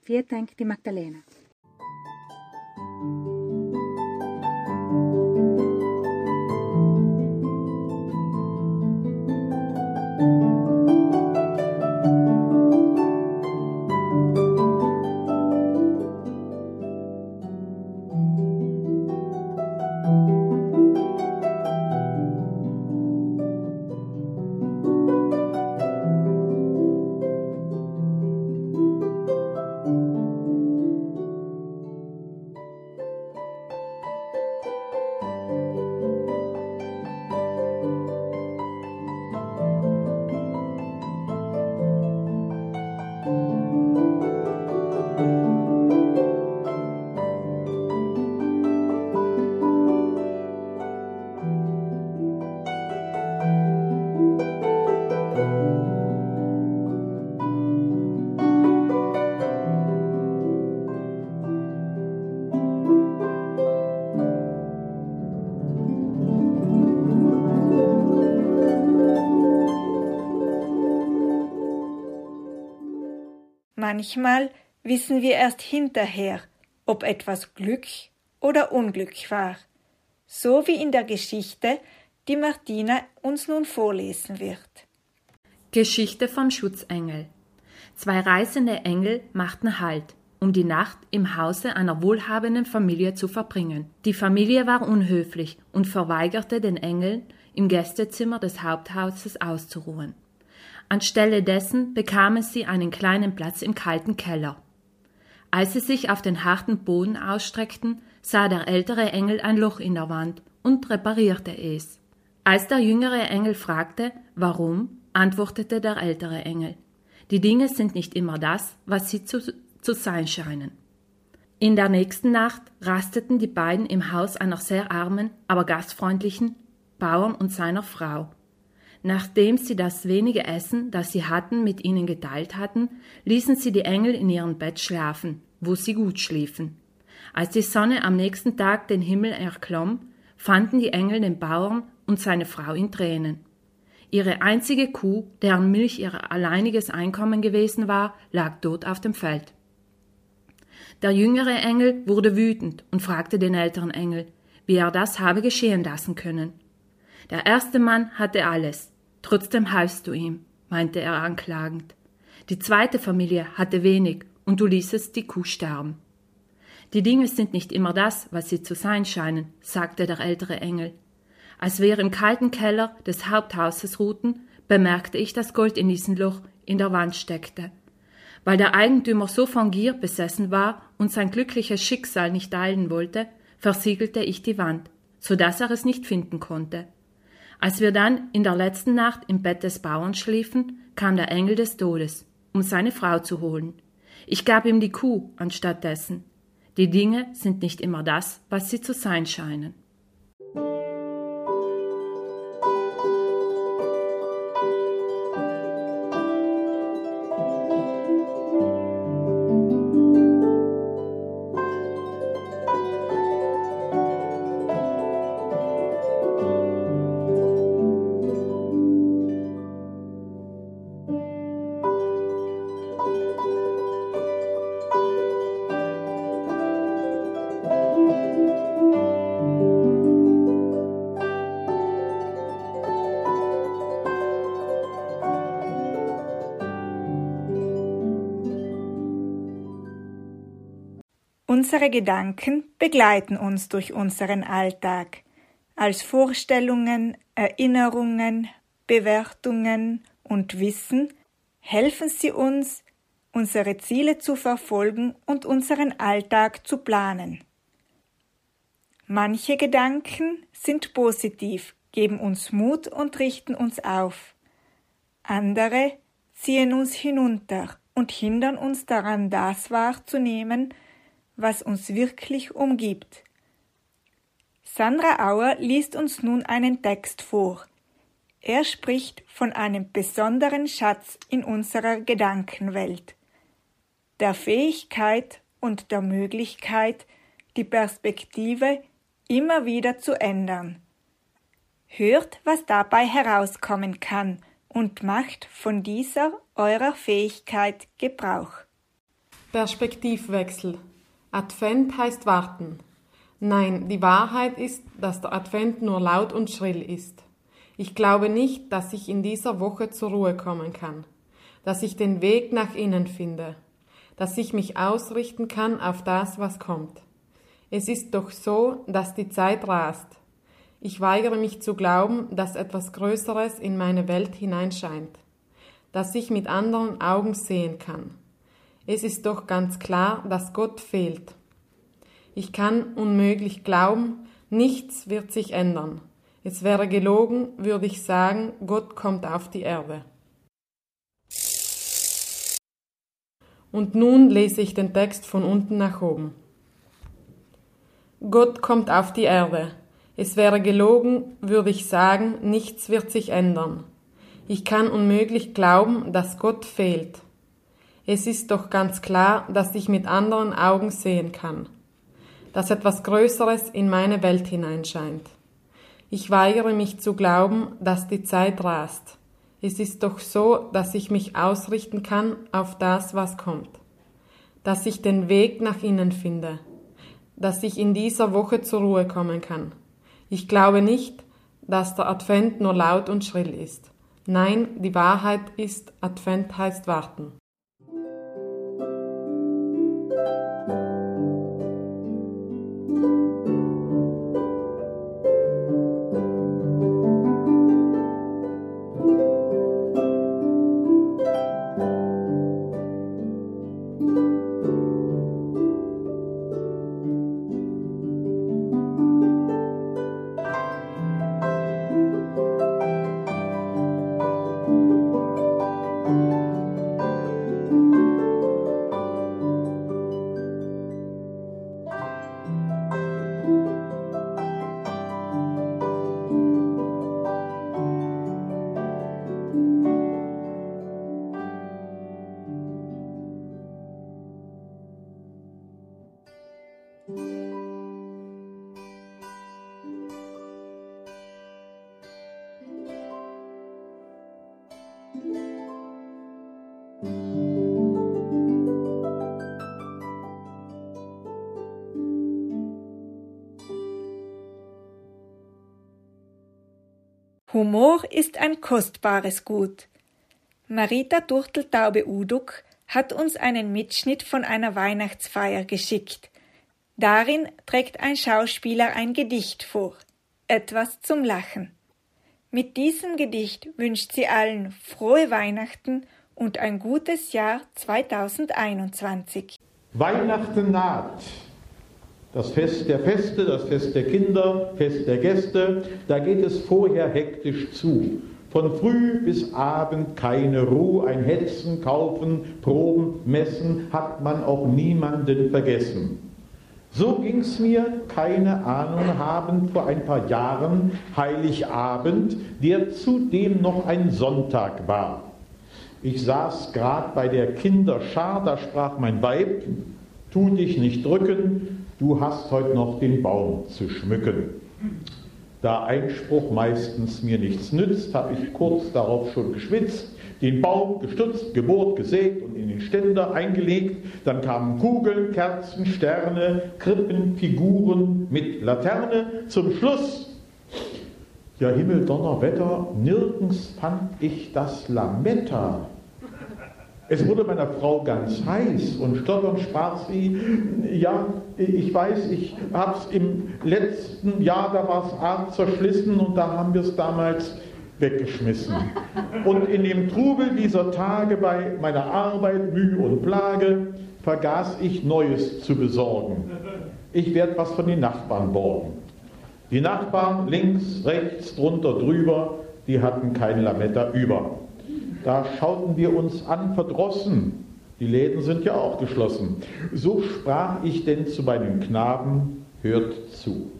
vielen Dank, die Magdalena. Manchmal wissen wir erst hinterher, ob etwas Glück oder Unglück war, so wie in der Geschichte, die Martina uns nun vorlesen wird. Geschichte vom Schutzengel. Zwei reisende Engel machten Halt, um die Nacht im Hause einer wohlhabenden Familie zu verbringen. Die Familie war unhöflich und verweigerte den Engeln, im Gästezimmer des Haupthauses auszuruhen. Anstelle dessen bekamen sie einen kleinen Platz im kalten Keller. Als sie sich auf den harten Boden ausstreckten, sah der ältere Engel ein Loch in der Wand und reparierte es. Als der jüngere Engel fragte, warum, antwortete der ältere Engel, die Dinge sind nicht immer das, was sie zu, zu sein scheinen. In der nächsten Nacht rasteten die beiden im Haus einer sehr armen, aber gastfreundlichen Bauern und seiner Frau. Nachdem sie das wenige Essen, das sie hatten, mit ihnen geteilt hatten, ließen sie die Engel in ihrem Bett schlafen, wo sie gut schliefen. Als die Sonne am nächsten Tag den Himmel erklomm, fanden die Engel den Bauern und seine Frau in Tränen. Ihre einzige Kuh, deren Milch ihr alleiniges Einkommen gewesen war, lag tot auf dem Feld. Der jüngere Engel wurde wütend und fragte den älteren Engel, wie er das habe geschehen lassen können. Der erste Mann hatte alles, trotzdem halfst du ihm, meinte er anklagend. Die zweite Familie hatte wenig und du ließest die Kuh sterben. Die Dinge sind nicht immer das, was sie zu sein scheinen, sagte der ältere Engel. Als wir im kalten Keller des Haupthauses ruhten, bemerkte ich, dass Gold in diesem Loch in der Wand steckte. Weil der Eigentümer so von Gier besessen war und sein glückliches Schicksal nicht teilen wollte, versiegelte ich die Wand, so dass er es nicht finden konnte. Als wir dann in der letzten Nacht im Bett des Bauern schliefen, kam der Engel des Todes, um seine Frau zu holen. Ich gab ihm die Kuh anstatt dessen. Die Dinge sind nicht immer das, was sie zu sein scheinen. Unsere Gedanken begleiten uns durch unseren Alltag als Vorstellungen, Erinnerungen, Bewertungen und Wissen helfen sie uns, unsere Ziele zu verfolgen und unseren Alltag zu planen. Manche Gedanken sind positiv, geben uns Mut und richten uns auf. Andere ziehen uns hinunter und hindern uns daran, das wahrzunehmen, was uns wirklich umgibt. Sandra Auer liest uns nun einen Text vor. Er spricht von einem besonderen Schatz in unserer Gedankenwelt, der Fähigkeit und der Möglichkeit, die Perspektive immer wieder zu ändern. Hört, was dabei herauskommen kann und macht von dieser eurer Fähigkeit Gebrauch. Perspektivwechsel Advent heißt warten. Nein, die Wahrheit ist, dass der Advent nur laut und schrill ist. Ich glaube nicht, dass ich in dieser Woche zur Ruhe kommen kann, dass ich den Weg nach innen finde, dass ich mich ausrichten kann auf das, was kommt. Es ist doch so, dass die Zeit rast. Ich weigere mich zu glauben, dass etwas Größeres in meine Welt hineinscheint, dass ich mit anderen Augen sehen kann. Es ist doch ganz klar, dass Gott fehlt. Ich kann unmöglich glauben, nichts wird sich ändern. Es wäre gelogen, würde ich sagen, Gott kommt auf die Erde. Und nun lese ich den Text von unten nach oben. Gott kommt auf die Erde. Es wäre gelogen, würde ich sagen, nichts wird sich ändern. Ich kann unmöglich glauben, dass Gott fehlt. Es ist doch ganz klar, dass ich mit anderen Augen sehen kann, dass etwas Größeres in meine Welt hineinscheint. Ich weigere mich zu glauben, dass die Zeit rast. Es ist doch so, dass ich mich ausrichten kann auf das, was kommt. Dass ich den Weg nach innen finde. Dass ich in dieser Woche zur Ruhe kommen kann. Ich glaube nicht, dass der Advent nur laut und schrill ist. Nein, die Wahrheit ist, Advent heißt warten. Humor ist ein kostbares Gut. Marita Durteltaube-Uduk hat uns einen Mitschnitt von einer Weihnachtsfeier geschickt. Darin trägt ein Schauspieler ein Gedicht vor. Etwas zum Lachen. Mit diesem Gedicht wünscht sie allen frohe Weihnachten und ein gutes Jahr 2021. Weihnachten naht. Das Fest der Feste, das Fest der Kinder, Fest der Gäste, da geht es vorher hektisch zu. Von früh bis Abend keine Ruhe, ein Hetzen, Kaufen, Proben, Messen, hat man auch niemanden vergessen. So ging's mir, keine Ahnung habend, vor ein paar Jahren, Heiligabend, der zudem noch ein Sonntag war. Ich saß grad bei der Kinderschar, da sprach mein Weib, tu dich nicht drücken, du hast heute noch den Baum zu schmücken. Da Einspruch meistens mir nichts nützt, habe ich kurz darauf schon geschwitzt, den Baum gestutzt, gebohrt, gesägt und in den Ständer eingelegt. Dann kamen Kugeln, Kerzen, Sterne, Krippen, Figuren mit Laterne. Zum Schluss, ja Himmel, Donnerwetter, nirgends fand ich das Lametta. Es wurde meiner Frau ganz heiß und stotternd sprach sie, ja, ich weiß, ich habe es im letzten Jahr, da war es arg zerschlissen und da haben wir es damals weggeschmissen. Und in dem Trubel dieser Tage bei meiner Arbeit, Mühe und Plage, vergaß ich Neues zu besorgen. Ich werde was von den Nachbarn borgen. Die Nachbarn links, rechts, drunter, drüber, die hatten kein Lametta über. Da schauten wir uns an, verdrossen. Die Läden sind ja auch geschlossen. So sprach ich denn zu meinen Knaben, hört zu.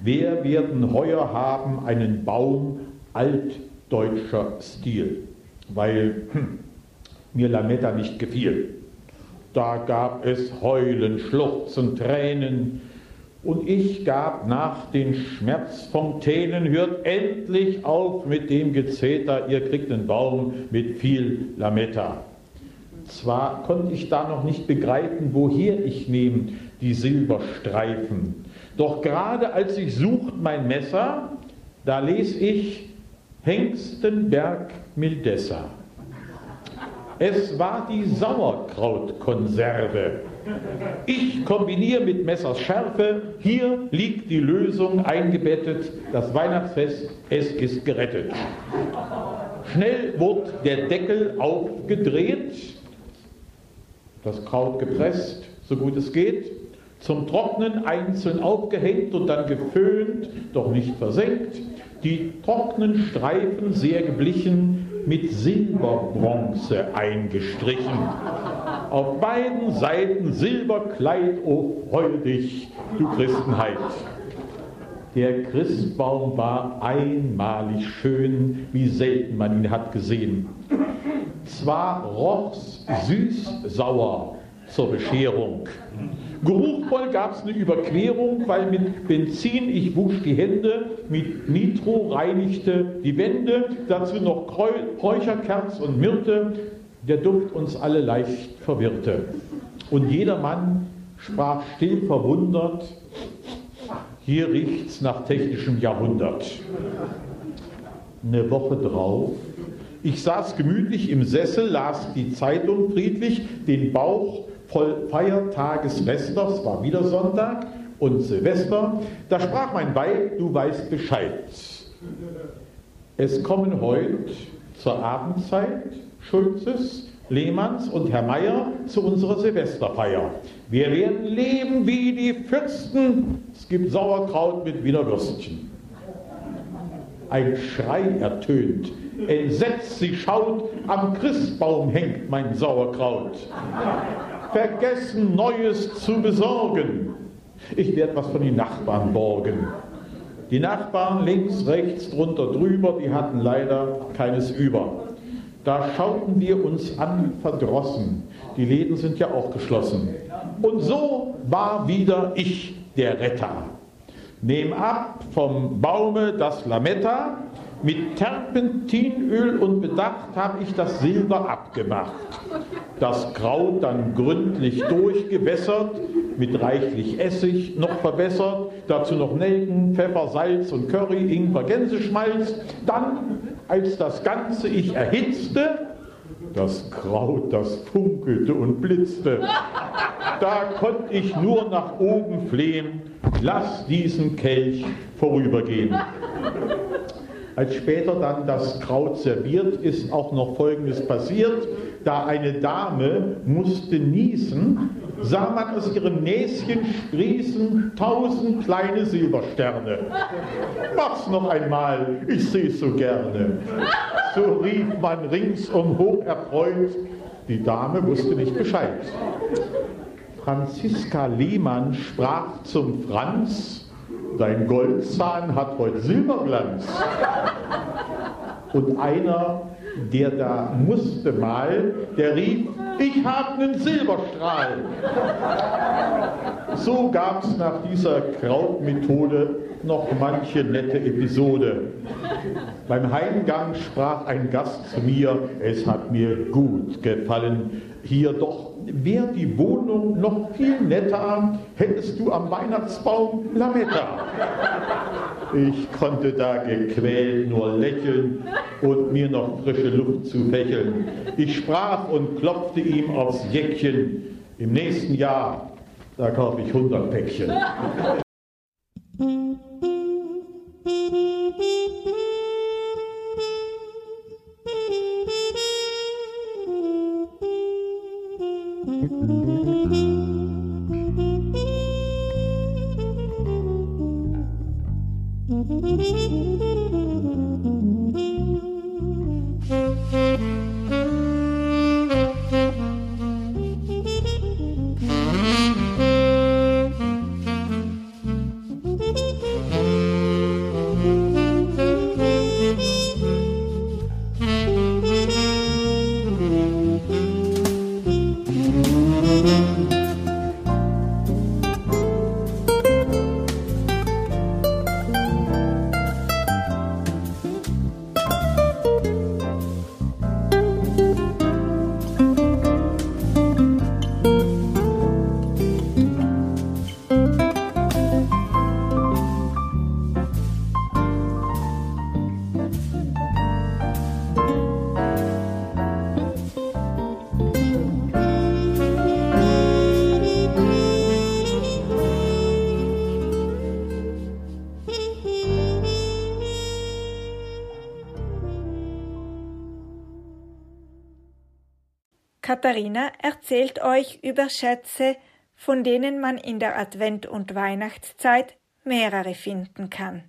Wer werden heuer haben einen Baum altdeutscher Stil, weil hm, mir Lametta nicht gefiel. Da gab es Heulen, Schluchzen, Tränen, und ich gab nach den Schmerzfontänen, hört endlich auf mit dem Gezeter, ihr kriegt einen Baum mit viel Lametta. Zwar konnte ich da noch nicht begreifen, woher ich nehme die Silberstreifen, doch gerade als ich sucht mein Messer, da les ich Hengstenberg Mildessa. Es war die Sauerkrautkonserve. Ich kombiniere mit Messers Schärfe. Hier liegt die Lösung eingebettet. Das Weihnachtsfest, es ist gerettet. Schnell wurde der Deckel aufgedreht, das Kraut gepresst, so gut es geht, zum Trocknen einzeln aufgehängt und dann geföhnt, doch nicht versenkt, die trockenen Streifen sehr geblichen mit Silberbronze eingestrichen. Auf beiden Seiten Silberkleid, o oh, freu dich, du Christenheit. Der Christbaum war einmalig schön, wie selten man ihn hat gesehen. Zwar roch's süß-sauer, zur Bescherung. Geruchvoll gab es eine Überquerung, weil mit Benzin ich wusch die Hände, mit Nitro reinigte die Wände, dazu noch Räucherkerz und Myrte, der Duft uns alle leicht verwirrte. Und jedermann sprach still verwundert, hier riecht's nach technischem Jahrhundert. Eine Woche drauf ich saß gemütlich im Sessel, las die Zeitung friedlich, den Bauch voll Feiertagesrester, es war wieder Sonntag und Silvester. Da sprach mein Weib, du weißt Bescheid. Es kommen heute zur Abendzeit Schulzes, Lehmanns und Herr Meier zu unserer Silvesterfeier. Wir werden leben wie die Fürsten. Es gibt Sauerkraut mit Wiener Würstchen. Ein Schrei ertönt. Entsetzt sie schaut, am Christbaum hängt mein Sauerkraut. Vergessen Neues zu besorgen. Ich werde was von den Nachbarn borgen. Die Nachbarn links, rechts, drunter, drüber, die hatten leider keines über. Da schauten wir uns an, verdrossen. Die Läden sind ja auch geschlossen. Und so war wieder ich der Retter. Nehm ab vom Baume das Lametta, mit Terpentinöl und Bedacht habe ich das Silber abgemacht. Das Kraut dann gründlich durchgewässert, mit reichlich Essig noch verbessert, dazu noch Nelken, Pfeffer, Salz und Curry, Ingwer, Gänseschmalz. Dann, als das Ganze ich erhitzte, das Kraut, das funkelte und blitzte. Da konnte ich nur nach oben flehen, lass diesen Kelch vorübergehen. Als später dann das Kraut serviert, ist auch noch Folgendes passiert. Da eine Dame musste niesen, sah man aus ihrem Näschen sprießen tausend kleine Silbersterne. Mach's noch einmal, ich seh's so gerne. So rief man ringsum hoch erfreut, die Dame wusste nicht Bescheid. Franziska Lehmann sprach zum Franz, dein Goldzahn hat heute Silberglanz. Und einer, der da musste mal, der rief, ich habe einen Silberstrahl. So gab es nach dieser Krautmethode noch manche nette Episode. Beim Heimgang sprach ein Gast zu mir, es hat mir gut gefallen, hier doch wäre die Wohnung noch viel netter, hättest du am Weihnachtsbaum Lametta. Ich konnte da gequält nur lächeln und mir noch frische Luft zu fächeln. Ich sprach und klopfte ihm aufs Jäckchen. Im nächsten Jahr, da kaufe ich 100 Päckchen. Mm-hmm. Katharina erzählt euch über Schätze, von denen man in der Advent- und Weihnachtszeit mehrere finden kann.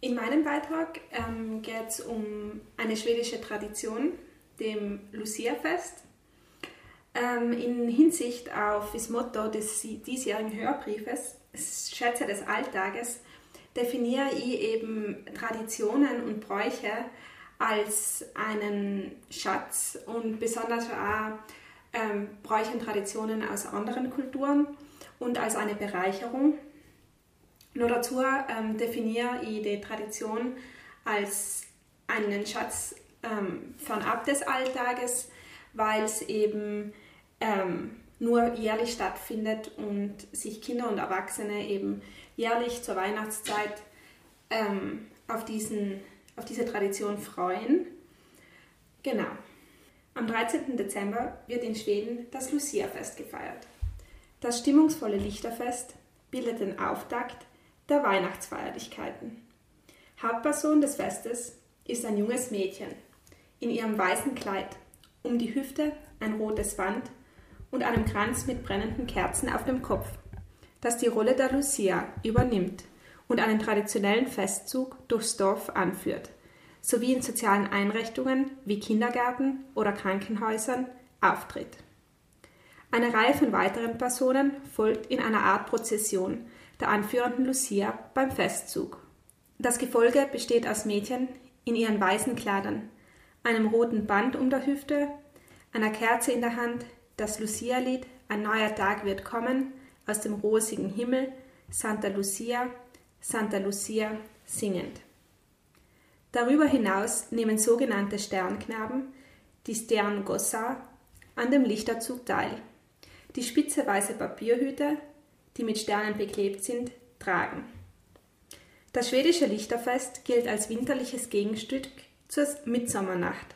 In meinem Beitrag ähm, geht es um eine schwedische Tradition, dem Lucia-Fest. Ähm, in Hinsicht auf das Motto des diesjährigen Hörbriefes, Schätze des Alltages, definiere ich eben Traditionen und Bräuche als einen Schatz und besonders auch ähm, Bräuche und Traditionen aus anderen Kulturen und als eine Bereicherung. Nur dazu ähm, definiere ich die Tradition als einen Schatz ähm, fernab des Alltages, weil es eben ähm, nur jährlich stattfindet und sich Kinder und Erwachsene eben jährlich zur Weihnachtszeit ähm, auf, diesen, auf diese Tradition freuen. Genau. Am 13. Dezember wird in Schweden das Lucia-Fest gefeiert. Das stimmungsvolle Lichterfest bildet den Auftakt der Weihnachtsfeierlichkeiten. Hauptperson des Festes ist ein junges Mädchen in ihrem weißen Kleid, um die Hüfte ein rotes Band und einem Kranz mit brennenden Kerzen auf dem Kopf, das die Rolle der Lucia übernimmt und einen traditionellen Festzug durchs Dorf anführt, sowie in sozialen Einrichtungen wie Kindergärten oder Krankenhäusern auftritt. Eine Reihe von weiteren Personen folgt in einer Art Prozession der anführenden Lucia beim Festzug. Das Gefolge besteht aus Mädchen in ihren weißen Kleidern, einem roten Band um der Hüfte, einer Kerze in der Hand, das Lucia-Lied Ein neuer Tag wird kommen aus dem rosigen Himmel, Santa Lucia, Santa Lucia singend. Darüber hinaus nehmen sogenannte Sternknaben, die Sterngossa, an dem Lichterzug teil, die spitze weiße Papierhüte, die mit Sternen beklebt sind, tragen. Das schwedische Lichterfest gilt als winterliches Gegenstück zur Mitsommernacht,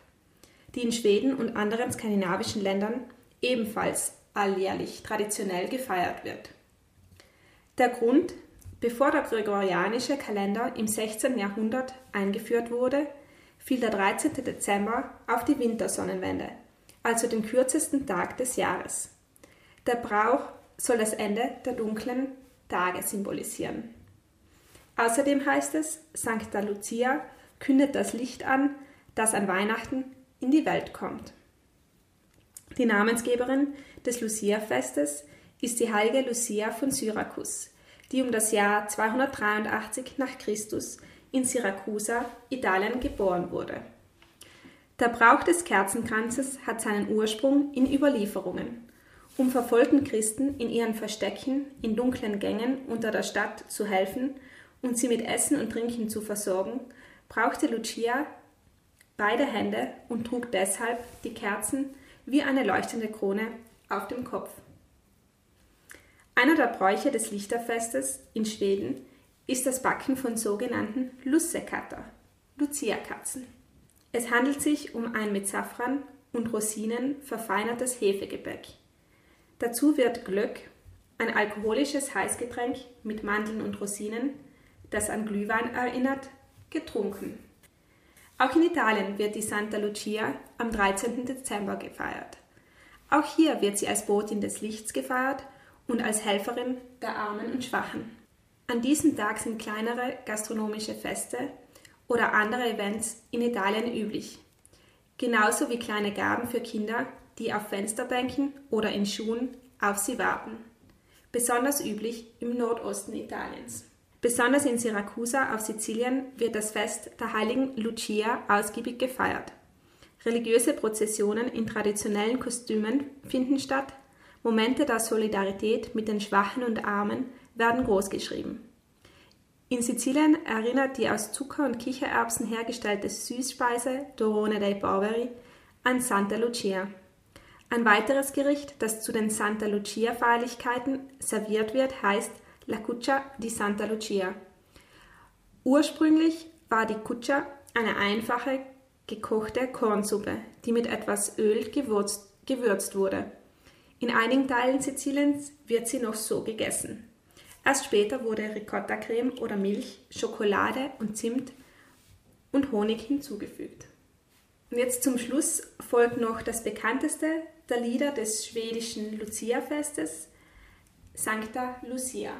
die in Schweden und anderen skandinavischen Ländern ebenfalls alljährlich traditionell gefeiert wird. Der Grund, bevor der gregorianische Kalender im 16. Jahrhundert eingeführt wurde, fiel der 13. Dezember auf die Wintersonnenwende, also den kürzesten Tag des Jahres. Der Brauch soll das Ende der dunklen Tage symbolisieren. Außerdem heißt es, Sancta Lucia kündet das Licht an, das an Weihnachten in die Welt kommt. Die Namensgeberin des Lucia-Festes ist die heilige Lucia von Syrakus, die um das Jahr 283 nach Christus in Syrakusa, Italien, geboren wurde. Der Brauch des Kerzenkranzes hat seinen Ursprung in Überlieferungen. Um verfolgten Christen in ihren Verstecken in dunklen Gängen unter der Stadt zu helfen und sie mit Essen und Trinken zu versorgen, brauchte Lucia beide Hände und trug deshalb die Kerzen wie eine leuchtende Krone auf dem Kopf. Einer der Bräuche des Lichterfestes in Schweden ist das Backen von sogenannten Lussekatter, Lucia-Katzen. Es handelt sich um ein mit Safran und Rosinen verfeinertes Hefegebäck. Dazu wird Glöck, ein alkoholisches Heißgetränk mit Mandeln und Rosinen, das an Glühwein erinnert, getrunken. Auch in Italien wird die Santa Lucia am 13. Dezember gefeiert. Auch hier wird sie als Botin des Lichts gefeiert und als Helferin der Armen und Schwachen. An diesem Tag sind kleinere gastronomische Feste oder andere Events in Italien üblich, genauso wie kleine Gaben für Kinder, die auf Fensterbänken oder in Schuhen auf sie warten. Besonders üblich im Nordosten Italiens. Besonders in Syrakusa auf Sizilien wird das Fest der heiligen Lucia ausgiebig gefeiert. Religiöse Prozessionen in traditionellen Kostümen finden statt, Momente der Solidarität mit den Schwachen und Armen werden großgeschrieben. In Sizilien erinnert die aus Zucker und Kichererbsen hergestellte Süßspeise Dorone dei Poveri an Santa Lucia. Ein weiteres Gericht, das zu den Santa Lucia Feierlichkeiten serviert wird, heißt La Cuccia di Santa Lucia. Ursprünglich war die Cuccia eine einfache gekochte Kornsuppe, die mit etwas Öl gewürzt, gewürzt wurde. In einigen Teilen Siziliens wird sie noch so gegessen. Erst später wurde Ricotta-Creme oder Milch, Schokolade und Zimt und Honig hinzugefügt. Und jetzt zum Schluss folgt noch das bekannteste der Lieder des schwedischen Lucia-Festes, Sancta Lucia.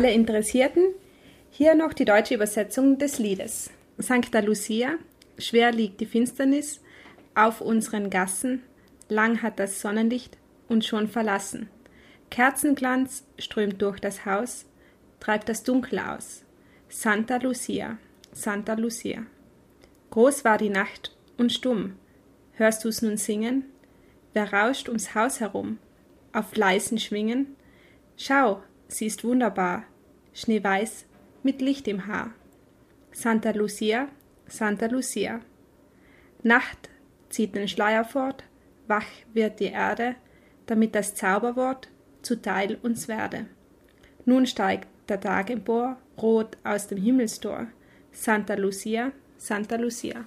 Alle Interessierten hier noch die deutsche Übersetzung des Liedes. Sancta Lucia, schwer liegt die Finsternis auf unseren Gassen, lang hat das Sonnenlicht uns schon verlassen. Kerzenglanz strömt durch das Haus, treibt das Dunkel aus. Santa Lucia, Santa Lucia. Groß war die Nacht und stumm. Hörst du's nun singen? Wer rauscht ums Haus herum? Auf leisen Schwingen? Schau, sie ist wunderbar, schneeweiß mit Licht im Haar. Santa Lucia, Santa Lucia. Nacht zieht den Schleier fort, wach wird die Erde, damit das Zauberwort zuteil uns werde. Nun steigt der Tag empor, rot aus dem Himmelstor. Santa Lucia, Santa Lucia.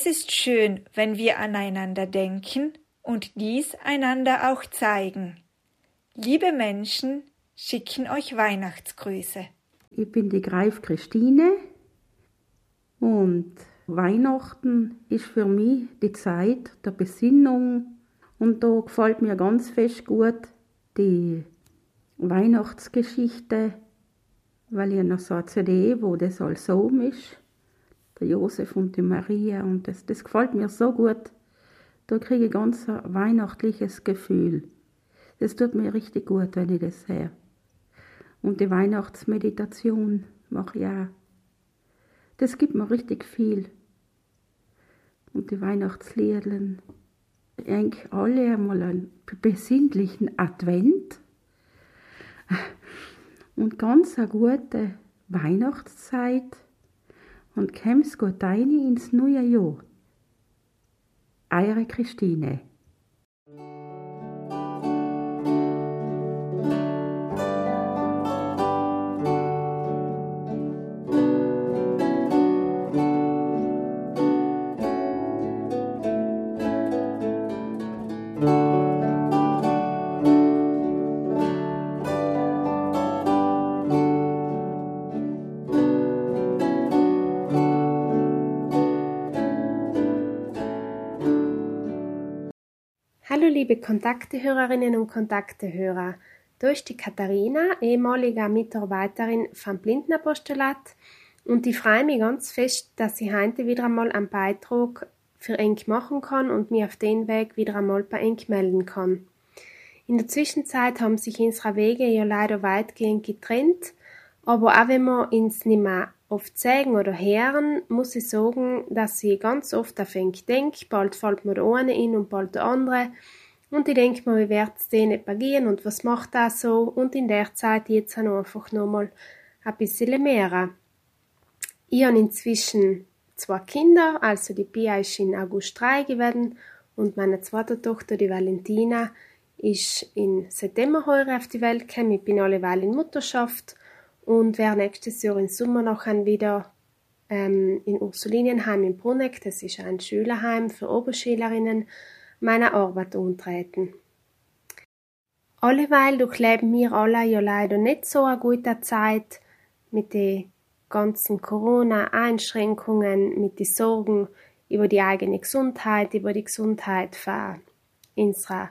Es ist schön, wenn wir aneinander denken und dies einander auch zeigen. Liebe Menschen schicken euch Weihnachtsgrüße. Ich bin die Greif Christine und Weihnachten ist für mich die Zeit der Besinnung und da gefällt mir ganz fest gut die Weihnachtsgeschichte, weil ich noch so eine CD, wo das alles so ist der Josef und die Maria und das, das gefällt mir so gut. Da kriege ich ganz ein weihnachtliches Gefühl. Das tut mir richtig gut, wenn ich das höre. Und die Weihnachtsmeditation mache ich auch. Das gibt mir richtig viel. Und die Weihnachtsliedlen. Eigentlich alle einmal einen besinnlichen Advent und ganz eine gute Weihnachtszeit und käm's gut rein ins neue Jahr. Eure Christine. Liebe Kontaktehörerinnen und Kontaktehörer, ist die Katharina, ehemalige Mitarbeiterin vom Blindenapostolat und ich freue mich ganz fest, dass ich heute wieder einmal einen Beitrag für Enk machen kann und mich auf den Weg wieder einmal bei Enk melden kann. In der Zwischenzeit haben sich unsere Wege ja leider weitgehend getrennt, aber auch wenn wir uns nicht mehr oft sagen oder hören, muss ich sagen, dass ich ganz oft auf Enk denke, bald fällt mir der eine in und bald der andere und ich denke mal, wie wird es denen pagieren und was macht das so? Und in der Zeit jetzt auch einfach nochmal ein bisschen mehr. Ich habe inzwischen zwei Kinder, also die Pia ist in August drei geworden und meine zweite Tochter, die Valentina, ist in September heuer auf die Welt gekommen. Ich bin alleweil in Mutterschaft und werde nächstes Jahr im Sommer noch wieder ähm, in Ursulinenheim in Bruneck, das ist ein Schülerheim für Oberschülerinnen, meiner Arbeit antreten. Alleweil durchleben wir alle ja leider nicht so eine gute Zeit mit den ganzen Corona-Einschränkungen, mit den Sorgen über die eigene Gesundheit, über die Gesundheit von unserer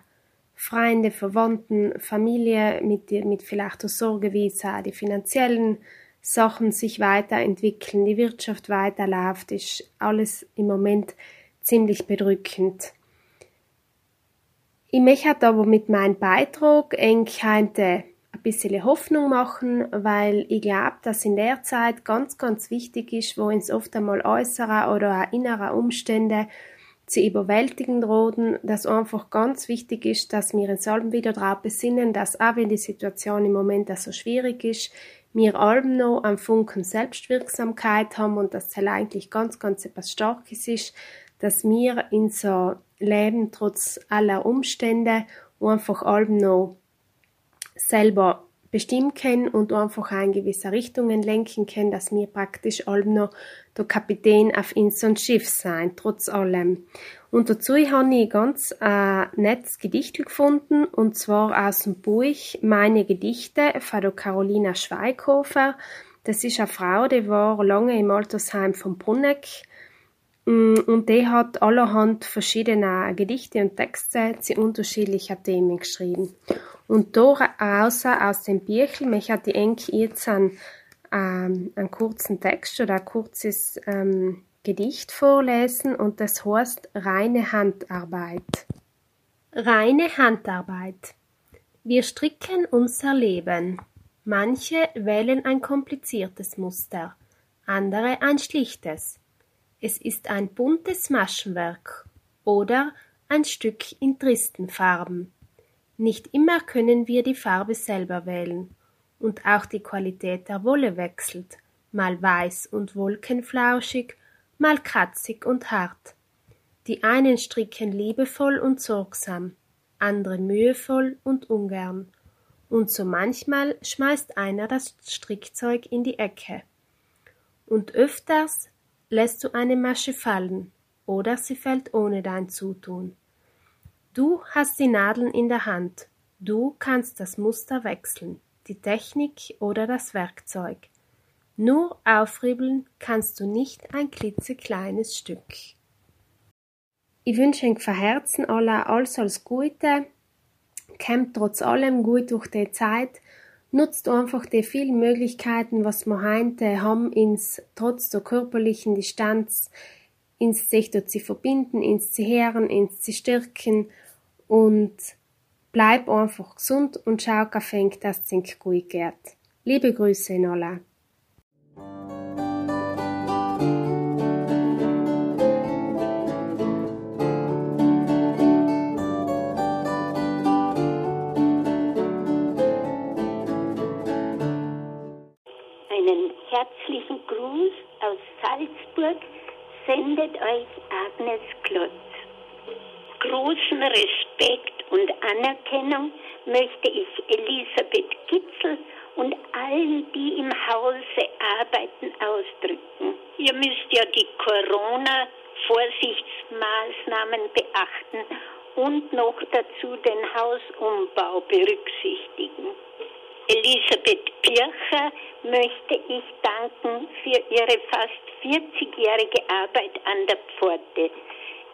Freunde, Verwandten, Familie, mit, mit vielleicht der Sorge, wie die finanziellen Sachen sich weiterentwickeln, die Wirtschaft weiterläuft, ist alles im Moment ziemlich bedrückend. Ich möchte aber mit meinem Beitrag eng heute ein bisschen Hoffnung machen, weil ich glaube, dass in der Zeit ganz, ganz wichtig ist, wo uns oft einmal äußere oder auch innere Umstände zu überwältigen drohen, dass einfach ganz wichtig ist, dass wir uns allem wieder darauf besinnen, dass auch wenn die Situation im Moment so schwierig ist, wir allem noch einen Funken Selbstwirksamkeit haben und dass es eigentlich ganz, ganz etwas Starkes ist, dass wir in so Leben trotz aller Umstände einfach allem noch selber bestimmen können und einfach auch in gewisse Richtungen lenken können, dass wir praktisch allem noch der Kapitän auf unserem Schiff sein, trotz allem. Und dazu habe ich ganz äh, nettes Gedicht gefunden, und zwar aus dem Buch Meine Gedichte von der Carolina Schweighofer. Das ist eine Frau, die war lange im Altersheim von Brunneck und die hat allerhand verschiedene Gedichte und Texte zu unterschiedlichen Themen geschrieben. Und daraus, aus dem Büchel, möchte ich Enk jetzt einen, ähm, einen kurzen Text oder ein kurzes ähm, Gedicht vorlesen und das heißt Reine Handarbeit. Reine Handarbeit. Wir stricken unser Leben. Manche wählen ein kompliziertes Muster, andere ein schlichtes. Es ist ein buntes Maschenwerk oder ein Stück in tristen Farben. Nicht immer können wir die Farbe selber wählen. Und auch die Qualität der Wolle wechselt, mal weiß und wolkenflauschig, mal kratzig und hart. Die einen stricken liebevoll und sorgsam, andere mühevoll und ungern. Und so manchmal schmeißt einer das Strickzeug in die Ecke. Und öfters lässt du eine Masche fallen, oder sie fällt ohne dein Zutun. Du hast die Nadeln in der Hand. Du kannst das Muster wechseln, die Technik oder das Werkzeug. Nur aufribbeln kannst du nicht ein klitzekleines Stück. Ich wünsche euch von Herzen alle alles Gute. Kämmt trotz allem gut durch die Zeit. Nutzt einfach die vielen Möglichkeiten, was wir heute haben, ins trotz der körperlichen Distanz, ins sich dort zu verbinden, ins zu hören, ins zu stärken und bleib einfach gesund und schau, fängt das Zink gut geht. Liebe Grüße, Nola. Gruß aus Salzburg sendet euch Agnes Klotz großen Respekt und Anerkennung möchte ich Elisabeth Kitzel und allen, die im Hause arbeiten, ausdrücken. Ihr müsst ja die Corona-Vorsichtsmaßnahmen beachten und noch dazu den Hausumbau berücksichtigen. Elisabeth Pircher möchte ich danken für ihre fast 40-jährige Arbeit an der Pforte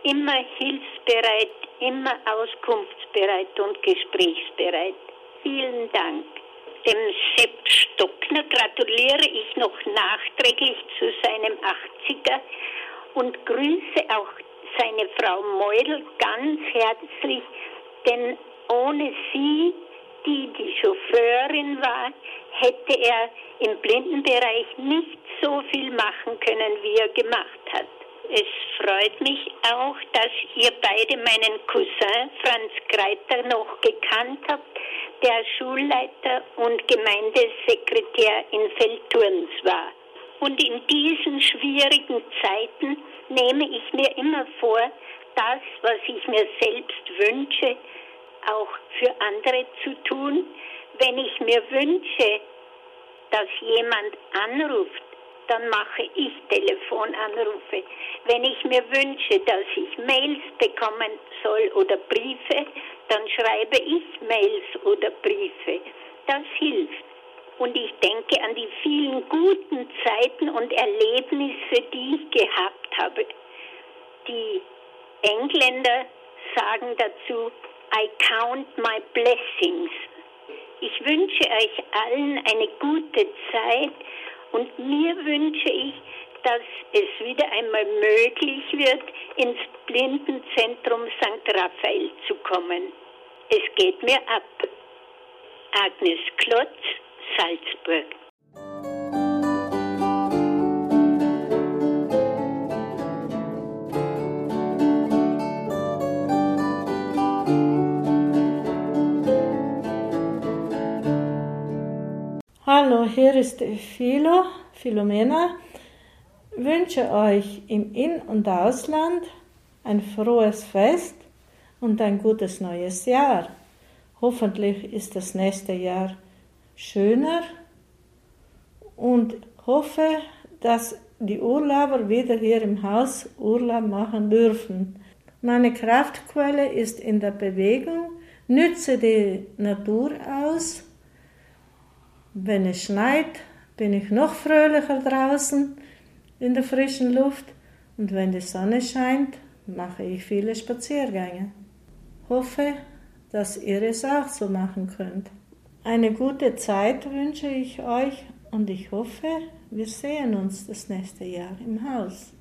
immer hilfsbereit, immer auskunftsbereit und gesprächsbereit. Vielen Dank. Dem Sepp Stockner gratuliere ich noch nachträglich zu seinem 80er und grüße auch seine Frau Meudel ganz herzlich, denn ohne sie, die die Chauffeurin war, hätte er im Blindenbereich nicht so viel machen können, wie er gemacht hat. Es freut mich auch, dass ihr beide meinen Cousin Franz Greiter noch gekannt habt, der Schulleiter und Gemeindesekretär in Feldturns war. Und in diesen schwierigen Zeiten nehme ich mir immer vor, das, was ich mir selbst wünsche, auch für andere zu tun. Wenn ich mir wünsche, dass jemand anruft, dann mache ich Telefonanrufe. Wenn ich mir wünsche, dass ich Mails bekommen soll oder Briefe, dann schreibe ich Mails oder Briefe. Das hilft. Und ich denke an die vielen guten Zeiten und Erlebnisse, die ich gehabt habe. Die Engländer sagen dazu, I count my blessings. Ich wünsche euch allen eine gute Zeit und mir wünsche ich, dass es wieder einmal möglich wird, ins Blindenzentrum St. Raphael zu kommen. Es geht mir ab. Agnes Klotz, Salzburg. Hallo, hier ist Philo, Philomena. Wünsche euch im In- und Ausland ein frohes Fest und ein gutes neues Jahr. Hoffentlich ist das nächste Jahr schöner und hoffe, dass die Urlauber wieder hier im Haus Urlaub machen dürfen. Meine Kraftquelle ist in der Bewegung. Nütze die Natur aus. Wenn es schneit, bin ich noch fröhlicher draußen in der frischen Luft. Und wenn die Sonne scheint, mache ich viele Spaziergänge. Hoffe, dass ihr es auch so machen könnt. Eine gute Zeit wünsche ich euch und ich hoffe, wir sehen uns das nächste Jahr im Haus.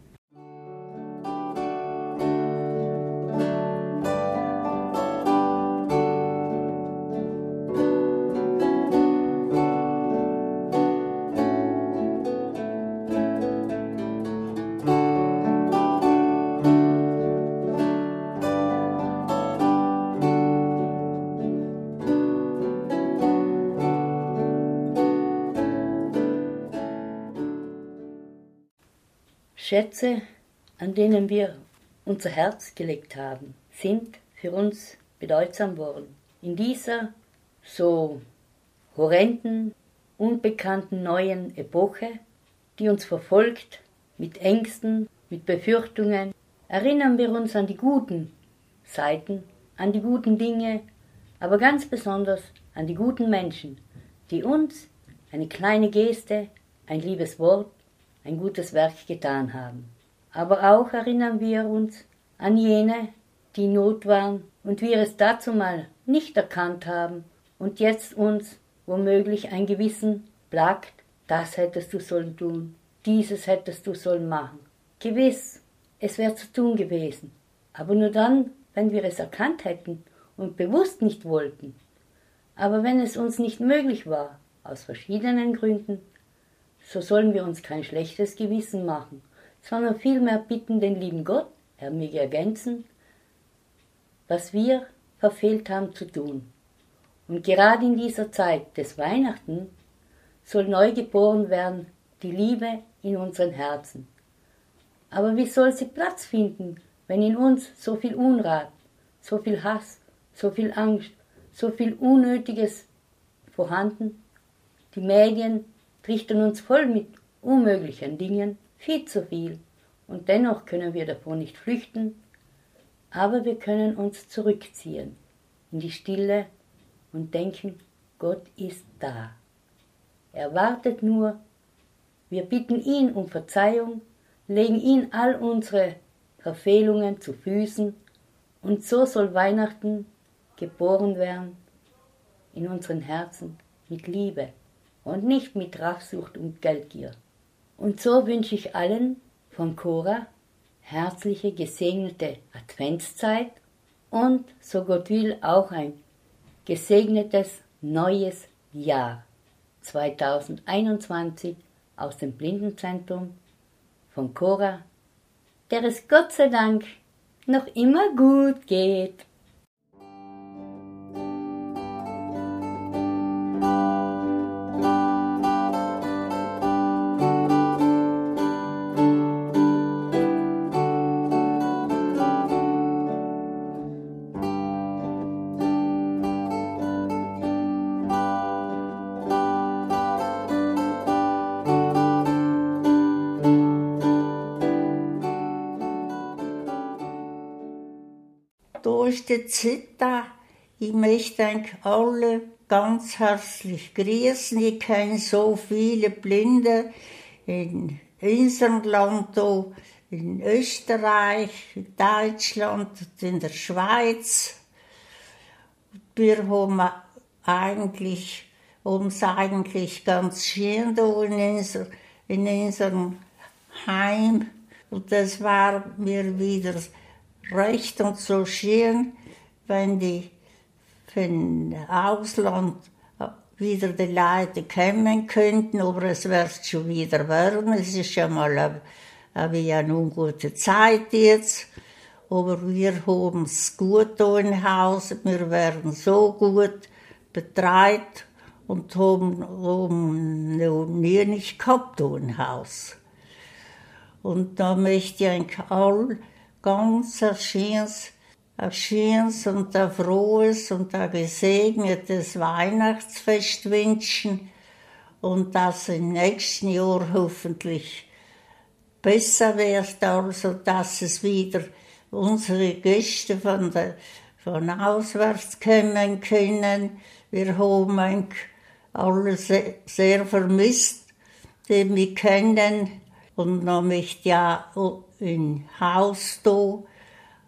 Schätze, an denen wir unser Herz gelegt haben, sind für uns bedeutsam worden. In dieser so horrenden, unbekannten neuen Epoche, die uns verfolgt, mit Ängsten, mit Befürchtungen, erinnern wir uns an die guten Seiten, an die guten Dinge, aber ganz besonders an die guten Menschen, die uns eine kleine Geste, ein liebes Wort, ein gutes Werk getan haben. Aber auch erinnern wir uns an jene, die Not waren und wir es dazu mal nicht erkannt haben und jetzt uns womöglich ein Gewissen plagt, das hättest du sollen tun, dieses hättest du sollen machen. Gewiss, es wäre zu tun gewesen, aber nur dann, wenn wir es erkannt hätten und bewusst nicht wollten. Aber wenn es uns nicht möglich war, aus verschiedenen Gründen, so sollen wir uns kein schlechtes Gewissen machen, sondern vielmehr bitten den lieben Gott, er möge ergänzen, was wir verfehlt haben zu tun. Und gerade in dieser Zeit des Weihnachten soll neu geboren werden die Liebe in unseren Herzen. Aber wie soll sie Platz finden, wenn in uns so viel Unrat, so viel Hass, so viel Angst, so viel Unnötiges vorhanden? Die Medien trichtern uns voll mit unmöglichen Dingen, viel zu viel, und dennoch können wir davon nicht flüchten, aber wir können uns zurückziehen in die Stille und denken, Gott ist da. Er wartet nur, wir bitten ihn um Verzeihung, legen ihn all unsere Verfehlungen zu Füßen, und so soll Weihnachten geboren werden in unseren Herzen mit Liebe und nicht mit Raffsucht und Geldgier. Und so wünsche ich allen von Cora herzliche, gesegnete Adventszeit und, so Gott will, auch ein gesegnetes neues Jahr 2021 aus dem Blindenzentrum von Cora, der es Gott sei Dank noch immer gut geht. Die Zita. Ich möchte euch alle ganz herzlich grüßen. Ich kenne so viele Blinde in unserem Land, in Österreich, in Deutschland, in der Schweiz. Wir haben eigentlich, uns eigentlich ganz schön in, unser, in unserem Heim. Und das war mir wieder recht und so schön, wenn die von Ausland wieder die Leute kommen könnten, aber es wird schon wieder werden. Es ist ja mal eine, eine, ungute Zeit jetzt. Aber wir haben es gut hier im Haus. Wir werden so gut betreut und haben, haben noch nie nicht gehabt hier im Haus. Und da möchte ich eigentlich all ganz ein schönes, ein schönes und ein frohes und ein gesegnetes Weihnachtsfest wünschen und dass im nächsten Jahr hoffentlich besser wird, also dass es wieder unsere Gäste von, der, von auswärts kommen können. Wir haben alle sehr, sehr vermisst, die wir kennen. Und dann möchte ja Haus da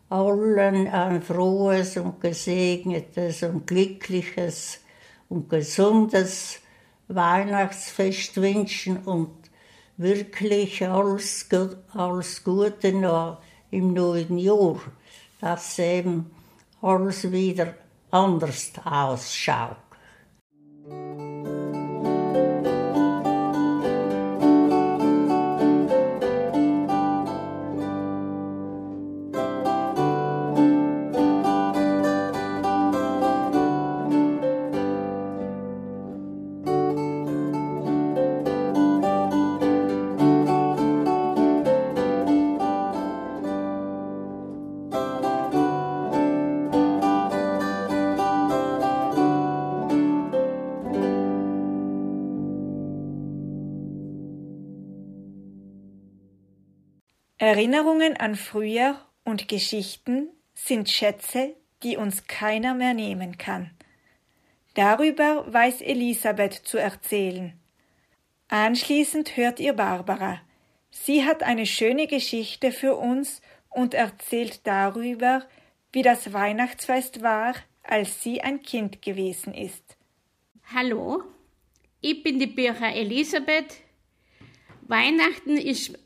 allen ein frohes und gesegnetes und glückliches und gesundes Weihnachtsfest wünschen und wirklich alles, alles Gute noch im neuen Jahr, dass eben alles wieder anders ausschaut. Erinnerungen an früher und Geschichten sind Schätze, die uns keiner mehr nehmen kann. Darüber weiß Elisabeth zu erzählen. Anschließend hört ihr Barbara. Sie hat eine schöne Geschichte für uns und erzählt darüber, wie das Weihnachtsfest war, als sie ein Kind gewesen ist. Hallo, ich bin die Bircher Elisabeth. Weihnachten ist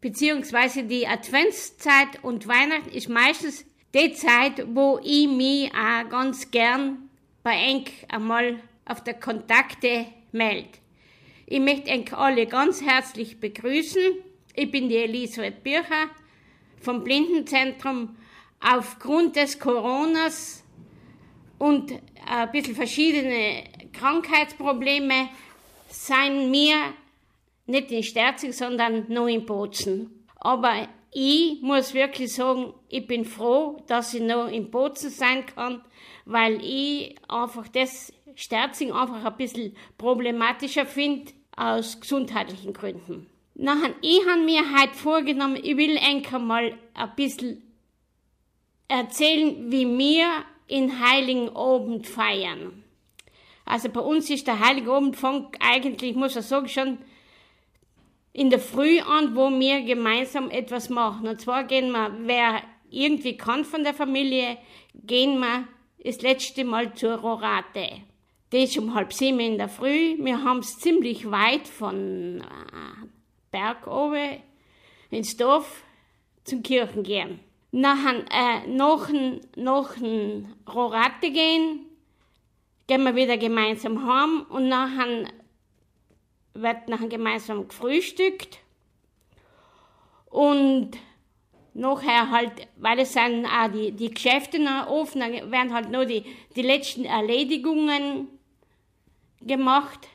beziehungsweise die Adventszeit und Weihnachten ist meistens die Zeit, wo ich mich auch ganz gern bei Enk einmal auf der Kontakte melde. Ich möchte Enk alle ganz herzlich begrüßen. Ich bin die Elisabeth Bircher vom Blindenzentrum. Aufgrund des Coronas und ein bisschen verschiedene Krankheitsprobleme seien mir nicht in Sterzig, sondern nur in Bozen. Aber ich muss wirklich sagen, ich bin froh, dass ich noch in Bozen sein kann, weil ich einfach das Sterzing einfach ein bisschen problematischer finde, aus gesundheitlichen Gründen. Nachher, ich habe mir heute vorgenommen, ich will einfach mal ein bisschen erzählen, wie wir in Heiligen Abend feiern. Also bei uns ist der Heilige Abend eigentlich, muss ich sagen, schon in der Früh an, wo wir gemeinsam etwas machen. Und zwar gehen wir, wer irgendwie kann von der Familie, gehen wir das letzte Mal zur Rorate. Das ist um halb sieben in der Früh. Wir haben es ziemlich weit von äh, Berg oben ins Dorf zum Kirchen gehen. Nachher, äh, nach, nach Rorate gehen, gehen wir wieder gemeinsam heim und nachher wird nachher gemeinsam gefrühstückt und nachher halt, weil es sind auch die, die Geschäfte noch offen, werden halt nur die, die letzten Erledigungen gemacht.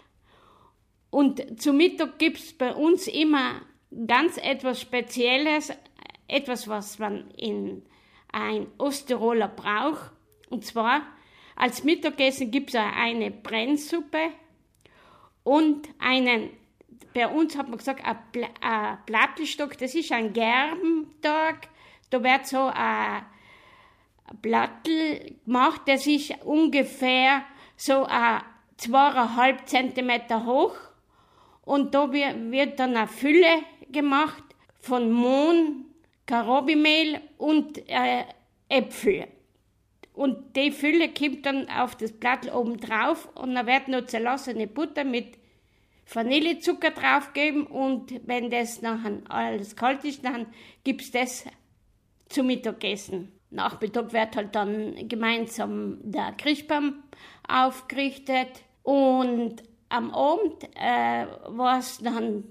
Und zu Mittag gibt es bei uns immer ganz etwas Spezielles, etwas, was man in ein Osttiroler braucht. Und zwar als Mittagessen gibt es eine Brennsuppe und einen, bei uns hat man gesagt, ein, Pla ein Plattelstock, das ist ein Gerbentag, da wird so ein Plattel gemacht, das ist ungefähr so ein zweieinhalb Zentimeter hoch und da wird dann eine Fülle gemacht von Mohn, Karobimehl und äh, Äpfel. Und die Fülle kommt dann auf das Blatt oben drauf und dann wird noch zerlassene Butter mit Vanillezucker draufgeben und wenn das nachher alles kalt ist, dann gibt's das zum Mittagessen. Nachmittag wird halt dann gemeinsam der Christbaum aufgerichtet. Und am Abend äh, war es dann,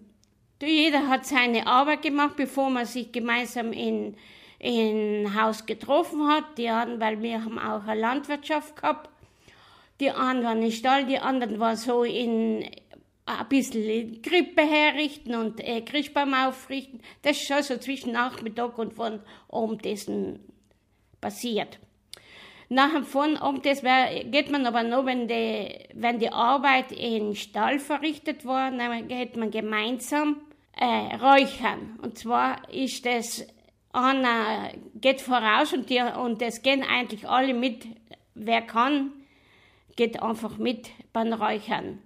jeder hat seine Arbeit gemacht, bevor man sich gemeinsam in, in Haus getroffen hat. Die anderen, weil wir haben auch eine Landwirtschaft gehabt. Die einen waren im Stall, die anderen waren so in ein bisschen Krippe herrichten und äh, Christbaum aufrichten. Das ist schon so zwischen Nachmittag und von Abendessen passiert. Nach dem von Abendessen geht man aber noch, wenn die, wenn die Arbeit im Stall verrichtet war, dann geht man gemeinsam äh, räuchern. Und zwar ist das, einer geht voraus und, die, und es gehen eigentlich alle mit, wer kann, geht einfach mit beim Räuchern.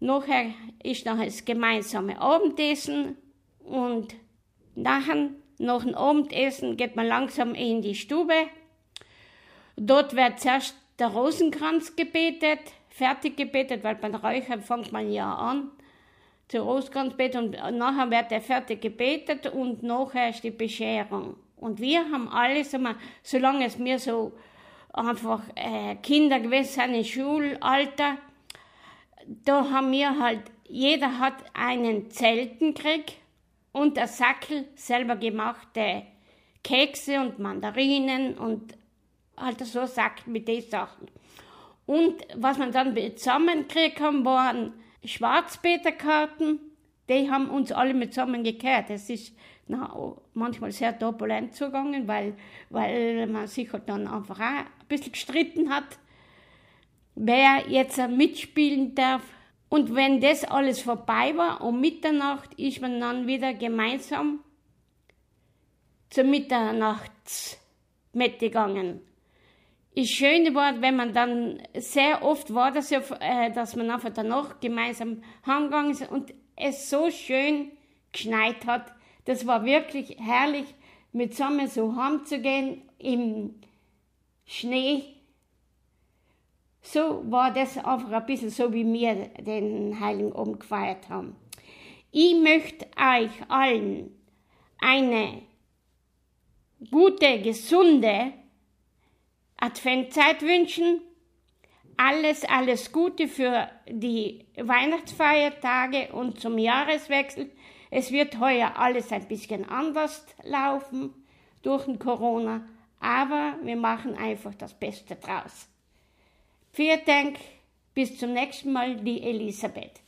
Nachher ist noch das gemeinsame Abendessen und nachher, nach dem Abendessen geht man langsam in die Stube. Dort wird zuerst der Rosenkranz gebetet, fertig gebetet, weil beim Räuchern fängt man ja an. Der Rosenkranz betet und nachher wird er fertig gebetet und nachher ist die Bescherung. Und wir haben alles, solange es mir so einfach äh, Kinder gewesen sind im Schulalter, da haben wir halt, jeder hat einen Zeltenkrieg und ein Sackel selber gemachte Kekse und Mandarinen und halt so Sack mit den Sachen. Und was man dann zusammengekriegt haben, waren Schwarzpeterkarten, die haben uns alle mit zusammen. Es ist na, manchmal sehr turbulent zugegangen, weil, weil man sich halt dann einfach auch ein bisschen gestritten hat, wer jetzt mitspielen darf. Und wenn das alles vorbei war, um Mitternacht, ist man dann wieder gemeinsam zur Mitternachtsmette gegangen. Das Schöne war, wenn man dann, sehr oft war das ja, äh, dass man einfach danach gemeinsam heimgegangen ist und es so schön geschneit hat. Das war wirklich herrlich, mit zusammen so heimzugehen im Schnee so war das einfach ein bisschen so, wie wir den Heiligen Abend gefeiert haben. Ich möchte euch allen eine gute, gesunde Adventzeit wünschen. Alles, alles Gute für die Weihnachtsfeiertage und zum Jahreswechsel. Es wird heuer alles ein bisschen anders laufen durch den Corona, aber wir machen einfach das Beste draus. Vielen Dank, bis zum nächsten Mal, die Elisabeth.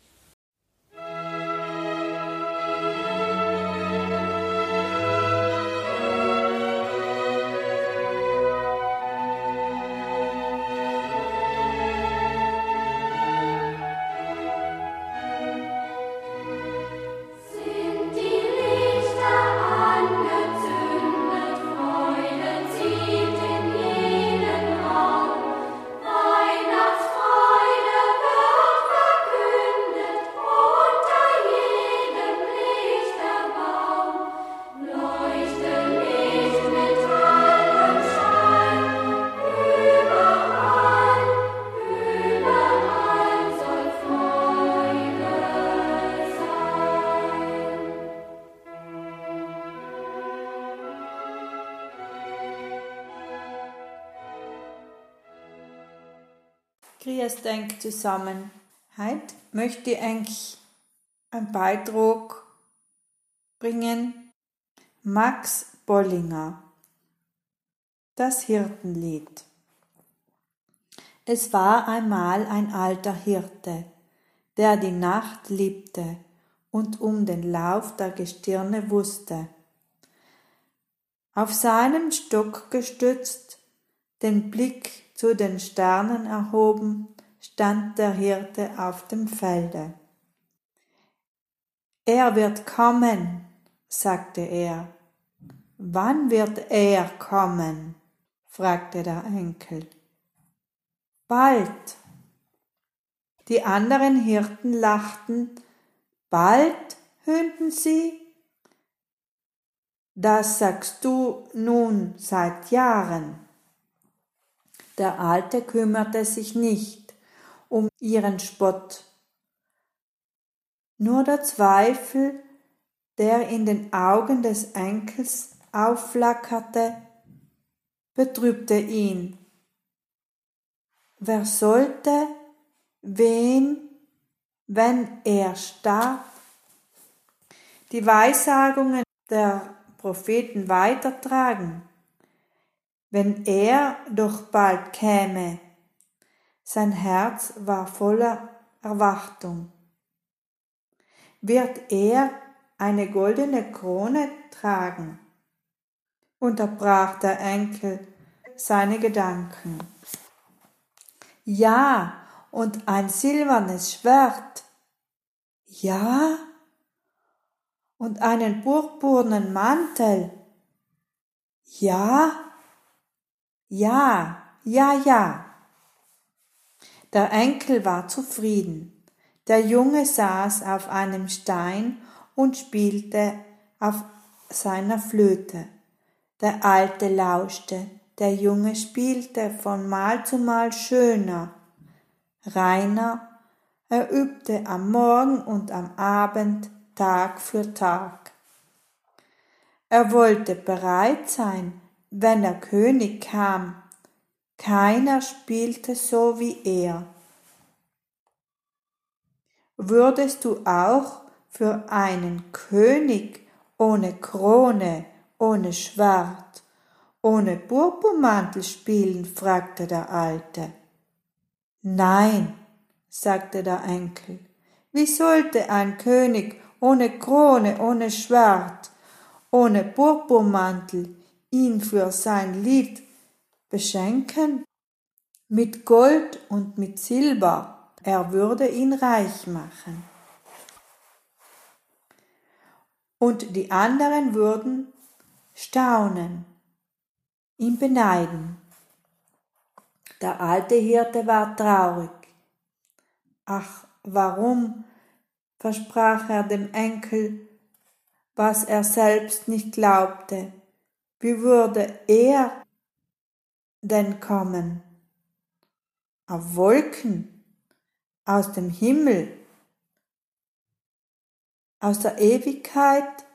Zusammen. Heute möchte ich eigentlich einen Beitrag bringen. Max Bollinger. Das Hirtenlied. Es war einmal ein alter Hirte, der die Nacht liebte und um den Lauf der Gestirne wusste. Auf seinen Stock gestützt, den Blick zu den Sternen erhoben, stand der Hirte auf dem Felde. Er wird kommen, sagte er. Wann wird er kommen? fragte der Enkel. Bald. Die anderen Hirten lachten. Bald, höhnten sie. Das sagst du nun seit Jahren. Der Alte kümmerte sich nicht um ihren Spott. Nur der Zweifel, der in den Augen des Enkels aufflackerte, betrübte ihn. Wer sollte, wen, wenn er starb? Die Weissagungen der Propheten weitertragen, wenn er doch bald käme. Sein Herz war voller Erwartung. Wird er eine goldene Krone tragen? unterbrach der Enkel seine Gedanken. Ja, und ein silbernes Schwert. Ja, und einen purpurnen Mantel. Ja, ja, ja, ja. Der Enkel war zufrieden. Der Junge saß auf einem Stein und spielte auf seiner Flöte. Der Alte lauschte, der Junge spielte von Mal zu Mal schöner. Rainer, er übte am Morgen und am Abend, Tag für Tag. Er wollte bereit sein, wenn der König kam. Keiner spielte so wie er. Würdest du auch für einen König ohne Krone ohne Schwert, ohne Purpurmantel spielen? fragte der Alte. Nein, sagte der Enkel, wie sollte ein König ohne Krone, ohne Schwert, ohne Purpurmantel ihn für sein Lied beschenken? Mit Gold und mit Silber, er würde ihn reich machen. Und die anderen würden staunen, ihn beneiden. Der alte Hirte war traurig. Ach, warum versprach er dem Enkel, was er selbst nicht glaubte? Wie würde er denn kommen? Auf Wolken, aus dem Himmel, aus der Ewigkeit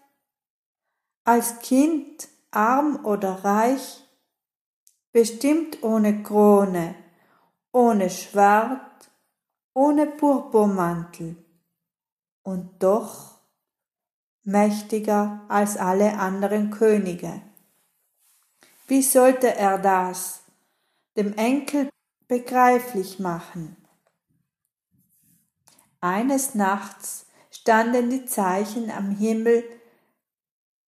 als Kind, arm oder reich, bestimmt ohne Krone, ohne Schwert, ohne Purpurmantel und doch mächtiger als alle anderen Könige. Wie sollte er das dem Enkel begreiflich machen? Eines Nachts standen die Zeichen am Himmel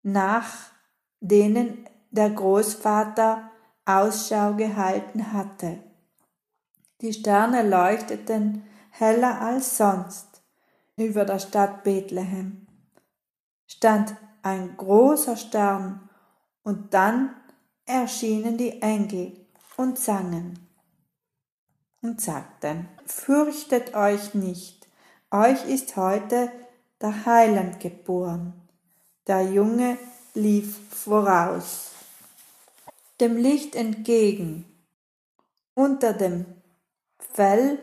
nach denen der Großvater Ausschau gehalten hatte. Die Sterne leuchteten heller als sonst über der Stadt Bethlehem. Stand ein großer Stern und dann erschienen die Engel und sangen und sagten, Fürchtet euch nicht, euch ist heute der Heiland geboren der Junge lief voraus, dem Licht entgegen. Unter dem Fell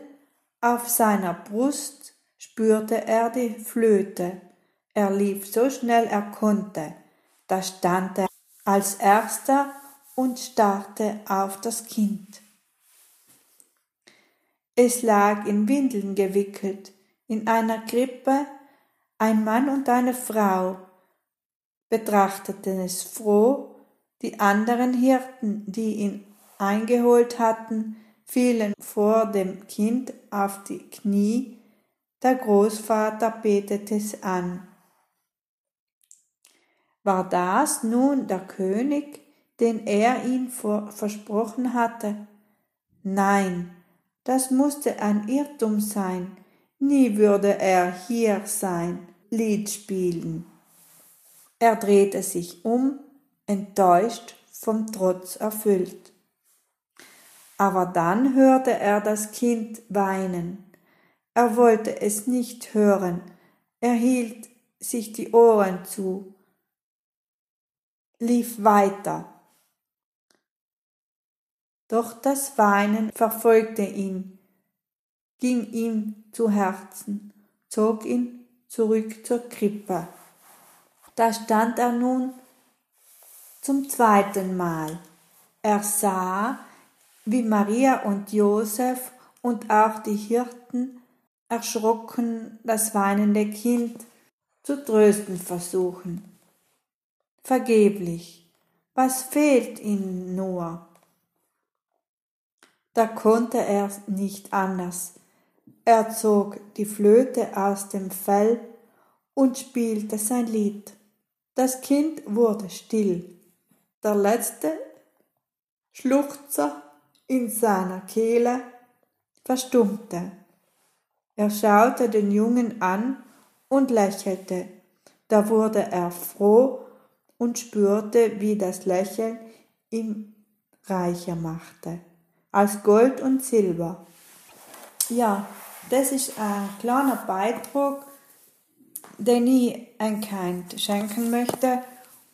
auf seiner Brust spürte er die Flöte. Er lief so schnell er konnte. Da stand er als erster und starrte auf das Kind. Es lag in Windeln gewickelt, in einer Krippe ein Mann und eine Frau, betrachteten es froh, die anderen Hirten, die ihn eingeholt hatten, fielen vor dem Kind auf die Knie, der Großvater betete es an. War das nun der König, den er ihn versprochen hatte? Nein, das musste ein Irrtum sein, nie würde er hier sein, Lied spielen. Er drehte sich um, enttäuscht, vom Trotz erfüllt. Aber dann hörte er das Kind weinen. Er wollte es nicht hören, er hielt sich die Ohren zu, lief weiter. Doch das Weinen verfolgte ihn, ging ihm zu Herzen, zog ihn zurück zur Krippe. Da stand er nun zum zweiten Mal. Er sah, wie Maria und Josef und auch die Hirten erschrocken das weinende Kind zu trösten versuchen. Vergeblich. Was fehlt ihnen nur? Da konnte er nicht anders. Er zog die Flöte aus dem Fell und spielte sein Lied. Das Kind wurde still. Der letzte Schluchzer in seiner Kehle verstummte. Er schaute den Jungen an und lächelte. Da wurde er froh und spürte, wie das Lächeln ihm reicher machte, als Gold und Silber. Ja, das ist ein kleiner Beitrag, den ich ein Kind schenken möchte.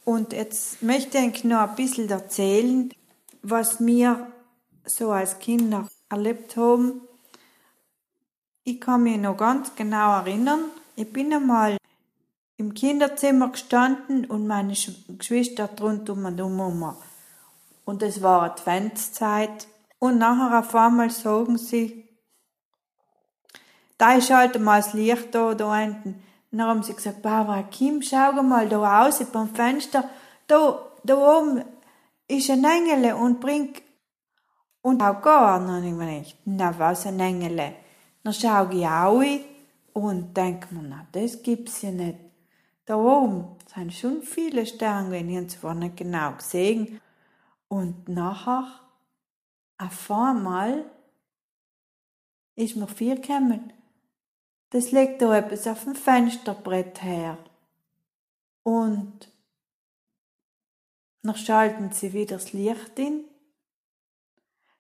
Und jetzt möchte ich noch ein bisschen erzählen, was wir so als Kinder erlebt haben. Ich kann mich noch ganz genau erinnern, ich bin einmal im Kinderzimmer gestanden und meine Geschwister rundum und um. Und es war Adventszeit. Und nachher auf einmal sagen sie, da ist halt mal das Licht da, da hinten. Und dann haben sie gesagt, Barbara, Kim, schau mal da raus beim Fenster. Da, da oben ist ein Engel und bringt, und auch gar. Dann habe ich na was, ein Engel. Dann schaue ich auch und denke mir, na, das gibt's ja nicht. Da oben sind schon viele Sterne, ich habe zwar nicht genau gesehen. Und nachher, auf einmal, ist mir viel gekommen. Das legt da etwas auf dem Fensterbrett her. Und dann schalten sie wieder das Licht in.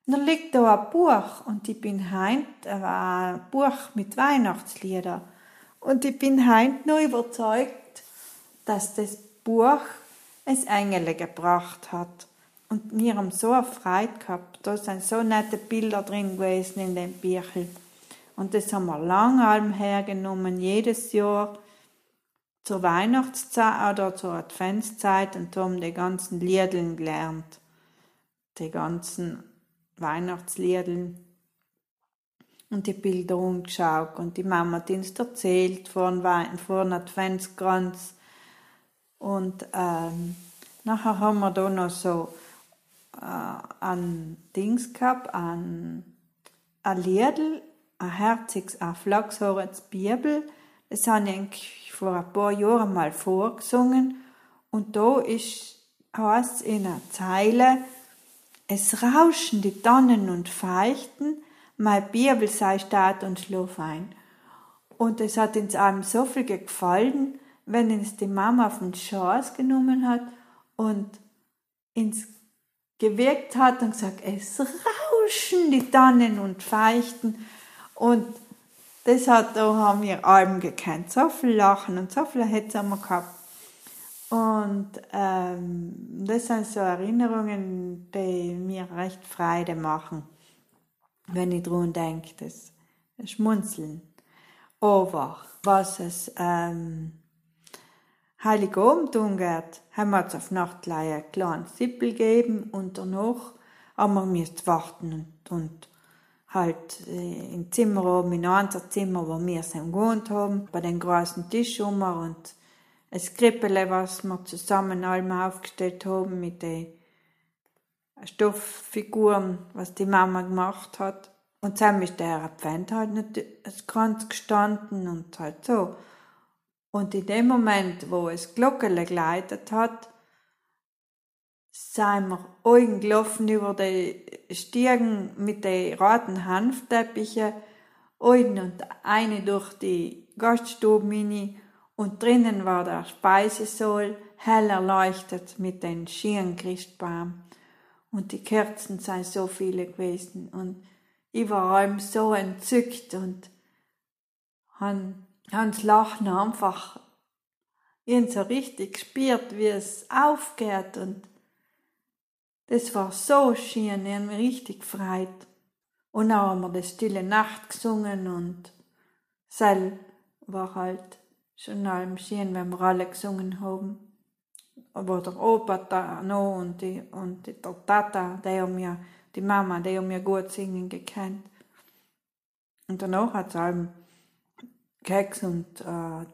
Dann liegt da ein Buch und ich bin heint, äh, ein Buch mit Weihnachtslieder. Und ich bin heint noch überzeugt, dass das Buch es Engel gebracht hat. Und wir haben so eine Freude gehabt. Da sind so nette Bilder drin gewesen in dem Büchel. Und das haben wir lange hergenommen, jedes Jahr zur Weihnachtszeit oder zur Adventszeit und haben die ganzen Liedeln gelernt. Die ganzen Weihnachtsliedeln. Und die Bilder umgeschaut und die Mama hat uns erzählt vor dem Adventskranz und ähm, nachher haben wir da noch so äh, ein Dings gehabt, ein, ein Liedl, ein herziges, ein Flachshorens Bibel. Das habe ich vor ein paar Jahren mal vorgesungen. Und da ist, heißt in einer Zeile, es rauschen die Tannen und Feichten, mein Bibel sei Staat und schlaf ein. Und es hat uns einem so viel gefallen, wenn es die Mama auf den Schoß genommen hat und ins gewirkt hat und gesagt, es rauschen die Tannen und Feichten. Und das hat, da haben wir Alben gekannt. So viel Lachen und so viel Hetze haben wir gehabt. Und ähm, das sind so Erinnerungen, die mir recht Freude machen, wenn ich dran denke, das Schmunzeln. Aber was es ähm, Heiligabend umgeht, haben wir uns auf Nachtleih ein kleines Sippel gegeben und danach haben wir müssen warten und, und halt äh, im Zimmer oben, in unser Zimmer, wo wir sind gewohnt haben, bei den großen Tisch um und ein Krippele, was wir zusammen allem aufgestellt haben mit den Stofffiguren, was die Mama gemacht hat. Und zusammen ist der Advent halt nicht Kranz gestanden und halt so. Und in dem Moment, wo es Glockele geleitet hat, sind wir gelaufen über die Stiegen mit den roten Hanfteppichen, einen und eine durch die Gaststube mini und drinnen war der Speisesaal hell erleuchtet mit den schieren Christbaum. Und die Kerzen sind so viele gewesen und ich war allem so entzückt und han Hans Lachen einfach ihn so richtig gespürt, wie es aufgeht und das war so schön, mich richtig gefreut. Und auch haben wir die Stille Nacht gesungen und Sel war halt schon allem schön, wenn wir alle gesungen haben. Aber der Opa da noch und die, und die, der Tata, die haben ja, die Mama, die haben ja gut singen gekannt. Und danach hat es allem Keks und äh,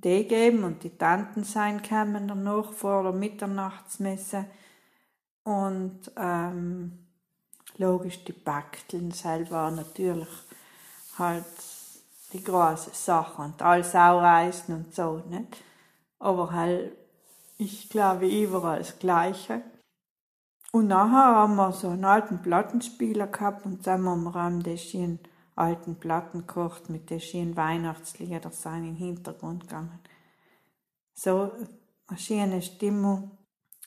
Tee gegeben und die Tanten sein kamen danach vor der Mitternachtsmesse. Und ähm, logisch die Bakteln selber natürlich halt die große Sache und alles Saureisen und so, nicht? Aber halt, ich glaube, überall das Gleiche. Und nachher haben wir so einen alten Plattenspieler gehabt und dann haben wir die schönen alten Platten gekocht mit den schönen Weihnachtslieder sein im Hintergrund gegangen. So eine schöne Stimmung,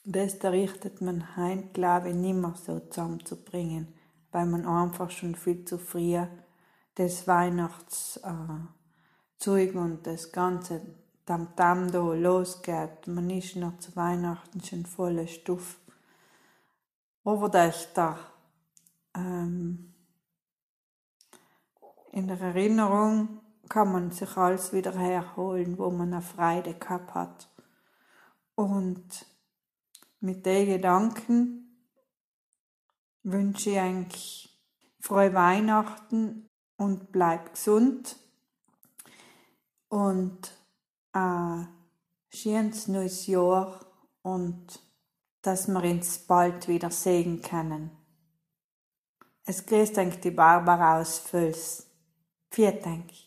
das richtet man heim, glaube ich, nimmer so zusammenzubringen, weil man einfach schon viel zu früh das Weihnachtszeug äh, und das ganze Tamtam da losgeht. Man ist noch zu Weihnachten schon voller Stuff. Aber das da ähm, in der Erinnerung kann man sich alles wieder herholen, wo man eine Freude gehabt hat. Und mit den Gedanken wünsche ich eigentlich frohe Weihnachten und bleib gesund und ein schönes neues Jahr und dass wir uns bald wieder sehen können. Es grüßt euch die Barbara aus Völs. Vielen Dank.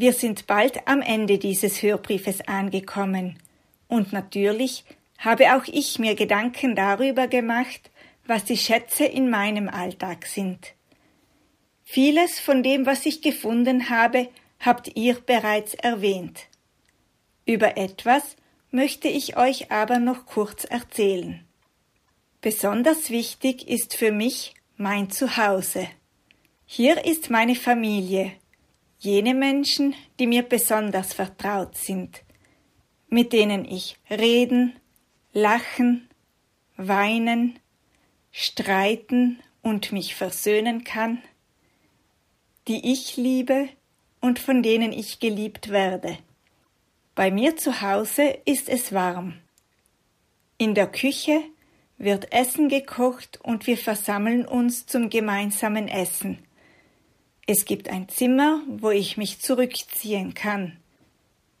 Wir sind bald am Ende dieses Hörbriefes angekommen. Und natürlich habe auch ich mir Gedanken darüber gemacht, was die Schätze in meinem Alltag sind. Vieles von dem, was ich gefunden habe, habt ihr bereits erwähnt. Über etwas möchte ich euch aber noch kurz erzählen. Besonders wichtig ist für mich mein Zuhause. Hier ist meine Familie, jene Menschen, die mir besonders vertraut sind, mit denen ich reden, lachen, weinen, streiten und mich versöhnen kann, die ich liebe und von denen ich geliebt werde. Bei mir zu Hause ist es warm. In der Küche wird Essen gekocht und wir versammeln uns zum gemeinsamen Essen. Es gibt ein Zimmer, wo ich mich zurückziehen kann.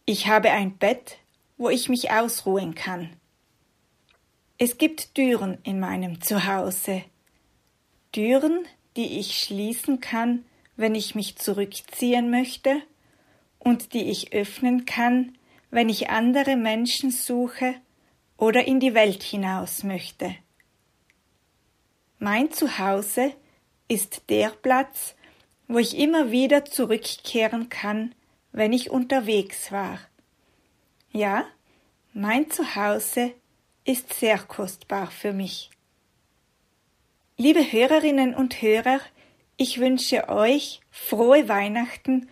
Ich habe ein Bett, wo ich mich ausruhen kann. Es gibt Türen in meinem Zuhause. Türen, die ich schließen kann, wenn ich mich zurückziehen möchte, und die ich öffnen kann, wenn ich andere Menschen suche oder in die Welt hinaus möchte. Mein Zuhause ist der Platz, wo ich immer wieder zurückkehren kann, wenn ich unterwegs war. Ja, mein Zuhause ist sehr kostbar für mich. Liebe Hörerinnen und Hörer, ich wünsche euch frohe Weihnachten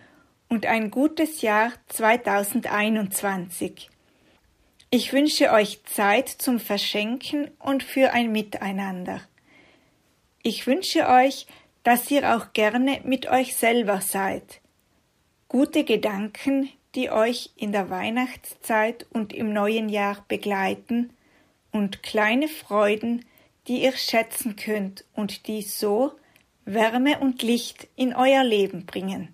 und ein gutes Jahr 2021. Ich wünsche euch Zeit zum Verschenken und für ein Miteinander. Ich wünsche euch, dass ihr auch gerne mit euch selber seid. Gute Gedanken, die euch in der Weihnachtszeit und im neuen Jahr begleiten und kleine Freuden, die ihr schätzen könnt und die so Wärme und Licht in euer Leben bringen.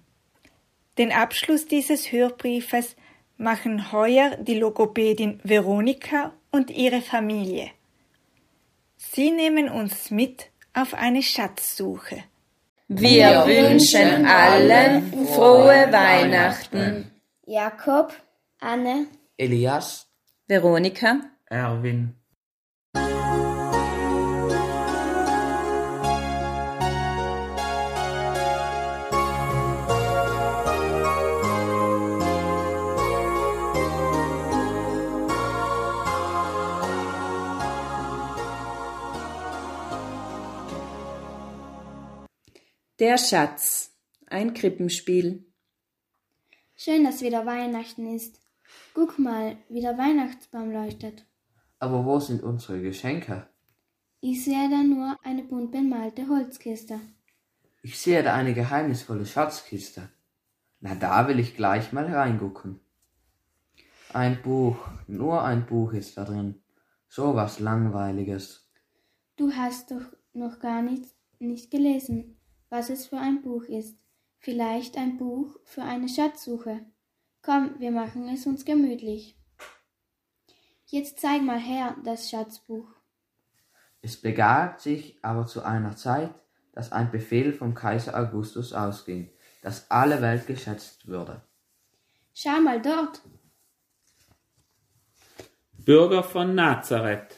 Den Abschluss dieses Hörbriefes machen heuer die Logopädin Veronika und ihre Familie. Sie nehmen uns mit auf eine Schatzsuche. Wir wünschen allen frohe Weihnachten. Jakob, Anne, Elias, Veronika, Erwin. Der Schatz. Ein Krippenspiel. schön, dass wieder Weihnachten ist. Guck mal, wie der Weihnachtsbaum leuchtet. Aber wo sind unsere Geschenke? Ich sehe da nur eine bunt bemalte Holzkiste. Ich sehe da eine geheimnisvolle Schatzkiste. Na, da will ich gleich mal reingucken. Ein Buch, nur ein Buch ist da drin. So was Langweiliges. Du hast doch noch gar nicht, nicht gelesen was es für ein Buch ist. Vielleicht ein Buch für eine Schatzsuche. Komm, wir machen es uns gemütlich. Jetzt zeig mal her das Schatzbuch. Es begab sich aber zu einer Zeit, dass ein Befehl vom Kaiser Augustus ausging, dass alle Welt geschätzt würde. Schau mal dort. Bürger von Nazareth.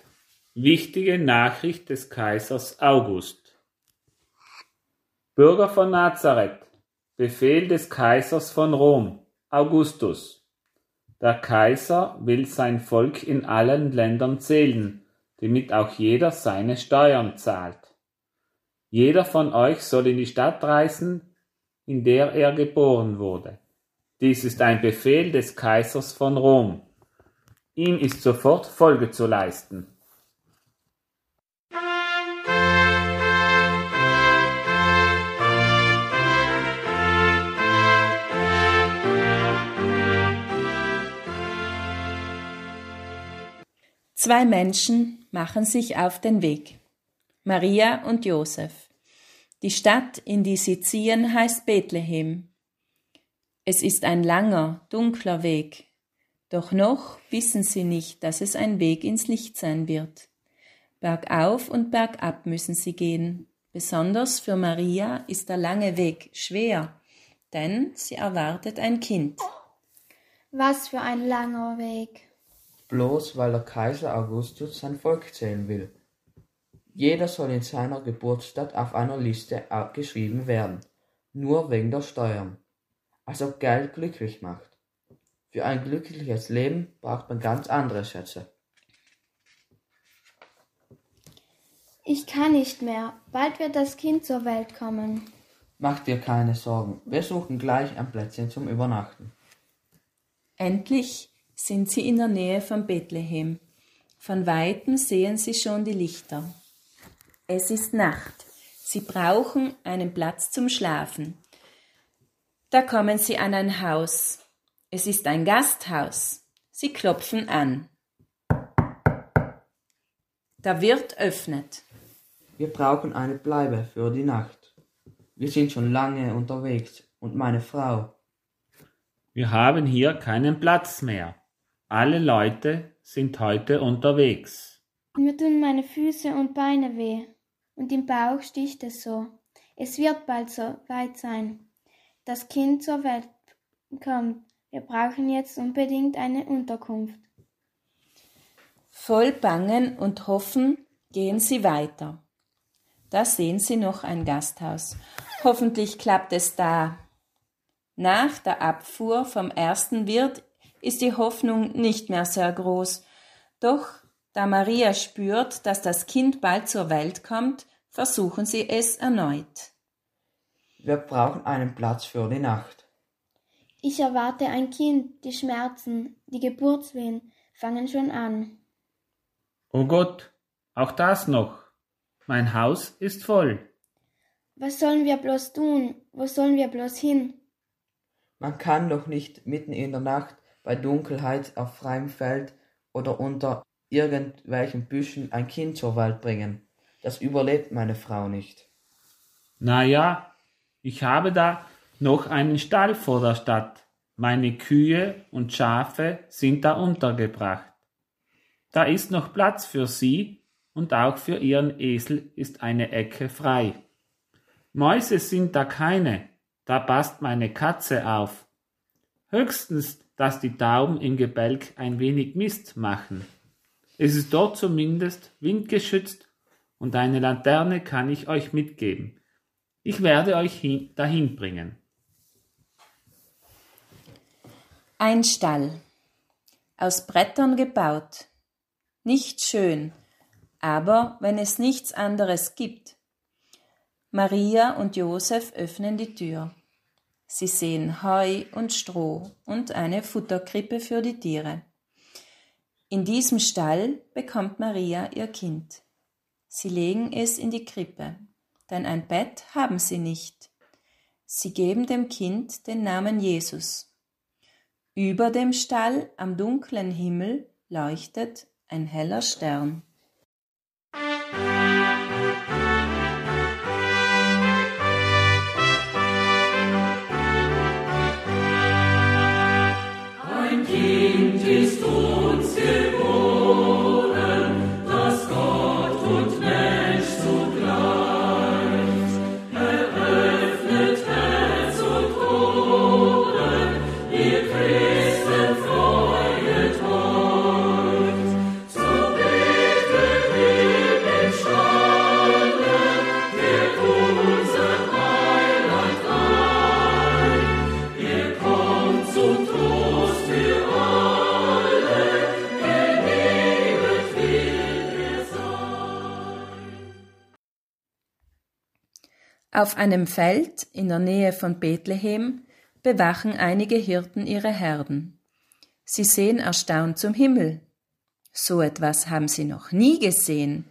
Wichtige Nachricht des Kaisers August. Bürger von Nazareth. Befehl des Kaisers von Rom, Augustus. Der Kaiser will sein Volk in allen Ländern zählen, damit auch jeder seine Steuern zahlt. Jeder von euch soll in die Stadt reisen, in der er geboren wurde. Dies ist ein Befehl des Kaisers von Rom. Ihm ist sofort Folge zu leisten. Zwei Menschen machen sich auf den Weg. Maria und Josef. Die Stadt, in die sie ziehen, heißt Bethlehem. Es ist ein langer, dunkler Weg. Doch noch wissen sie nicht, dass es ein Weg ins Licht sein wird. Bergauf und bergab müssen sie gehen. Besonders für Maria ist der lange Weg schwer, denn sie erwartet ein Kind. Was für ein langer Weg bloß weil der Kaiser Augustus sein Volk zählen will. Jeder soll in seiner Geburtsstadt auf einer Liste geschrieben werden, nur wegen der Steuern. Als ob Geld glücklich macht. Für ein glückliches Leben braucht man ganz andere Schätze. Ich kann nicht mehr. Bald wird das Kind zur Welt kommen. Mach dir keine Sorgen. Wir suchen gleich ein Plätzchen zum Übernachten. Endlich sind sie in der Nähe von Bethlehem. Von weitem sehen sie schon die Lichter. Es ist Nacht. Sie brauchen einen Platz zum Schlafen. Da kommen sie an ein Haus. Es ist ein Gasthaus. Sie klopfen an. Der Wirt öffnet. Wir brauchen eine Bleibe für die Nacht. Wir sind schon lange unterwegs und meine Frau. Wir haben hier keinen Platz mehr. Alle Leute sind heute unterwegs. Mir tun meine Füße und Beine weh und im Bauch sticht es so. Es wird bald so weit sein. Das Kind zur Welt kommt. Wir brauchen jetzt unbedingt eine Unterkunft. Voll Bangen und Hoffen gehen sie weiter. Da sehen sie noch ein Gasthaus. Hoffentlich klappt es da. Nach der Abfuhr vom ersten Wirt ist die Hoffnung nicht mehr sehr groß. Doch da Maria spürt, dass das Kind bald zur Welt kommt, versuchen sie es erneut. Wir brauchen einen Platz für die Nacht. Ich erwarte ein Kind, die Schmerzen, die Geburtswehen fangen schon an. Oh Gott, auch das noch. Mein Haus ist voll. Was sollen wir bloß tun? Wo sollen wir bloß hin? Man kann doch nicht mitten in der Nacht bei Dunkelheit auf freiem Feld oder unter irgendwelchen Büschen ein Kind zur Welt bringen. Das überlebt meine Frau nicht. Na ja, ich habe da noch einen Stall vor der Stadt. Meine Kühe und Schafe sind da untergebracht. Da ist noch Platz für sie und auch für ihren Esel ist eine Ecke frei. Mäuse sind da keine, da passt meine Katze auf. Höchstens, dass die Tauben im Gebälk ein wenig Mist machen. Es ist dort zumindest windgeschützt und eine Laterne kann ich euch mitgeben. Ich werde euch hin, dahin bringen. Ein Stall. Aus Brettern gebaut. Nicht schön, aber wenn es nichts anderes gibt. Maria und Josef öffnen die Tür. Sie sehen Heu und Stroh und eine Futterkrippe für die Tiere. In diesem Stall bekommt Maria ihr Kind. Sie legen es in die Krippe, denn ein Bett haben sie nicht. Sie geben dem Kind den Namen Jesus. Über dem Stall am dunklen Himmel leuchtet ein heller Stern. Auf einem Feld in der Nähe von Bethlehem bewachen einige Hirten ihre Herden. Sie sehen erstaunt zum Himmel. So etwas haben sie noch nie gesehen.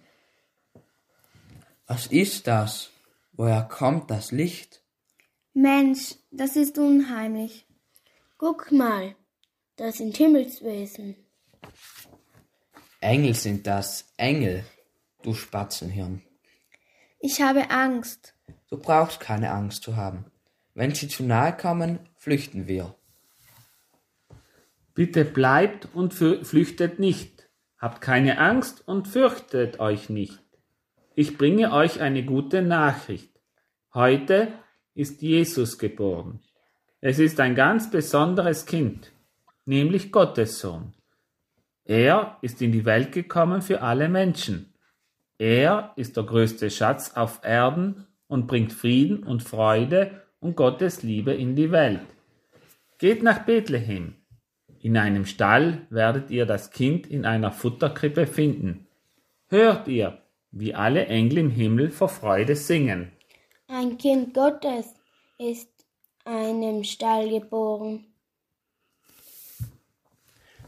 Was ist das? Woher kommt das Licht? Mensch, das ist unheimlich. Guck mal, das sind Himmelswesen. Engel sind das, Engel, du Spatzenhirn. Ich habe Angst. Du brauchst keine Angst zu haben. Wenn sie zu nahe kommen, flüchten wir. Bitte bleibt und flüchtet nicht. Habt keine Angst und fürchtet euch nicht. Ich bringe euch eine gute Nachricht. Heute ist Jesus geboren. Es ist ein ganz besonderes Kind, nämlich Gottes Sohn. Er ist in die Welt gekommen für alle Menschen. Er ist der größte Schatz auf Erden und bringt Frieden und Freude und Gottes Liebe in die Welt. Geht nach Bethlehem. In einem Stall werdet ihr das Kind in einer Futterkrippe finden. Hört ihr, wie alle Engel im Himmel vor Freude singen. Ein Kind Gottes ist einem Stall geboren.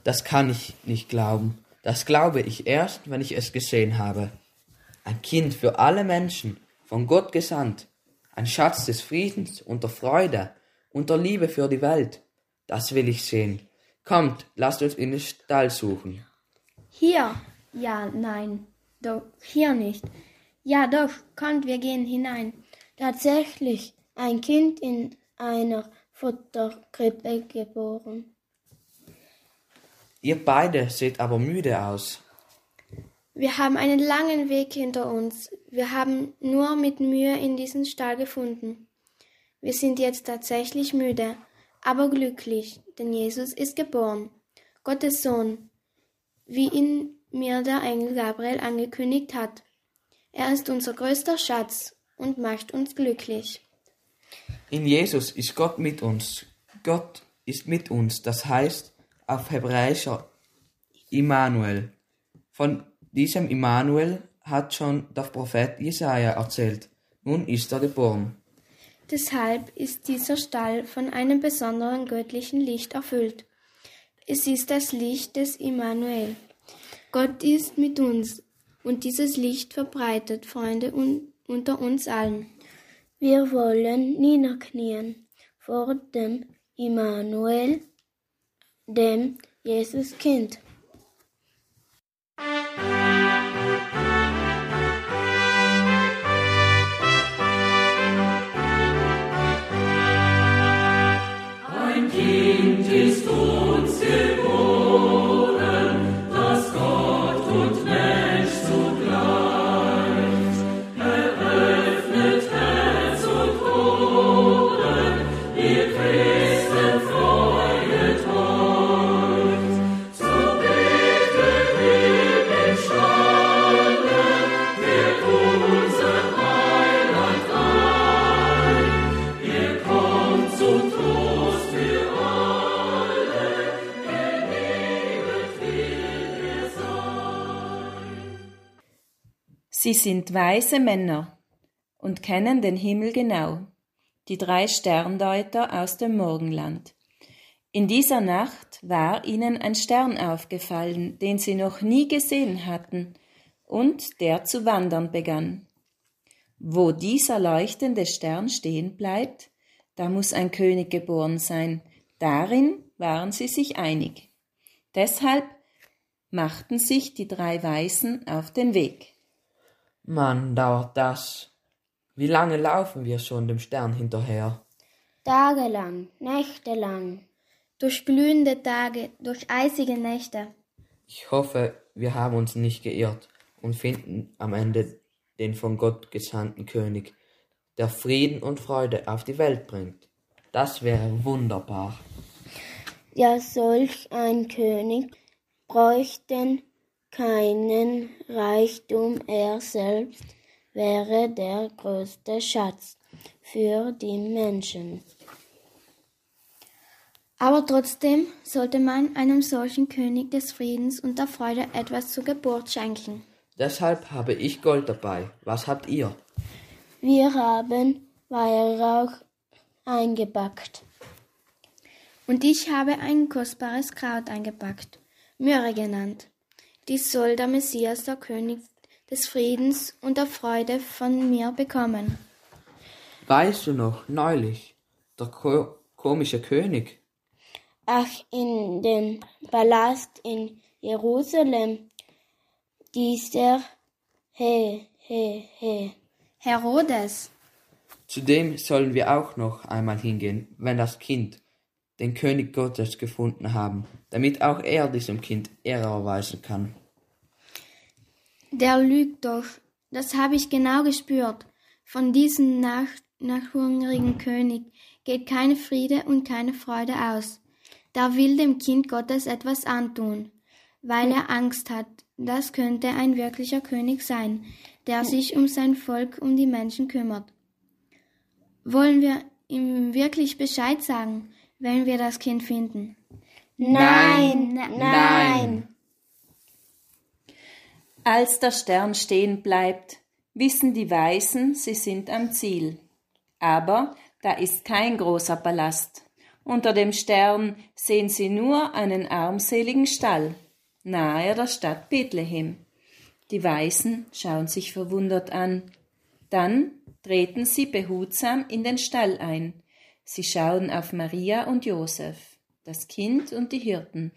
Das kann ich nicht glauben. Das glaube ich erst, wenn ich es gesehen habe. Ein Kind für alle Menschen, von Gott gesandt. Ein Schatz des Friedens und der Freude und der Liebe für die Welt. Das will ich sehen. Kommt, lasst uns in den Stall suchen. Hier? Ja, nein. Doch hier nicht. Ja, doch, kommt, wir gehen hinein. Tatsächlich, ein Kind in einer Futterkrippe geboren. Ihr beide seht aber müde aus. Wir haben einen langen Weg hinter uns. Wir haben nur mit Mühe in diesen Stall gefunden. Wir sind jetzt tatsächlich müde, aber glücklich, denn Jesus ist geboren. Gottes Sohn, wie ihn mir der Engel Gabriel angekündigt hat. Er ist unser größter Schatz und macht uns glücklich. In Jesus ist Gott mit uns. Gott ist mit uns, das heißt auf Hebräischer Immanuel. Von diesem Immanuel hat schon der Prophet Jesaja erzählt. Nun ist er geboren. Deshalb ist dieser Stall von einem besonderen göttlichen Licht erfüllt. Es ist das Licht des Immanuel. Gott ist mit uns und dieses Licht verbreitet Freunde un unter uns allen. Wir wollen niederknien vor dem Immanuel, dem Jesuskind. Sie sind weise Männer und kennen den Himmel genau, die drei Sterndeuter aus dem Morgenland. In dieser Nacht war ihnen ein Stern aufgefallen, den sie noch nie gesehen hatten, und der zu wandern begann. Wo dieser leuchtende Stern stehen bleibt, da muss ein König geboren sein. Darin waren sie sich einig. Deshalb machten sich die drei Weisen auf den Weg. Mann, dauert das. Wie lange laufen wir schon dem Stern hinterher? Tagelang, nächtelang, durch glühende Tage, durch eisige Nächte. Ich hoffe, wir haben uns nicht geirrt und finden am Ende den von Gott gesandten König, der Frieden und Freude auf die Welt bringt. Das wäre wunderbar. Ja, solch ein König bräuchten keinen Reichtum, er selbst wäre der größte Schatz für die Menschen. Aber trotzdem sollte man einem solchen König des Friedens und der Freude etwas zur Geburt schenken. Deshalb habe ich Gold dabei. Was habt ihr? Wir haben Weihrauch eingepackt. Und ich habe ein kostbares Kraut eingepackt, Myrrhe genannt. Dies soll der Messias, der König des Friedens und der Freude von mir bekommen. Weißt du noch, neulich, der ko komische König? Ach, in dem Palast in Jerusalem, dieser He, He, He, Herodes. Zu dem sollen wir auch noch einmal hingehen, wenn das Kind den König Gottes gefunden haben, damit auch er diesem Kind Ehre erweisen kann. Der lügt doch, das habe ich genau gespürt. Von diesem nach, nachhungrigen König geht keine Friede und keine Freude aus. Der will dem Kind Gottes etwas antun, weil er Angst hat, das könnte ein wirklicher König sein, der sich um sein Volk, um die Menschen kümmert. Wollen wir ihm wirklich Bescheid sagen, wenn wir das Kind finden? Nein, nein. Als der Stern stehen bleibt, wissen die Weisen, sie sind am Ziel. Aber da ist kein großer Palast. Unter dem Stern sehen sie nur einen armseligen Stall, nahe der Stadt Bethlehem. Die Weisen schauen sich verwundert an. Dann treten sie behutsam in den Stall ein. Sie schauen auf Maria und Josef, das Kind und die Hirten.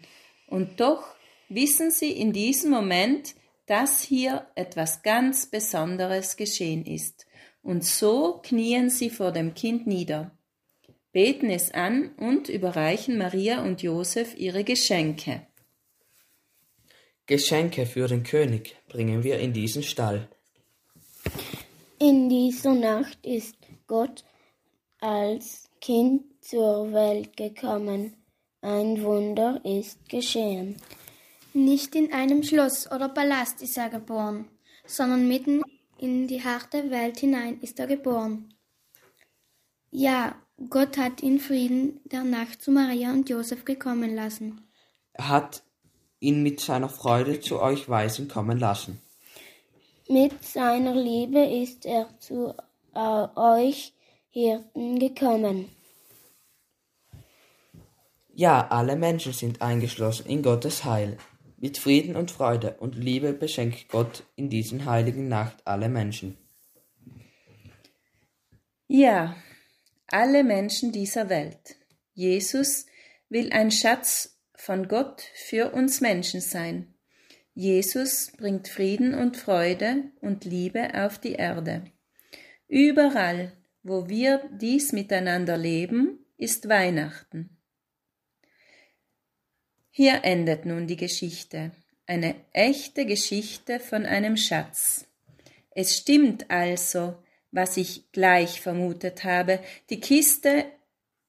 Und doch wissen sie in diesem Moment, dass hier etwas ganz Besonderes geschehen ist. Und so knien sie vor dem Kind nieder, beten es an und überreichen Maria und Josef ihre Geschenke. Geschenke für den König bringen wir in diesen Stall. In dieser Nacht ist Gott als Kind zur Welt gekommen. Ein Wunder ist geschehen. Nicht in einem Schloss oder Palast ist er geboren, sondern mitten in die harte Welt hinein ist er geboren. Ja, Gott hat in Frieden der Nacht zu Maria und Josef gekommen lassen. Er hat ihn mit seiner Freude zu euch Weisen kommen lassen. Mit seiner Liebe ist er zu äh, euch Hirten gekommen. Ja, alle Menschen sind eingeschlossen in Gottes Heil. Mit Frieden und Freude und Liebe beschenkt Gott in diesen heiligen Nacht alle Menschen. Ja, alle Menschen dieser Welt. Jesus will ein Schatz von Gott für uns Menschen sein. Jesus bringt Frieden und Freude und Liebe auf die Erde. Überall, wo wir dies miteinander leben, ist Weihnachten. Hier endet nun die Geschichte, eine echte Geschichte von einem Schatz. Es stimmt also, was ich gleich vermutet habe, die Kiste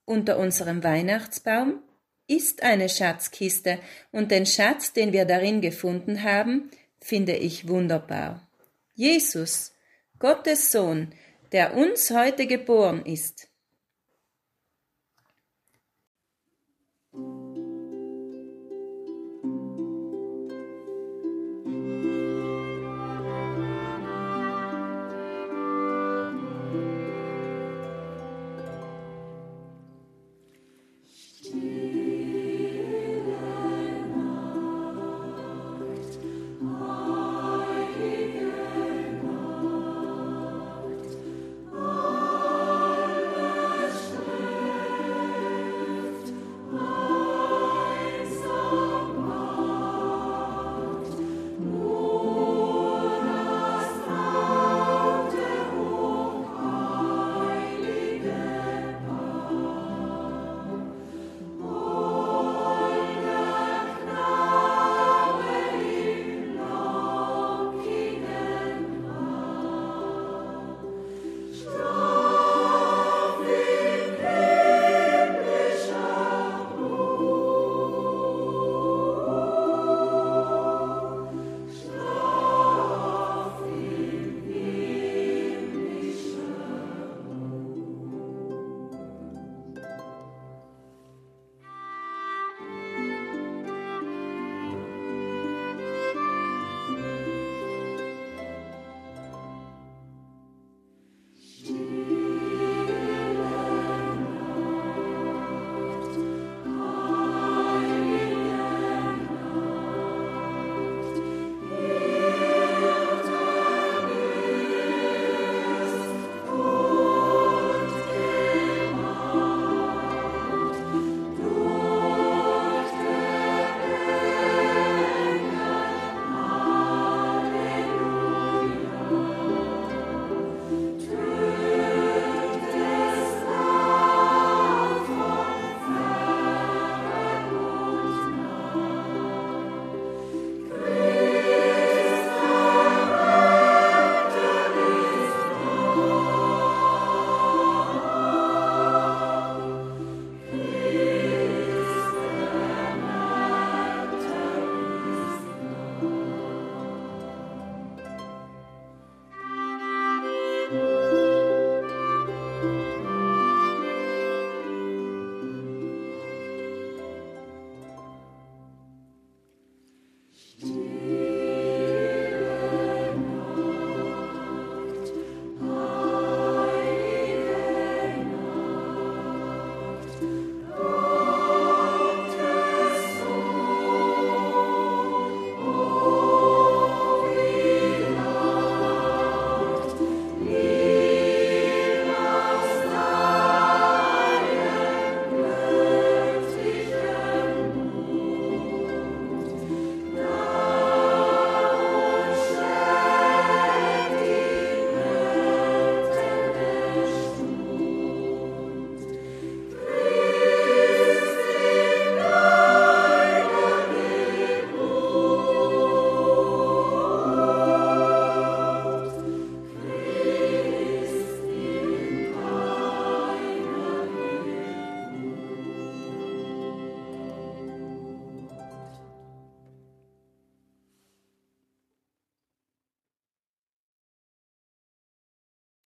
unter unserem Weihnachtsbaum ist eine Schatzkiste, und den Schatz, den wir darin gefunden haben, finde ich wunderbar. Jesus, Gottes Sohn, der uns heute geboren ist.